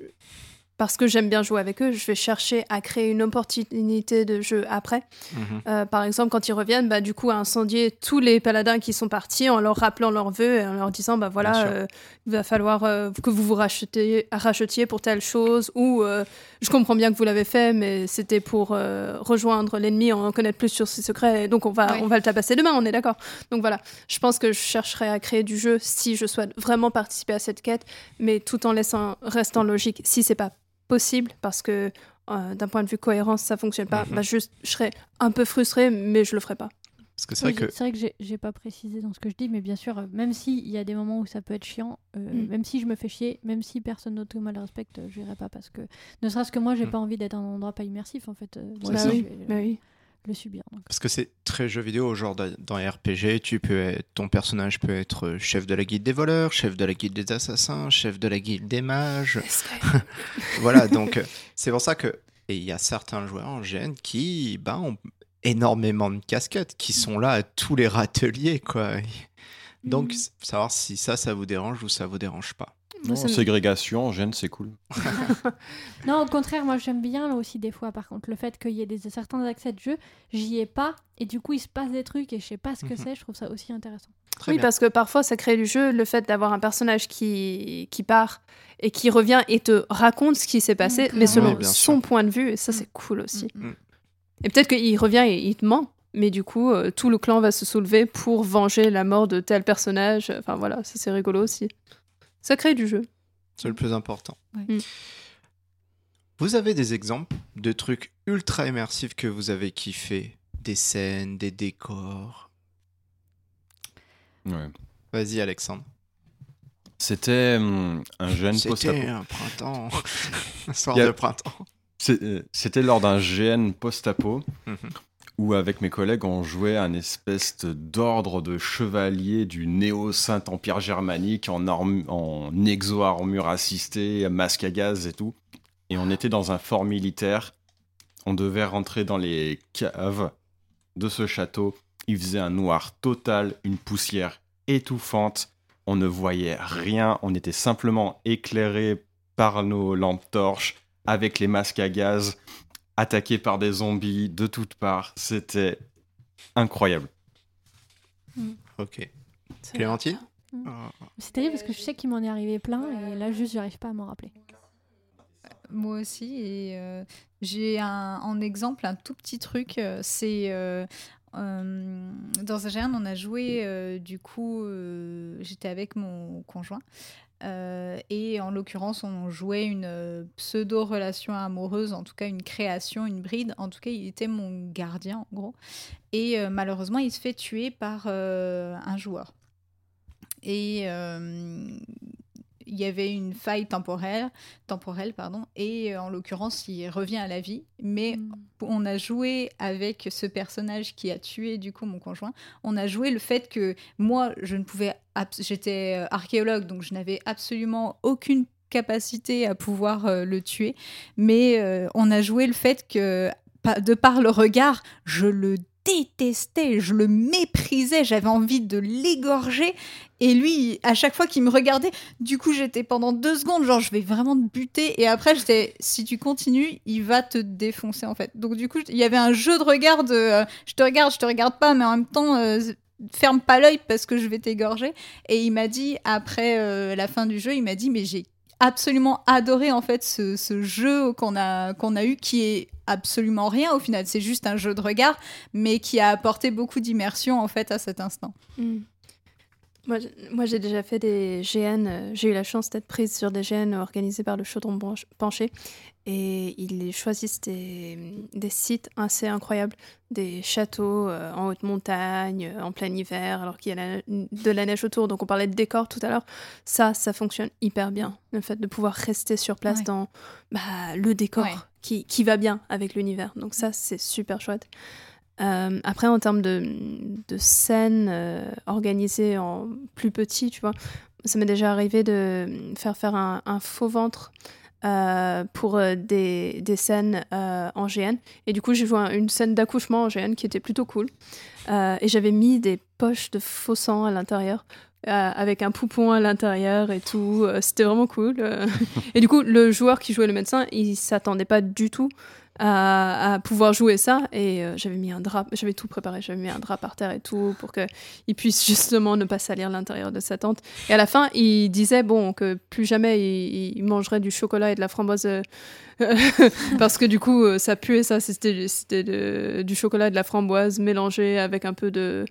parce que j'aime bien jouer avec eux, je vais chercher à créer une opportunité de jeu après. Mhm. Euh, par exemple, quand ils reviennent, bah, du coup, à incendier tous les paladins qui sont partis en leur rappelant leurs vœux et en leur disant bah voilà, euh, va falloir euh, que vous vous rachetiez, rachetiez pour telle chose, ou euh, je comprends bien que vous l'avez fait, mais c'était pour euh, rejoindre l'ennemi, en connaître plus sur ses secrets, donc on va, Oui. on va le tabasser demain, on est d'accord. Donc voilà, je pense que je chercherai à créer du jeu si je souhaite vraiment participer à cette quête, mais tout en laissant, restant logique. Si c'est pas possible, parce que euh, d'un point de vue cohérence, ça fonctionne pas, Mhm. bah, je, je serais un peu frustrée, mais je le ferai pas. Parce que c'est Oui, vrai que j'ai- c'est vrai que j'ai- j'ai pas précisé dans ce que je dis, mais bien sûr, euh, même s'il y a des moments où ça peut être chiant, euh, Mm. même si je me fais chier, même si personne d'autre que moi le respecte, euh, j'irai pas parce que ne serait-ce que moi, j'ai Mm. pas envie d'être un endroit pas immersif en fait. euh, je oui, bah oui. le subir. donc. Parce que c'est très jeu vidéo, genre dans les RPG, tu peux être, ton personnage peut être chef de la guilde des voleurs, chef de la guilde des assassins, chef de la guilde des mages. voilà, donc c'est pour ça que et il y a certains joueurs en GN qui ben, ont énormément de casquettes, qui sont là à tous les râteliers, quoi. Donc, s- savoir si ça, ça vous dérange ou ça vous dérange pas. Non, ça me- ségrégation, en gêne, c'est cool. Non, au contraire, moi j'aime bien là aussi des fois. Par contre, le fait qu'il y ait des, certains accès de jeu, j'y ai pas et du coup il se passe des trucs et je sais pas ce que Mhm. c'est. Je trouve ça aussi intéressant. Très oui, bien. parce que parfois, ça crée du jeu, le fait d'avoir un personnage qui, qui part et qui revient et te raconte ce qui s'est passé, Mm, mais selon Oui, son sûr. point de vue, et ça, Mm. c'est cool aussi. Et peut-être qu'il revient et il te ment, mais du coup, euh, tout le clan va se soulever pour venger la mort de tel personnage. Enfin voilà, ça, c'est rigolo aussi. Ça crée du jeu. C'est le plus important. Ouais. Mm. Vous avez des exemples de trucs ultra immersifs que vous avez kiffé? Des scènes, des décors? Ouais. Vas-y, Alexandre. C'était hum, un jeune C'était post-apo. un printemps. un soir a- de printemps. Euh, C'était lors d'un GN post-apo Mhm. où, avec mes collègues, on jouait un espèce d'ordre de chevalier du néo-Saint-Empire germanique en, en exo-armure assistée, masque à gaz et tout. Et on était dans un fort militaire. On devait rentrer dans les caves de ce château. Il faisait un noir total, une poussière étouffante. On ne voyait rien. On était simplement éclairés par nos lampes torches avec les masques à gaz, attaqués par des zombies de toutes parts. C'était incroyable. Ok. Clémentine Mm. Ah, C'est terrible parce que je sais qu'il m'en est arrivé plein et là juste j'arrive pas à m'en rappeler. Moi aussi, et euh, j'ai un, en exemple un tout petit truc. euh, c'est euh, euh, dans on a joué, euh, du coup, euh, j'étais avec mon conjoint. Euh, et en l'occurrence, on jouait une euh, pseudo-relation amoureuse, en tout cas une création, une bride. En tout cas, il était mon gardien, en gros. Et euh, malheureusement, il se fait tuer par un joueur. Et il y avait une faille temporelle, temporelle pardon, et euh, en l'occurrence, il revient à la vie. Mais Mm. on a joué avec ce personnage qui a tué du coup mon conjoint. On a joué le fait que moi, je ne pouvais j'étais euh, archéologue, donc je n'avais absolument aucune capacité à pouvoir euh, le tuer. Mais euh, on a joué le fait que, de par le regard, je le détestais, je le méprisais, j'avais envie de l'égorger. Et lui, à chaque fois qu'il me regardait, du coup, j'étais pendant deux secondes, genre, je vais vraiment te buter. Et après, j'étais, si tu continues, il va te défoncer, en fait. Donc, du coup, il y avait un jeu de regard de euh, je te regarde, je te regarde pas, mais en même temps, euh, ferme pas l'œil parce que je vais t'égorger. Et il m'a dit, après euh, la fin du jeu, il m'a dit, mais j'ai absolument adoré en fait ce, jeu qu'on a, a eu qui est absolument rien au final c'est juste un jeu de regard mais qui a apporté beaucoup d'immersion en fait à cet instant Mm. Moi, j'ai déjà fait des GN. euh, J'ai eu la chance d'être prise sur des GN organisés par le Chaudron Penché. Et ils choisissent des, des sites assez incroyables. Des châteaux euh, en haute montagne, euh, en plein hiver, alors qu'il y a la- de la neige autour. Donc, on parlait de décor tout à l'heure. Ça, ça fonctionne hyper bien. Le fait de pouvoir rester sur place Ouais. dans bah, le décor Ouais. qui, qui va bien avec l'univers. Donc, ça, c'est super chouette. Euh, après, en termes de, scènes euh, organisées en plus petit, tu vois, ça m'est déjà arrivé de faire faire un, faux ventre euh, pour des, scènes en GN. Et du coup, j'ai joué un- une scène d'accouchement en GN qui était plutôt cool. Et j'avais mis des poches de faux sang à l'intérieur. avec un poupon à l'intérieur et tout, c'était vraiment cool. et du coup, le joueur qui jouait le médecin, il s'attendait pas du tout à, à pouvoir jouer ça. Et euh, j'avais mis un drap, j'avais tout préparé, j'avais mis un drap par terre et tout pour qu'il puisse justement ne pas salir l'intérieur de sa tente. Et à la fin, il disait bon que plus jamais il, il mangerait du chocolat et de la framboise euh, parce que du coup euh, ça puait ça. C'était du chocolat et de la framboise mélangé avec un peu de,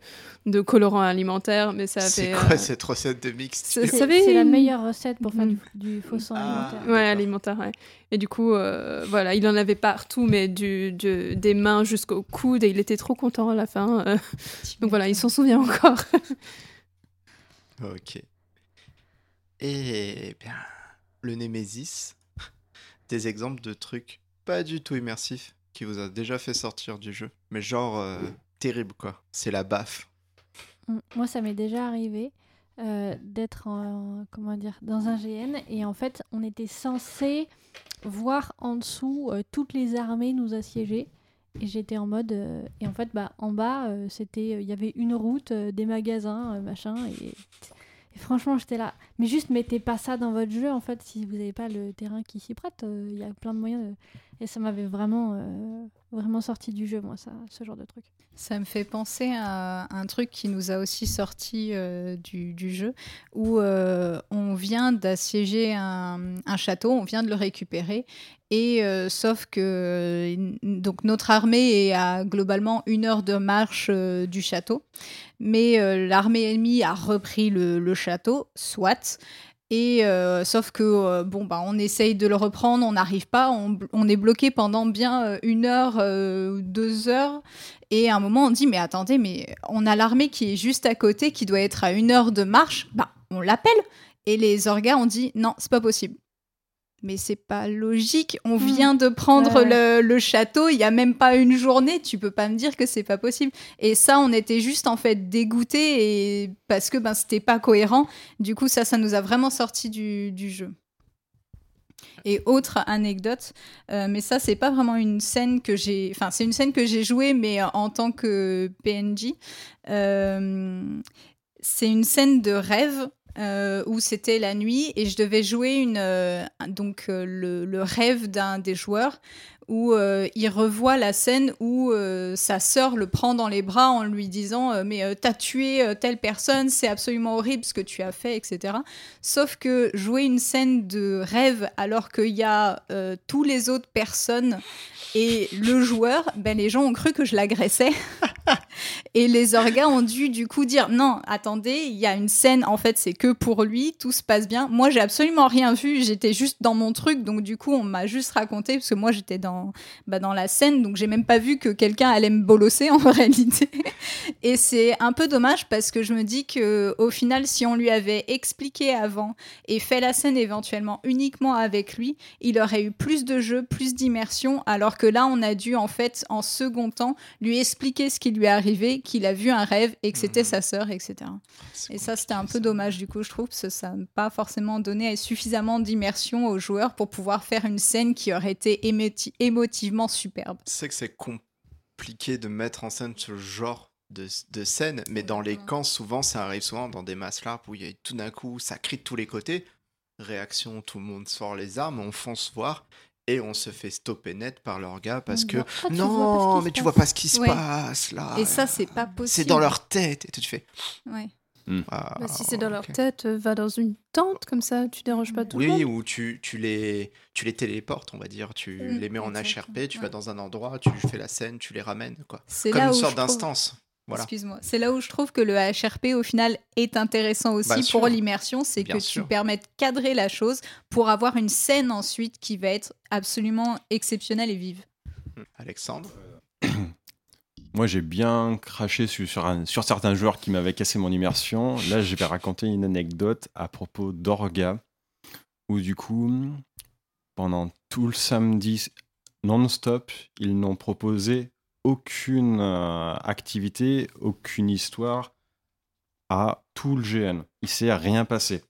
de colorant alimentaire, mais ça C'est avait quoi euh, cette recette de mix c'est- C'est Vous savez, c'est la meilleure recette pour faire Mm. du, du faux sang Ah. alimentaire. Ouais, alimentaire, ouais. Et du coup, euh, voilà, il en avait partout, mais du, du- des mains jusqu'au coude, et il était trop content à la fin. euh. donc voilà, il s'en souvient encore. Ok. Et bien, le Nemesis, des exemples de trucs pas du tout immersifs qui vous a déjà fait sortir du jeu, mais genre euh, terrible quoi. C'est la baffe. Mm. Moi, ça m'est déjà arrivé euh, d'être en- comment dire, dans un GN et en fait, on était censé voir en dessous euh, toutes les armées nous assiéger. Et j'étais en mode. euh, et en fait, bah, en bas, c'était, il y avait une route, des magasins, machin. Et franchement, j'étais là. Mais juste, mettez pas ça dans votre jeu, en fait, si vous n'avez pas le terrain qui s'y prête. euh, Il y a plein de moyens. de- Et ça m'avait vraiment, euh, vraiment sorti du jeu, moi, ça, ce genre de truc. Ça me fait penser à un truc qui nous a aussi sorti euh, du, jeu, où on vient d'assiéger un, château, on vient de le récupérer, et sauf que donc notre armée est à globalement une heure de marche du château, mais l'armée ennemie a repris le château, soit. Et euh, sauf que euh, bon bah on essaye de le reprendre, on n'arrive pas, on, est bloqué pendant bien euh, une heure, euh, deux heures. Et à un moment, on dit, mais attendez, mais on a l'armée qui est juste à côté, qui doit être à une heure de marche. Bah, on l'appelle. Et les orgas ont dit, non, c'est pas possible. Mais c'est pas logique. On Hmm. vient de prendre Ouais, le, le château, il y a même pas une journée. Tu peux pas me dire que c'est pas possible. Et ça, on était juste en fait dégoûtés et parce que ben c'était pas cohérent. Du coup, ça, ça nous a vraiment sorti du, du jeu. Et autre anecdote, euh, mais ça c'est pas vraiment une scène que j'ai, enfin c'est une scène que j'ai jouée mais en tant que PNJ. Euh, c'est une scène de rêve euh, où c'était la nuit et je devais jouer une, euh, donc euh, le, le rêve d'un des joueurs où il revoit la scène où sa sœur le prend dans les bras en lui disant mais t'as tué telle personne c'est absolument horrible ce que tu as fait etc sauf que jouer une scène de rêve alors qu'il y a tous les autres personnes et le joueur ben les gens ont cru que je l'agressais et les orgas ont dû du coup dire non, attendez, il y a une scène, en fait, c'est que pour lui, tout se passe bien. Moi, j'ai absolument rien vu, j'étais juste dans mon truc, donc du coup, on m'a juste raconté, parce que moi, j'étais dans, bah, dans la scène, donc j'ai même pas vu que quelqu'un allait me bolosser en réalité. Et c'est un peu dommage parce que je me dis que au final, si on lui avait expliqué avant et fait la scène éventuellement uniquement avec lui, il aurait eu plus de jeu, plus d'immersion, alors que là, on a dû en fait en second temps lui expliquer ce qui lui est arrivé qu'il a vu un rêve et que c'était Mhm. sa sœur, etc. Et ça, c'était un peu ça. dommage, du coup, je trouve, parce que ça n'a pas forcément donné suffisamment d'immersion aux joueurs pour pouvoir faire une scène qui aurait été émoti- émotivement superbe. C'est que c'est compliqué de mettre en scène ce genre de, de scène, mais dans les camps, souvent, ça arrive souvent dans des masses larges où il y a tout d'un coup, ça crie de tous les côtés. Réaction, tout le monde sort les armes, on fonce voir et on se fait stopper net par leur gars parce que disant, tu vois pas ce non, mais tu vois pas ce qui se Ouais. passe là. Et ça, c'est pas possible. C'est dans leur tête et tout tu fais. Ouais. ah, Bah, si c'est dans leur tête, euh, va dans une tente comme ça, tu déranges pas tout le Oui, monde. ou tu, tu, les, tu les téléportes, on va dire. Tu Mm, les mets en HRP, tu vas dans un endroit, tu fais la scène, tu les ramènes. quoi. C'est Comme là une où sorte d'instance. Voilà. Excuse-moi. C'est là où je trouve que le HRP, au final, est intéressant aussi Bah, pour l'immersion. C'est que sûr. tu permets de cadrer la chose pour avoir une scène ensuite qui va être absolument exceptionnelle et vive. Mm. Alexandre Moi, j'ai bien craché sur, sur, un- sur certains joueurs qui m'avaient cassé mon immersion. Là, je vais raconter une anecdote à propos d'Orga, où du coup, pendant tout le samedi non-stop, ils n'ont proposé aucune euh, activité, aucune histoire à tout le GN. Il s'est rien passé.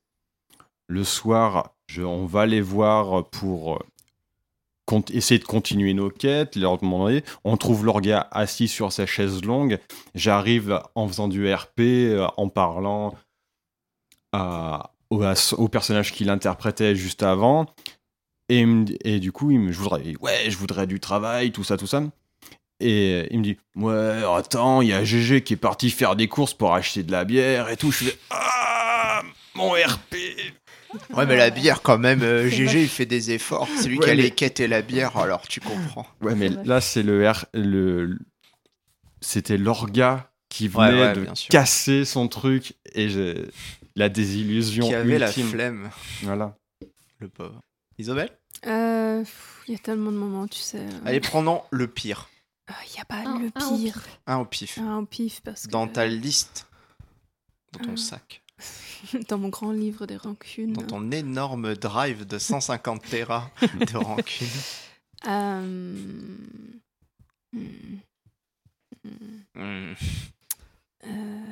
Le soir, je- on va les voir pour euh, essayer de continuer nos quêtes, leur demander. On trouve leur gars assis sur sa chaise longue. J'arrive en faisant du RP, euh, en parlant au, personnage qu'il interprétait juste avant. Et du coup, il me, je voudrais, ouais, je voudrais du travail, tout ça, tout ça. Et il me dit, ouais, attends, il y a GG qui est parti faire des courses pour acheter de la bière et tout. Je fais, ah, mon RP. Ouais, mais la bière, quand même, euh, GG, il fait des efforts. C'est lui Ouais, qui a mais- les quêtes et la bière, alors tu comprends. Ouais, mais là, c'est le R. Le... C'était l'orga qui venait ouais, de casser son truc et la désillusion Qui avait la flemme, Voilà. le pauvre. Isabelle? Euh, Il y a tellement de moments, tu sais. Allez, prenons le pire. Il n'y a pas Un- le pire. Un au pif. Un au pif parce que Dans ta liste, dans ton Ah. sac, dans mon grand livre des rancunes. dans ton énorme drive de 150 Tera de rancune. Euh, hmm, hmm, Hmm. euh,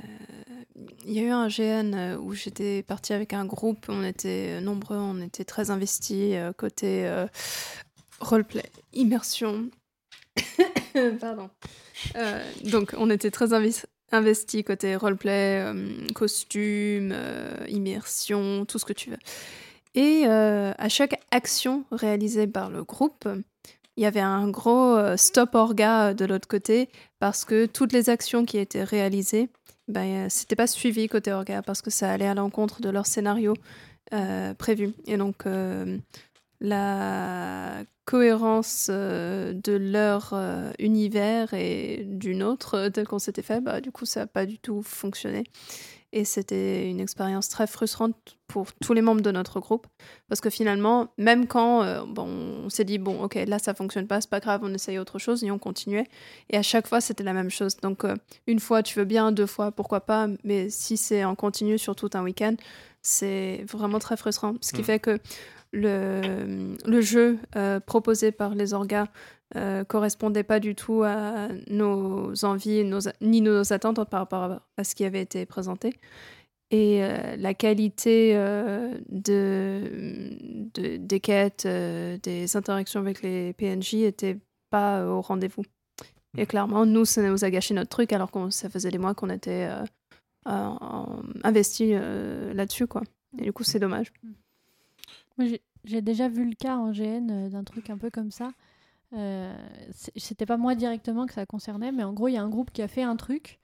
Il y a eu un GN euh, où j'étais partie avec un groupe, on était nombreux, on était très investis euh, côté euh, roleplay, immersion. Pardon. Euh, donc on était très investis côté roleplay, euh, costume, euh, immersion, tout ce que tu veux. Et euh, à chaque action réalisée par le groupe, il y avait un gros stop orga de l'autre côté parce que toutes les actions qui étaient réalisées, ben, c'était pas suivi côté orga parce que ça allait à l'encontre de leur scénario prévu. Et donc la cohérence euh, de leur euh, univers et du nôtre euh, tel qu'on s'était fait, bah, du coup ça n'a pas du tout fonctionné. Et c'était une expérience très frustrante pour tous les membres de notre groupe. Parce que finalement, même quand euh, bon, on s'est dit, bon, ok, là ça fonctionne pas, c'est pas grave, on essaye autre chose et on continuait. Et à chaque fois, c'était la même chose. Donc, une fois, tu veux bien, deux fois, pourquoi pas. Mais si c'est en continu sur tout un week-end, c'est vraiment très frustrant. Ce qui Mm. fait que le, le jeu euh, proposé par les orgas euh, correspondait pas du tout à nos envies nos, ni nos attentes par rapport à, ce qui avait été présenté. Et euh, la qualité euh, de, de- des quêtes, des interactions avec les PNJ était pas au rendez-vous. Et clairement, nous, ça nous a gâché notre truc alors que ça faisait des mois qu'on était investis euh, là-dessus. quoi. Et du coup, c'est dommage. J'ai- déjà vu le cas en GN euh, d'un truc un peu comme ça. Euh, C'était pas moi directement que ça concernait, mais en gros, il y a un groupe qui a fait un truc.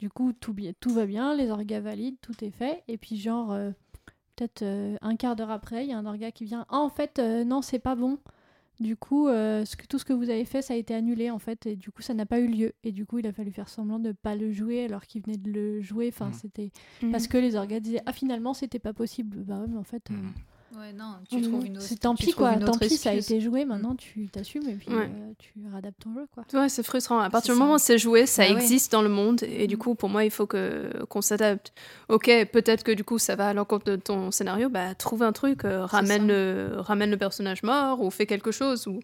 Du coup, tout, tout va bien, les orgas valides, tout est fait. Et puis, genre, euh, peut-être euh, un quart d'heure après, il y a un orga qui vient. Ah, en fait, euh, non, c'est pas bon. Du coup, euh, ce que, tout ce que vous avez fait, ça a été annulé, en fait. Et du coup, ça n'a pas eu lieu. Et du coup, il a fallu faire semblant de pas le jouer alors qu'il venait de le jouer. Enfin, Mhm. c'était parce que les orgas disaient Ah, finalement, c'était pas possible. Bah ouais, mais en fait. euh, Mhm. Ouais, non, tu trouves une autre. C'est tant pis quoi, tant pis, ça a été joué, maintenant tu t'assumes et puis Ouais. euh, tu réadaptes ton jeu quoi. Ouais, c'est frustrant. À partir du moment où c'est joué, ça Bah ouais. existe dans le monde. Et du Mm. coup, pour moi, il faut que qu'on s'adapte. Ok, peut-être que du coup, ça va à l'encontre de ton scénario. Bah, trouve un truc, euh, ramène, le, ramène le personnage mort ou fais quelque chose. Ou,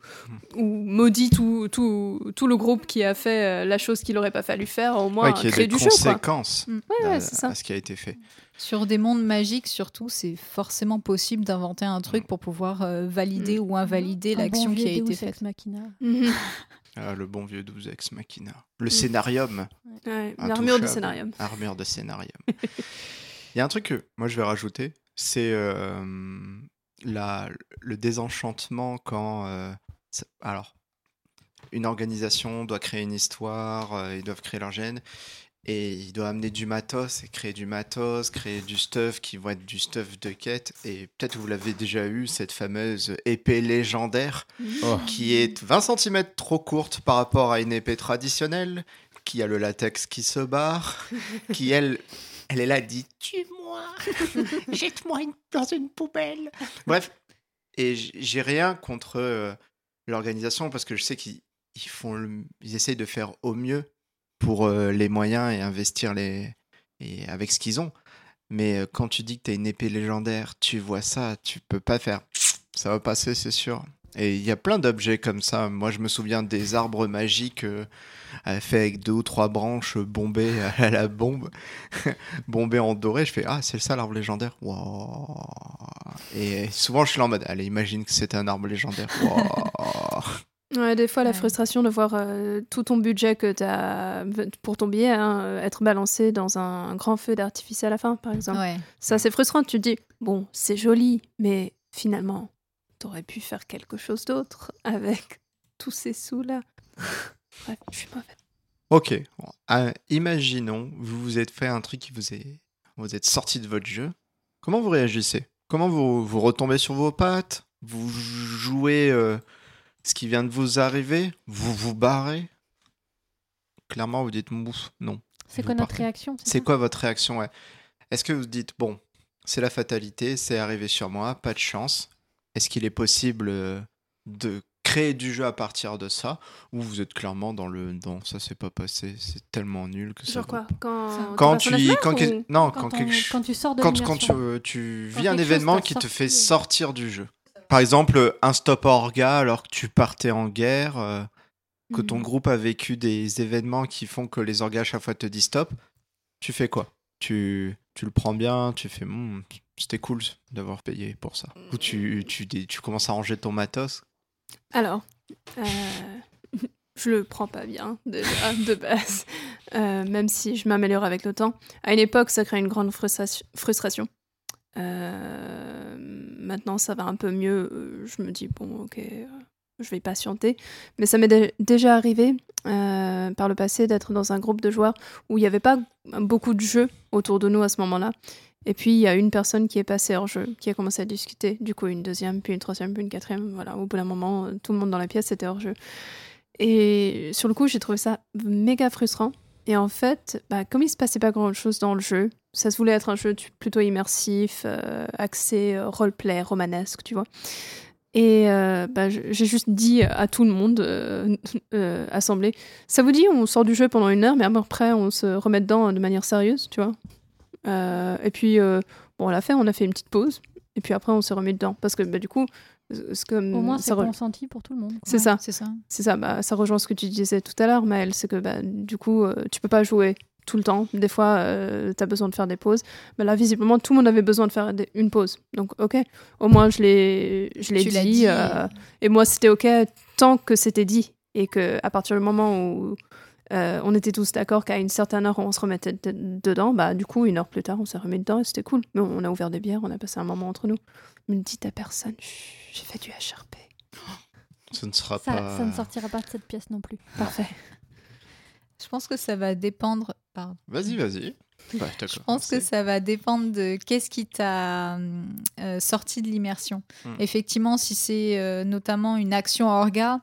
ou maudit tout, tout, tout le groupe qui a fait euh, la chose qu'il aurait pas fallu faire. Au moins, Ouais, créer du jeu, quoi. conséquences Mm. Ouais, à, ouais, c'est ça. à ce qui a été fait. Sur des mondes magiques, surtout, c'est forcément possible d'inventer un truc pour pouvoir euh, valider ou invalider bon l'action qui a été faite. Machina. Mhm. Ah, le bon vieux 12 ex machina. Le scénarium. Ouais. L'armure de scénario. Armure de scénarium. Il y a un truc que moi je vais rajouter, c'est euh, la, le désenchantement quand. euh, alors, une organisation doit créer une histoire, euh, ils doivent créer leur gène, et ils doivent amener du matos, et créer du matos, créer du stuff qui vont être du stuff de quête. Et peut-être vous l'avez déjà eu, cette fameuse épée légendaire Oh. qui est 20 cm trop courte par rapport à une épée traditionnelle, qui a le latex qui se barre, qui elle, elle est là, dit Tue-moi, jette-moi une- dans une poubelle. Bref, et j'ai rien contre euh, l'organisation parce que je sais qu'ils ils font, le- ils essayent de faire au mieux pour euh, les moyens et investir les et avec ce qu'ils ont. Mais euh, quand tu dis que tu as une épée légendaire, tu vois ça, tu peux pas faire. Ça va passer, c'est sûr. Et il y a plein d'objets comme ça. Moi, je me souviens des arbres magiques euh, euh, faits avec deux ou trois branches bombées à la bombe, bombées en doré. Je fais Ah, c'est ça l'arbre légendaire Wow. Et souvent, je suis là en mode Allez, imagine que c'est un arbre légendaire. Ouais, des fois, la Ouais. frustration de voir euh, tout ton budget que tu as pour ton billet hein, être balancé dans un grand feu d'artifice à la fin, par exemple. Ouais. Ça, c'est frustrant. Tu te dis, bon, c'est joli, mais finalement, t'aurais pu faire quelque chose d'autre avec tous ces sous-là. Bref, je suis mauvais. Ok. Bon, euh, imaginons, vous vous êtes fait un truc qui vous est. Vous êtes sorti de votre jeu. Comment vous réagissez? Comment vous, vous retombez sur vos pattes? Vous jouez euh, ce qui vient de vous arriver Vous vous barrez? Clairement, vous dites mouf, non. C'est quoi notre réaction C'est ça? quoi votre réaction ouais? Est-ce que vous dites, bon, c'est la fatalité, c'est arrivé sur moi, pas de chance Est-ce qu'il est possible euh, de créer du jeu à partir de ça? Ou vous êtes clairement dans le non, ça s'est pas passé, c'est tellement nul que ça. Genre vaut quoi? pas. Quand, Quand tu, quand, non, quand, quand, on- quelque ch- quand tu sors de quand, quand tu, euh, vis un événement qui te fait euh. sortir du jeu. Par exemple, un stop orga alors que tu partais en guerre, euh, que ton Mhm. groupe a vécu des événements qui font que les orgas à chaque fois te disent stop, tu fais quoi? Tu, tu le prends bien, tu fais Hmm, c'était cool d'avoir payé pour ça. Ou tu, tu, tu commences à ranger ton matos? Alors, euh, je le prends pas bien déjà de base, Euh, même si je m'améliore avec le temps. À une époque, ça crée une grande frustration. Euh, maintenant, ça va un peu mieux. Euh, Je me dis bon, ok, euh, je vais patienter. Mais ça m'est dé- déjà arrivé par le passé d'être dans un groupe de joueurs où il n'y avait pas beaucoup de jeux autour de nous à ce moment-là. Et puis, il y a une personne qui est passée hors jeu, qui a commencé à discuter. Du coup, une deuxième, puis une troisième, puis une quatrième. Voilà, au bout d'un moment, tout le monde dans la pièce était hors jeu. Et sur le coup, j'ai trouvé ça méga frustrant. Et en fait, bah, comme il se passait pas grand-chose dans le jeu, ça se voulait être un jeu plutôt immersif, euh, axé euh, roleplay, romanesque, tu vois. Et euh, bah, j'ai juste dit à tout le monde euh, euh, assemblé, ça vous dit, on sort du jeu pendant une heure, mais après, on se remet dedans de manière sérieuse, tu vois. Et puis, bon, on l'a fait, on a fait une petite pause. Et puis après, on s'est remis dedans. Parce que bah, du coup, c'est comme Au moins, c'est re- consenti pour tout le monde. C'est ça. C'est ça. c'est ça, bah, ça rejoint ce que tu disais tout à l'heure, Maëlle, c'est que bah, du coup, euh, tu peux pas jouer tout le temps. Des fois, tu as besoin de faire des pauses. Mais là, visiblement, tout le monde avait besoin de faire des- une pause. Donc, ok, au moins, je l'ai je l'ai Tu dit. dit, euh, et moi, c'était ok tant que c'était dit. Et que à partir du moment où euh, on était tous d'accord qu'à une certaine heure, on se remettait de- dedans, bah, du coup, une heure plus tard, on s'est remis dedans et c'était cool. Mais on a ouvert des bières, on a passé un moment entre nous. Mais ne dites à personne, j'ai fait du HRP. Ce ne sera Ça, pas. ça ne sortira pas de cette pièce non plus. Parfait. Je pense que ça va dépendre. Pardon. Vas-y, vas-y. Ouais, t'as Je pense que ça va dépendre de qu'est-ce qui t'a euh, sorti de l'immersion. Hmm. Effectivement, si c'est euh, notamment une action orga,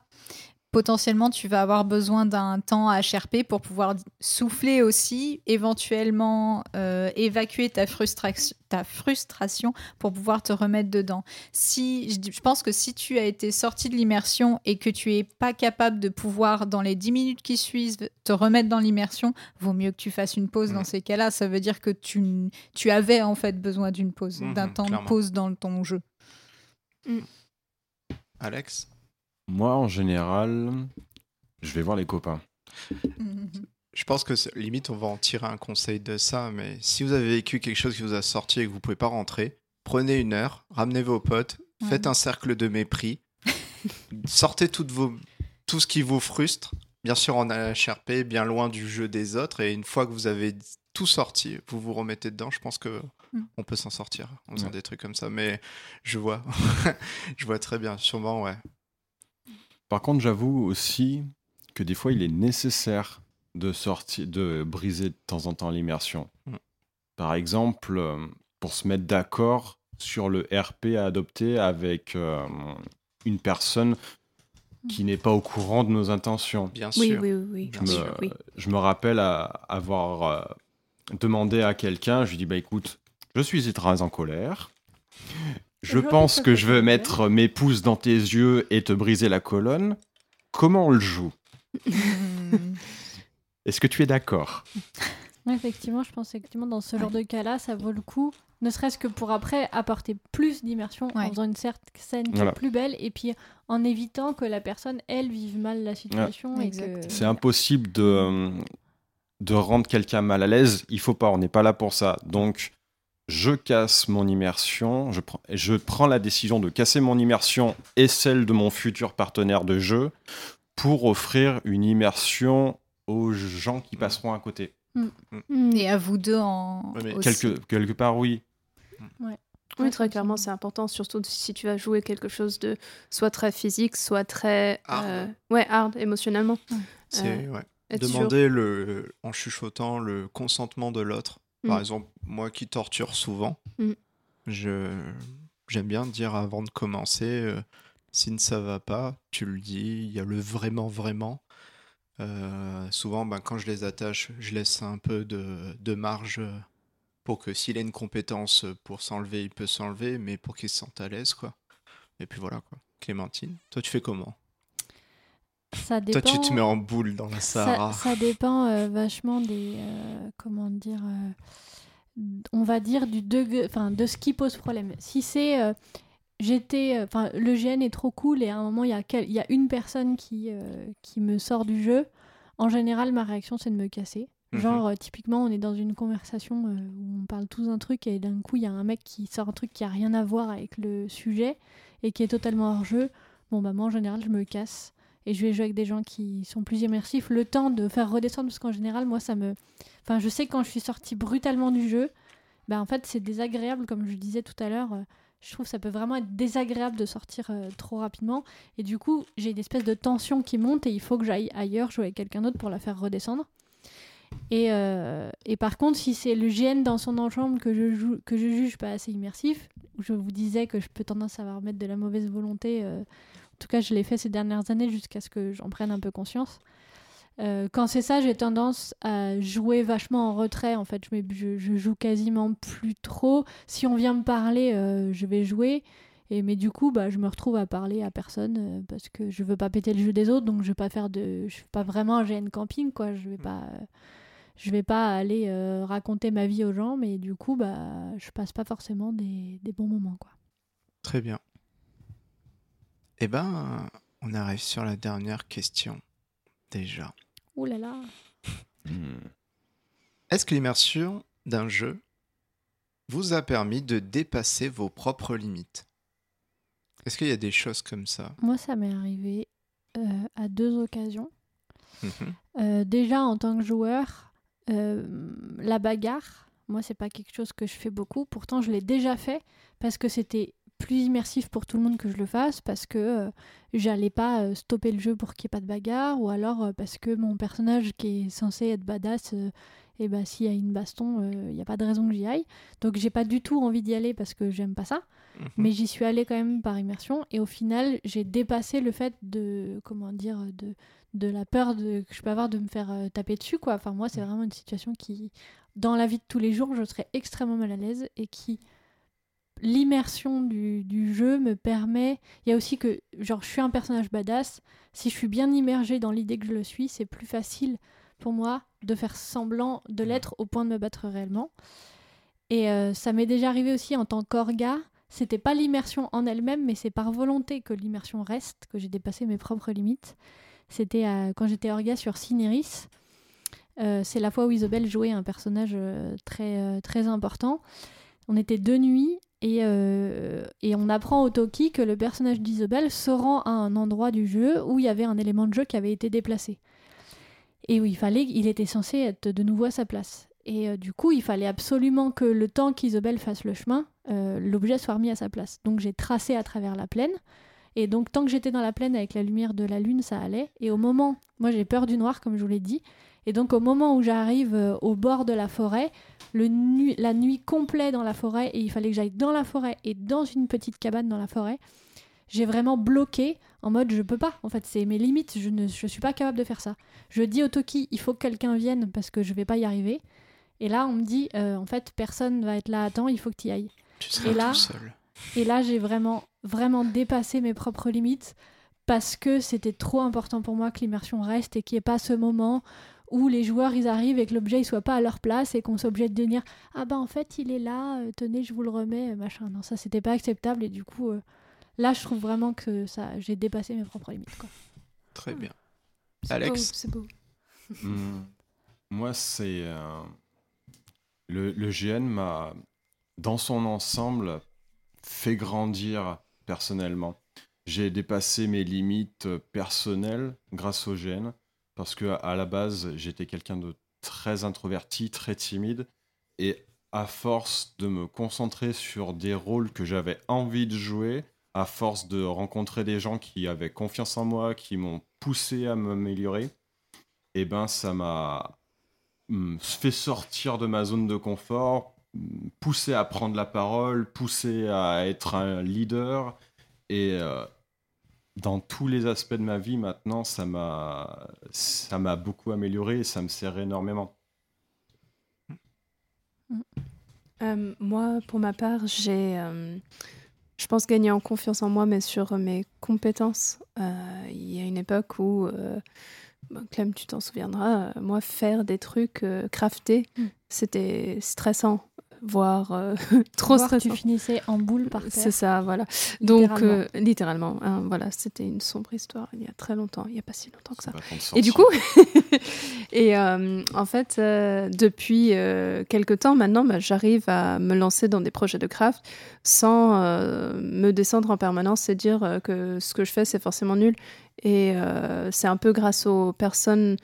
potentiellement tu vas avoir besoin d'un temps HRP pour pouvoir souffler aussi, éventuellement euh, évacuer ta, frustration, ta frustration pour pouvoir te remettre dedans. Si, je, pense que si tu as été sorti de l'immersion et que tu es pas capable de pouvoir dans les 10 minutes qui suivent te remettre dans l'immersion, vaut mieux que tu fasses une pause dans Mhm. ces cas-là. Ça veut dire que tu, tu avais en fait besoin d'une pause, Mhm, d'un temps clairement. de pause dans ton jeu. Alex? Moi, en général, je vais voir les copains. Je pense que c'est- limite on va en tirer un conseil de ça, mais si vous avez vécu quelque chose qui vous a sorti et que vous pouvez pas rentrer, prenez une heure, ramenez vos potes, faites un cercle de mépris, sortez toutes vos, tout ce qui vous frustre, bien sûr en HRP, bien loin du jeu des autres, et une fois que vous avez tout sorti, vous vous remettez dedans, je pense que Mhm. on peut s'en sortir en faisant Ouais. des trucs comme ça, mais je vois, je vois très bien, sûrement ouais. Par contre, j'avoue aussi que des fois, il est nécessaire de sortir, de briser de temps en temps l'immersion. Mm. Par exemple, euh, pour se mettre d'accord sur le RP à adopter avec euh, une personne qui n'est pas au courant de nos intentions. Bien sûr. oui, oui, oui. Je Bien me, sûr. oui. je me rappelle à- avoir euh, demandé à quelqu'un, je lui dis bah écoute, je suis très en colère. Je pense que je veux mettre mes pouces dans tes yeux et te briser la colonne. Comment on le joue. Est-ce que tu es d'accord Effectivement, je pense effectivement dans ce genre de cas-là, ça vaut le coup, ne serait-ce que pour après apporter plus d'immersion en Ouais. faisant une certaine scène qui est Voilà. plus belle et puis en évitant que la personne, elle, vive mal la situation. que... C'est impossible de, euh, de rendre quelqu'un mal à l'aise. Il faut pas, on n'est pas là pour ça. Donc, je casse mon immersion. Je prends, je prends la décision de casser mon immersion et celle de mon futur partenaire de jeu pour offrir une immersion aux gens qui passeront à côté. Mm. Et à vous deux en. Ouais, mais aussi. Quelque, quelque part, oui. Oui, très clairement, c'est important, surtout si tu vas jouer quelque chose de soit très physique, soit très Hard. euh, ouais hard émotionnellement. C'est ouais. Être sûr. Demander le, en chuchotant le consentement de l'autre. Par Mm. exemple, moi qui torture souvent, Mm. je j'aime bien dire avant de commencer, euh, si ça va pas, tu le dis, il y a le vraiment vraiment. Euh, souvent, ben, quand je les attache, je laisse un peu de, de marge pour que s'il a une compétence pour s'enlever, il peut s'enlever, mais pour qu'il se sente à l'aise, quoi. Et puis voilà, quoi. Clémentine, toi tu fais comment? Ça dépend... Toi tu te mets en boule dans la Sahara. ça dépend euh, vachement des. euh, comment dire. euh, on va dire du degré, enfin, de ce qui pose problème. Si c'est. J'étais. Enfin, le GN est trop cool et à un moment, il y, a quel- y a une personne qui, qui me sort du jeu. En général, ma réaction, c'est de me casser. Mhm. Genre, euh, typiquement, on est dans une conversation euh, où on parle tous d'un truc et d'un coup, il y a un mec qui sort un truc qui a rien à voir avec le sujet et qui est totalement hors jeu. Bon, bah, moi, en général, je me casse et je vais jouer avec des gens qui sont plus immersifs. Le temps de faire redescendre, parce qu'en général, moi, ça me. Enfin, je sais que quand je suis sortie brutalement du jeu, bah, en fait, c'est désagréable, comme je disais tout à l'heure. euh, je trouve que ça peut vraiment être désagréable de sortir euh, trop rapidement. Et du coup, j'ai une espèce de tension qui monte et il faut que j'aille ailleurs jouer avec quelqu'un d'autre pour la faire redescendre. Et, euh, et par contre, si c'est le GN dans son ensemble que je, joue, que je juge pas assez immersif, je vous disais que je peux tendance à avoir mettre de la mauvaise volonté, en tout cas je l'ai fait ces dernières années jusqu'à ce que j'en prenne un peu conscience. Euh, quand c'est ça, j'ai tendance à jouer vachement en retrait. En fait, je, je, je joue quasiment plus trop. Si on vient me parler, euh, je vais jouer. Et, mais du coup, bah, je me retrouve à parler à personne euh, parce que je veux pas péter le jeu des autres. Donc, je vais pas faire de. Je fais pas vraiment un GN camping, quoi. Je vais pas. euh, je vais pas aller raconter ma vie aux gens, mais du coup, bah, je passe pas forcément des, des bons moments, quoi. Très bien. Eh ben, on arrive sur la dernière question. Déjà. Ouh là là. Hmm. Est-ce que l'immersion d'un jeu vous a permis de dépasser vos propres limites? Est-ce qu'il y a des choses comme ça? Moi, ça m'est arrivé euh, à deux occasions. Mhm. Euh, déjà en tant que joueur, euh, la bagarre, moi c'est pas quelque chose que je fais beaucoup. Pourtant je l'ai déjà fait parce que c'était plus immersif pour tout le monde que je le fasse parce que euh, j'allais pas euh, stopper le jeu pour qu'il n'y ait pas de bagarre ou alors euh, parce que mon personnage qui est censé être badass, et bah s'il y a une baston, il n'y a pas de raison que j'y aille. Donc j'ai pas du tout envie d'y aller parce que j'aime pas ça. Mhm. Mais j'y suis allée quand même par immersion et au final j'ai dépassé le fait de comment dire de, de la peur de, que je peux avoir de me faire euh, taper dessus quoi. Enfin moi c'est Mhm. vraiment une situation qui dans la vie de tous les jours je serais extrêmement mal à l'aise et qui l'immersion du, du jeu me permet il y a aussi que genre je suis un personnage badass si je suis bien immergée dans l'idée que je le suis c'est plus facile pour moi de faire semblant de l'être au point de me battre réellement. Et euh, ça m'est déjà arrivé aussi en tant qu'orga c'était pas l'immersion en elle-même mais c'est par volonté que l'immersion reste que j'ai dépassé mes propres limites. C'était euh, quand j'étais orga sur Cinéris Euh, c'est la fois où Isobel jouait un personnage très, très important. On était de nuit et, euh, et on apprend au Toki que le personnage d'Isobel se rend à un endroit du jeu où il y avait un élément de jeu qui avait été déplacé. Et où il fallait, il était censé être de nouveau à sa place. Et euh, du coup, il fallait absolument que le temps qu'Isobel fasse le chemin, euh, l'objet soit remis à sa place. Donc j'ai tracé à travers la plaine. Et donc tant que j'étais dans la plaine avec la lumière de la lune, ça allait. Et au moment, moi j'ai peur du noir comme je vous l'ai dit. Et donc au moment où j'arrive au bord de la forêt, le nu- la nuit complète dans la forêt, et il fallait que j'aille dans la forêt et dans une petite cabane dans la forêt, j'ai vraiment bloqué en mode je peux pas. En fait, c'est mes limites, je ne je suis pas capable de faire ça. Je dis au Toki, il faut que quelqu'un vienne parce que je vais pas y arriver. Et là, on me dit, euh, en fait, personne va être là à temps, il faut que tu y ailles. Tu seras Et là- tout seul. Et là, j'ai vraiment, vraiment dépassé mes propres limites parce que c'était trop important pour moi que l'immersion reste et qu'il n'y ait pas ce moment où les joueurs ils arrivent et que l'objet il soit pas à leur place et qu'on soit obligé de dire ah bah en fait il est là euh, tenez je vous le remets euh, machin non ça c'était pas acceptable et du coup euh, là je trouve vraiment que ça j'ai dépassé mes propres limites quoi. Très bien. C'est Alex beau, C'est beau. Hmm. Moi, c'est. euh, le, le GN m'a, dans son ensemble, fait grandir personnellement. J'ai dépassé mes limites personnelles grâce au GN, parce que à la base, j'étais quelqu'un de très introverti, très timide, et à force de me concentrer sur des rôles que j'avais envie de jouer, à force de rencontrer des gens qui avaient confiance en moi, qui m'ont poussé à m'améliorer, eh ben ça m'a hum, fait sortir de ma zone de confort, poussé à prendre la parole, poussé à être un leader. Et euh, dans tous les aspects de ma vie maintenant, ça m'a ça m'a beaucoup amélioré et ça me sert énormément. Euh, moi, pour ma part, j'ai, euh, je pense, gagné en confiance en moi, mais sur mes compétences. Euh, Il y a une époque où, euh, bah, Clem, tu t'en souviendras, moi, faire des trucs, euh, crafter, Mm. c'était stressant, voire euh, trop stressant. tu finissais en boule par terre. C'est ça, voilà. Donc, littéralement. euh, littéralement, hein, voilà, c'était une sombre histoire il y a très longtemps, il n'y a pas si longtemps que ça. Et du coup, et euh, en fait, euh, depuis euh, quelque temps maintenant, bah, j'arrive à me lancer dans des projets de craft sans euh, me descendre en permanence et dire euh, que ce que je fais, c'est forcément nul. Et euh, c'est un peu grâce aux personnes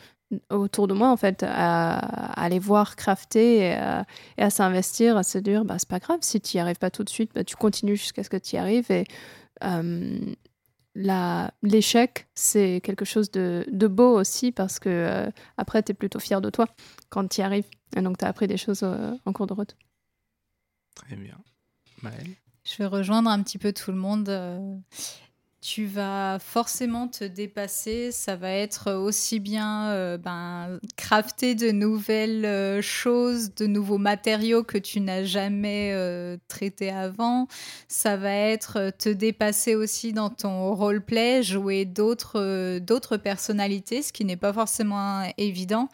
autour de moi, en fait, à, à aller voir crafter et à, s'investir, à se dire, bah, c'est pas grave, si tu n'y arrives pas tout de suite, bah, tu continues jusqu'à ce que tu y arrives. Et euh, l'échec, c'est quelque chose de, de beau aussi parce que euh, après, tu es plutôt fier de toi quand tu y arrives. Et donc, tu as appris des choses euh, en cours de route. Très bien. Maëlle? Je vais rejoindre un petit peu tout le monde. Tu vas forcément te dépasser. Ça va être aussi bien euh, ben, crafter de nouvelles euh, choses, de nouveaux matériaux que tu n'as jamais euh, traités avant. Ça va être euh, te dépasser aussi dans ton roleplay, jouer d'autres d'autres personnalités, ce qui n'est pas forcément évident.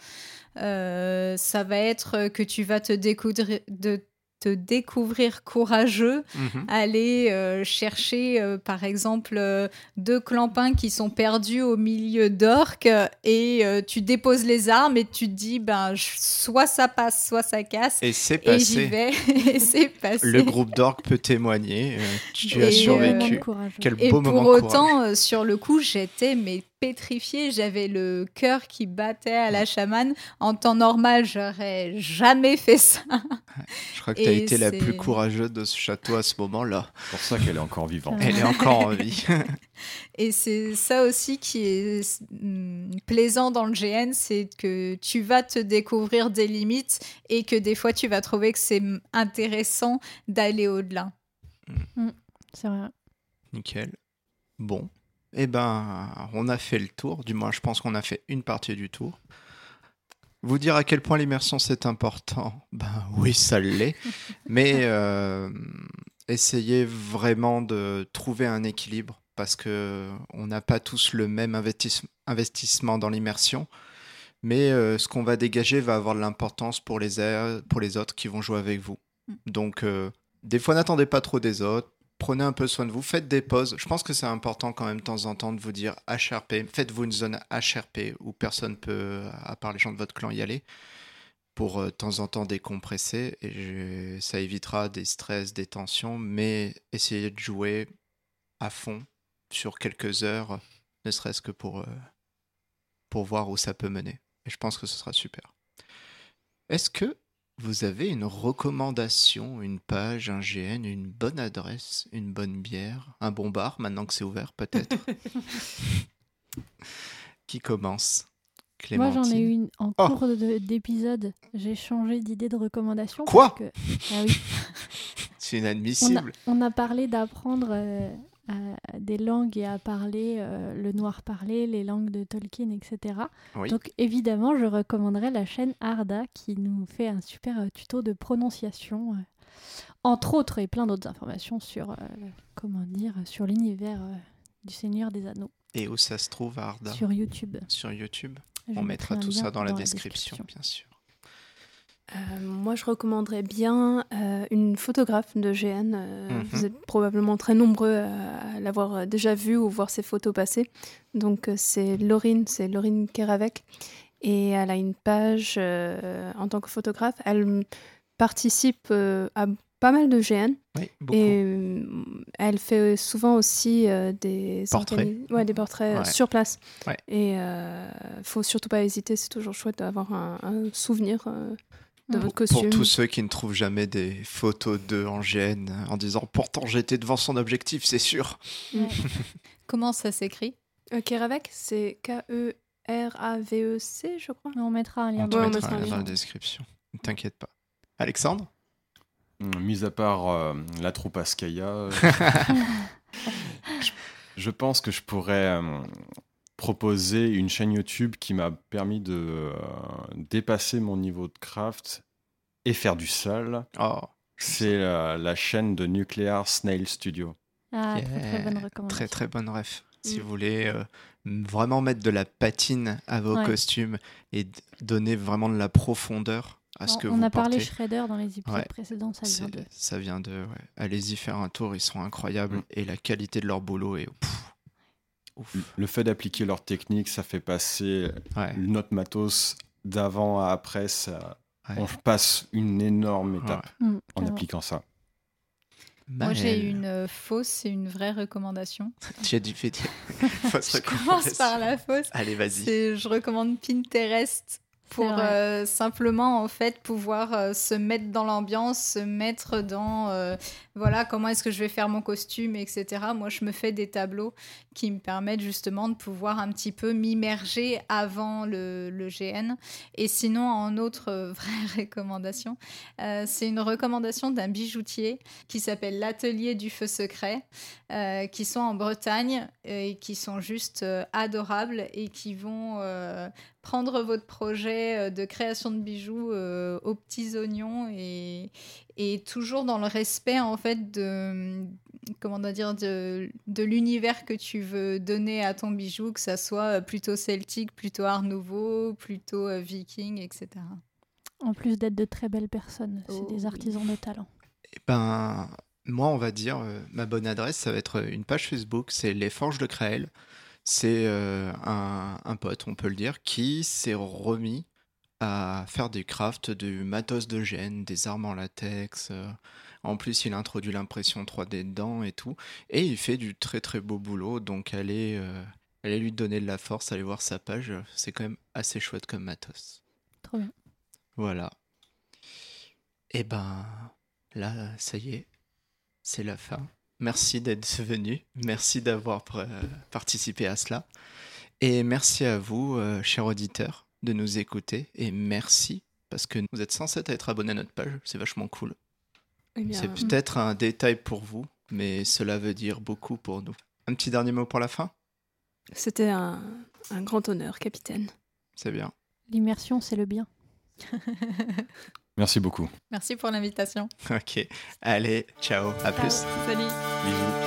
Ça va être que tu vas te découvrir, de te découvrir courageux, Mhm. aller euh, chercher euh, par exemple euh, deux clampins qui sont perdus au milieu d'orques et tu déposes les armes et tu te dis ben je- soit ça passe soit ça casse Et c'est et passé. vais et c'est passé. Le groupe d'orques peut témoigner. tu Et, as survécu. Quel et beau pour moment courage. autant, sur le coup, j'étais mais pétrifiée, j'avais le cœur qui battait à la chamane. En temps normal, j'aurais jamais fait ça. Je crois que tu as Et été la c'est- plus courageuse de ce château à ce moment-là. C'est pour ça qu'elle est encore vivante. Elle est encore en vie. Et c'est ça aussi qui est hum, plaisant dans le GN, c'est que tu vas te découvrir des limites et que des fois tu vas trouver que c'est intéressant d'aller au-delà. C'est vrai. Nickel. Bon. Eh ben, on a fait le tour. Du moins, je pense qu'on a fait une partie du tour. Vous dire à quel point l'immersion c'est important? Ben oui, ça l'est. Mais euh, essayez vraiment de trouver un équilibre parce que on n'a pas tous le même investis- investissement dans l'immersion. Mais euh, ce qu'on va dégager va avoir de l'importance pour les, a- pour les autres qui vont jouer avec vous. Donc, euh, des fois, n'attendez pas trop des autres prenez un peu soin de vous, faites des pauses. Je pense que c'est important quand même de temps en temps de vous dire HRP. Faites-vous une zone HRP où personne peut, à part les gens de votre clan, y aller pour euh, de temps en temps décompresser et ça évitera des stress, des tensions, mais essayez de jouer à fond sur quelques heures, ne serait-ce que pour, euh, pour voir où ça peut mener. Et je pense que ce sera super. Est-ce que vous avez une recommandation, une page, un GN, une bonne adresse, une bonne bière, un bon bar, maintenant que c'est ouvert peut-être Qui commence Moi, j'en ai Clémentine eu une en Oh. cours de- d'épisode. J'ai changé d'idée de recommandation. Quoi que- Ah oui. C'est on, a, inadmissible. on a parlé d'apprendre euh, des langues et à parler euh, le noir parlé, les langues de Tolkien, etc. Oui. Donc évidemment, je recommanderais la chaîne Arda qui nous fait un super euh, tuto de prononciation, euh, entre autres et plein d'autres informations sur euh, comment dire sur l'univers euh, du Seigneur des Anneaux Et où ça se trouve, Arda? Sur YouTube. Sur YouTube Je On mettra tout ça dans la description, bien sûr. Euh, moi, je recommanderais bien euh, une photographe de GN. euh, Mhm. Vous êtes probablement très nombreux à, à l'avoir déjà vue ou voir ses photos passer. Donc, c'est Laurine, c'est Laurine Keravec. Et elle a une page en tant que photographe. Elle participe à pas mal de GN. Oui. Et elle fait souvent aussi des Portraits. ouais, des portraits Ouais. sur place. Ouais. Et faut surtout pas hésiter, c'est toujours chouette d'avoir un, un souvenir de Pour tous ceux qui ne trouvent jamais des photos d'eux en GN en disant pourtant j'étais devant son objectif, c'est sûr. Comment ça s'écrit? Euh, Keravec, c'est K-E-R-A-V-E-C, je crois. On mettra un lien On te dans la Ouais, on mettra mettra un dans lien. la description. Ne t'inquiète pas. Alexandre? Hum, Mis à part euh, la troupe Askaya, euh, je, je pense que je pourrais euh, proposer une chaîne YouTube qui m'a permis de euh, dépasser mon niveau de craft et faire du seul. Oh, C'est euh, la chaîne de Nuclear Snail Studio. Ah, très très bonne recommandation. très très bonne ref. Si Mm. vous voulez euh, vraiment mettre de la patine à vos Ouais. costumes et donner vraiment de la profondeur à ce On- que on vous a parlé Shredder dans les épisodes Ouais. précédents, ça vient de. ça vient de. ouais. Allez-y faire un tour, ils sont incroyables Mm. et la qualité de leur boulot est pff, ouf. Le fait d'appliquer leur technique, ça fait passer Ouais, notre matos d'avant à après. Ça, ouais. On passe une énorme étape Mm, en carrément. appliquant ça. Moi, j'ai une euh, fausse et une vraie recommandation. J'ai dû faire fausse Je commence par la fausse. Allez, vas-y. Je recommande Pinterest pour euh, simplement en fait pouvoir euh, se mettre dans l'ambiance, se mettre dans euh, voilà comment est-ce que je vais faire mon costume, etc. Moi, je me fais des tableaux qui me permettent justement de pouvoir un petit peu m'immerger avant le, le GN. Et sinon, en autre vraie recommandation, c'est une recommandation d'un bijoutier qui s'appelle l'Atelier du Feu Secret, qui sont en Bretagne et qui sont juste adorables et qui vont prendre votre projet euh, de création de bijoux euh, aux petits oignons et, et toujours dans le respect en fait de comment on dire de, de l'univers que tu veux donner à ton bijou, que ça soit euh, plutôt celtique, plutôt art nouveau, plutôt euh, viking, etc. En plus d'être de très belles personnes, c'est Oh, des oui. artisans de talent. Eh ben, moi, on va dire, euh, ma bonne adresse, ça va être une page Facebook, c'est Les Forges de Créel. C'est euh, un, un pote, on peut le dire, qui s'est remis à faire du craft, du matos de gène, des armes en latex. euh, en plus, il introduit l'impression 3D dedans et tout. Et il fait du très très beau boulot, donc allez, euh, allez lui donner de la force, allez voir sa page. C'est quand même assez chouette comme matos. Trop bien. Voilà. Et ben là, ça y est, c'est la fin. Merci d'être venu. Merci d'avoir euh, participé à cela. Et merci à vous, euh, chers auditeurs, de nous écouter. Et merci parce que vous êtes censés être abonnés à notre page. C'est vachement cool. Eh C'est peut-être un détail pour vous, mais cela veut dire beaucoup pour nous. Un petit dernier mot pour la fin? C'était un, un grand honneur, capitaine. C'est bien. L'immersion, c'est le bien. Merci beaucoup. Merci pour l'invitation. Ok. Allez, ciao. À plus. Salut. Bisous.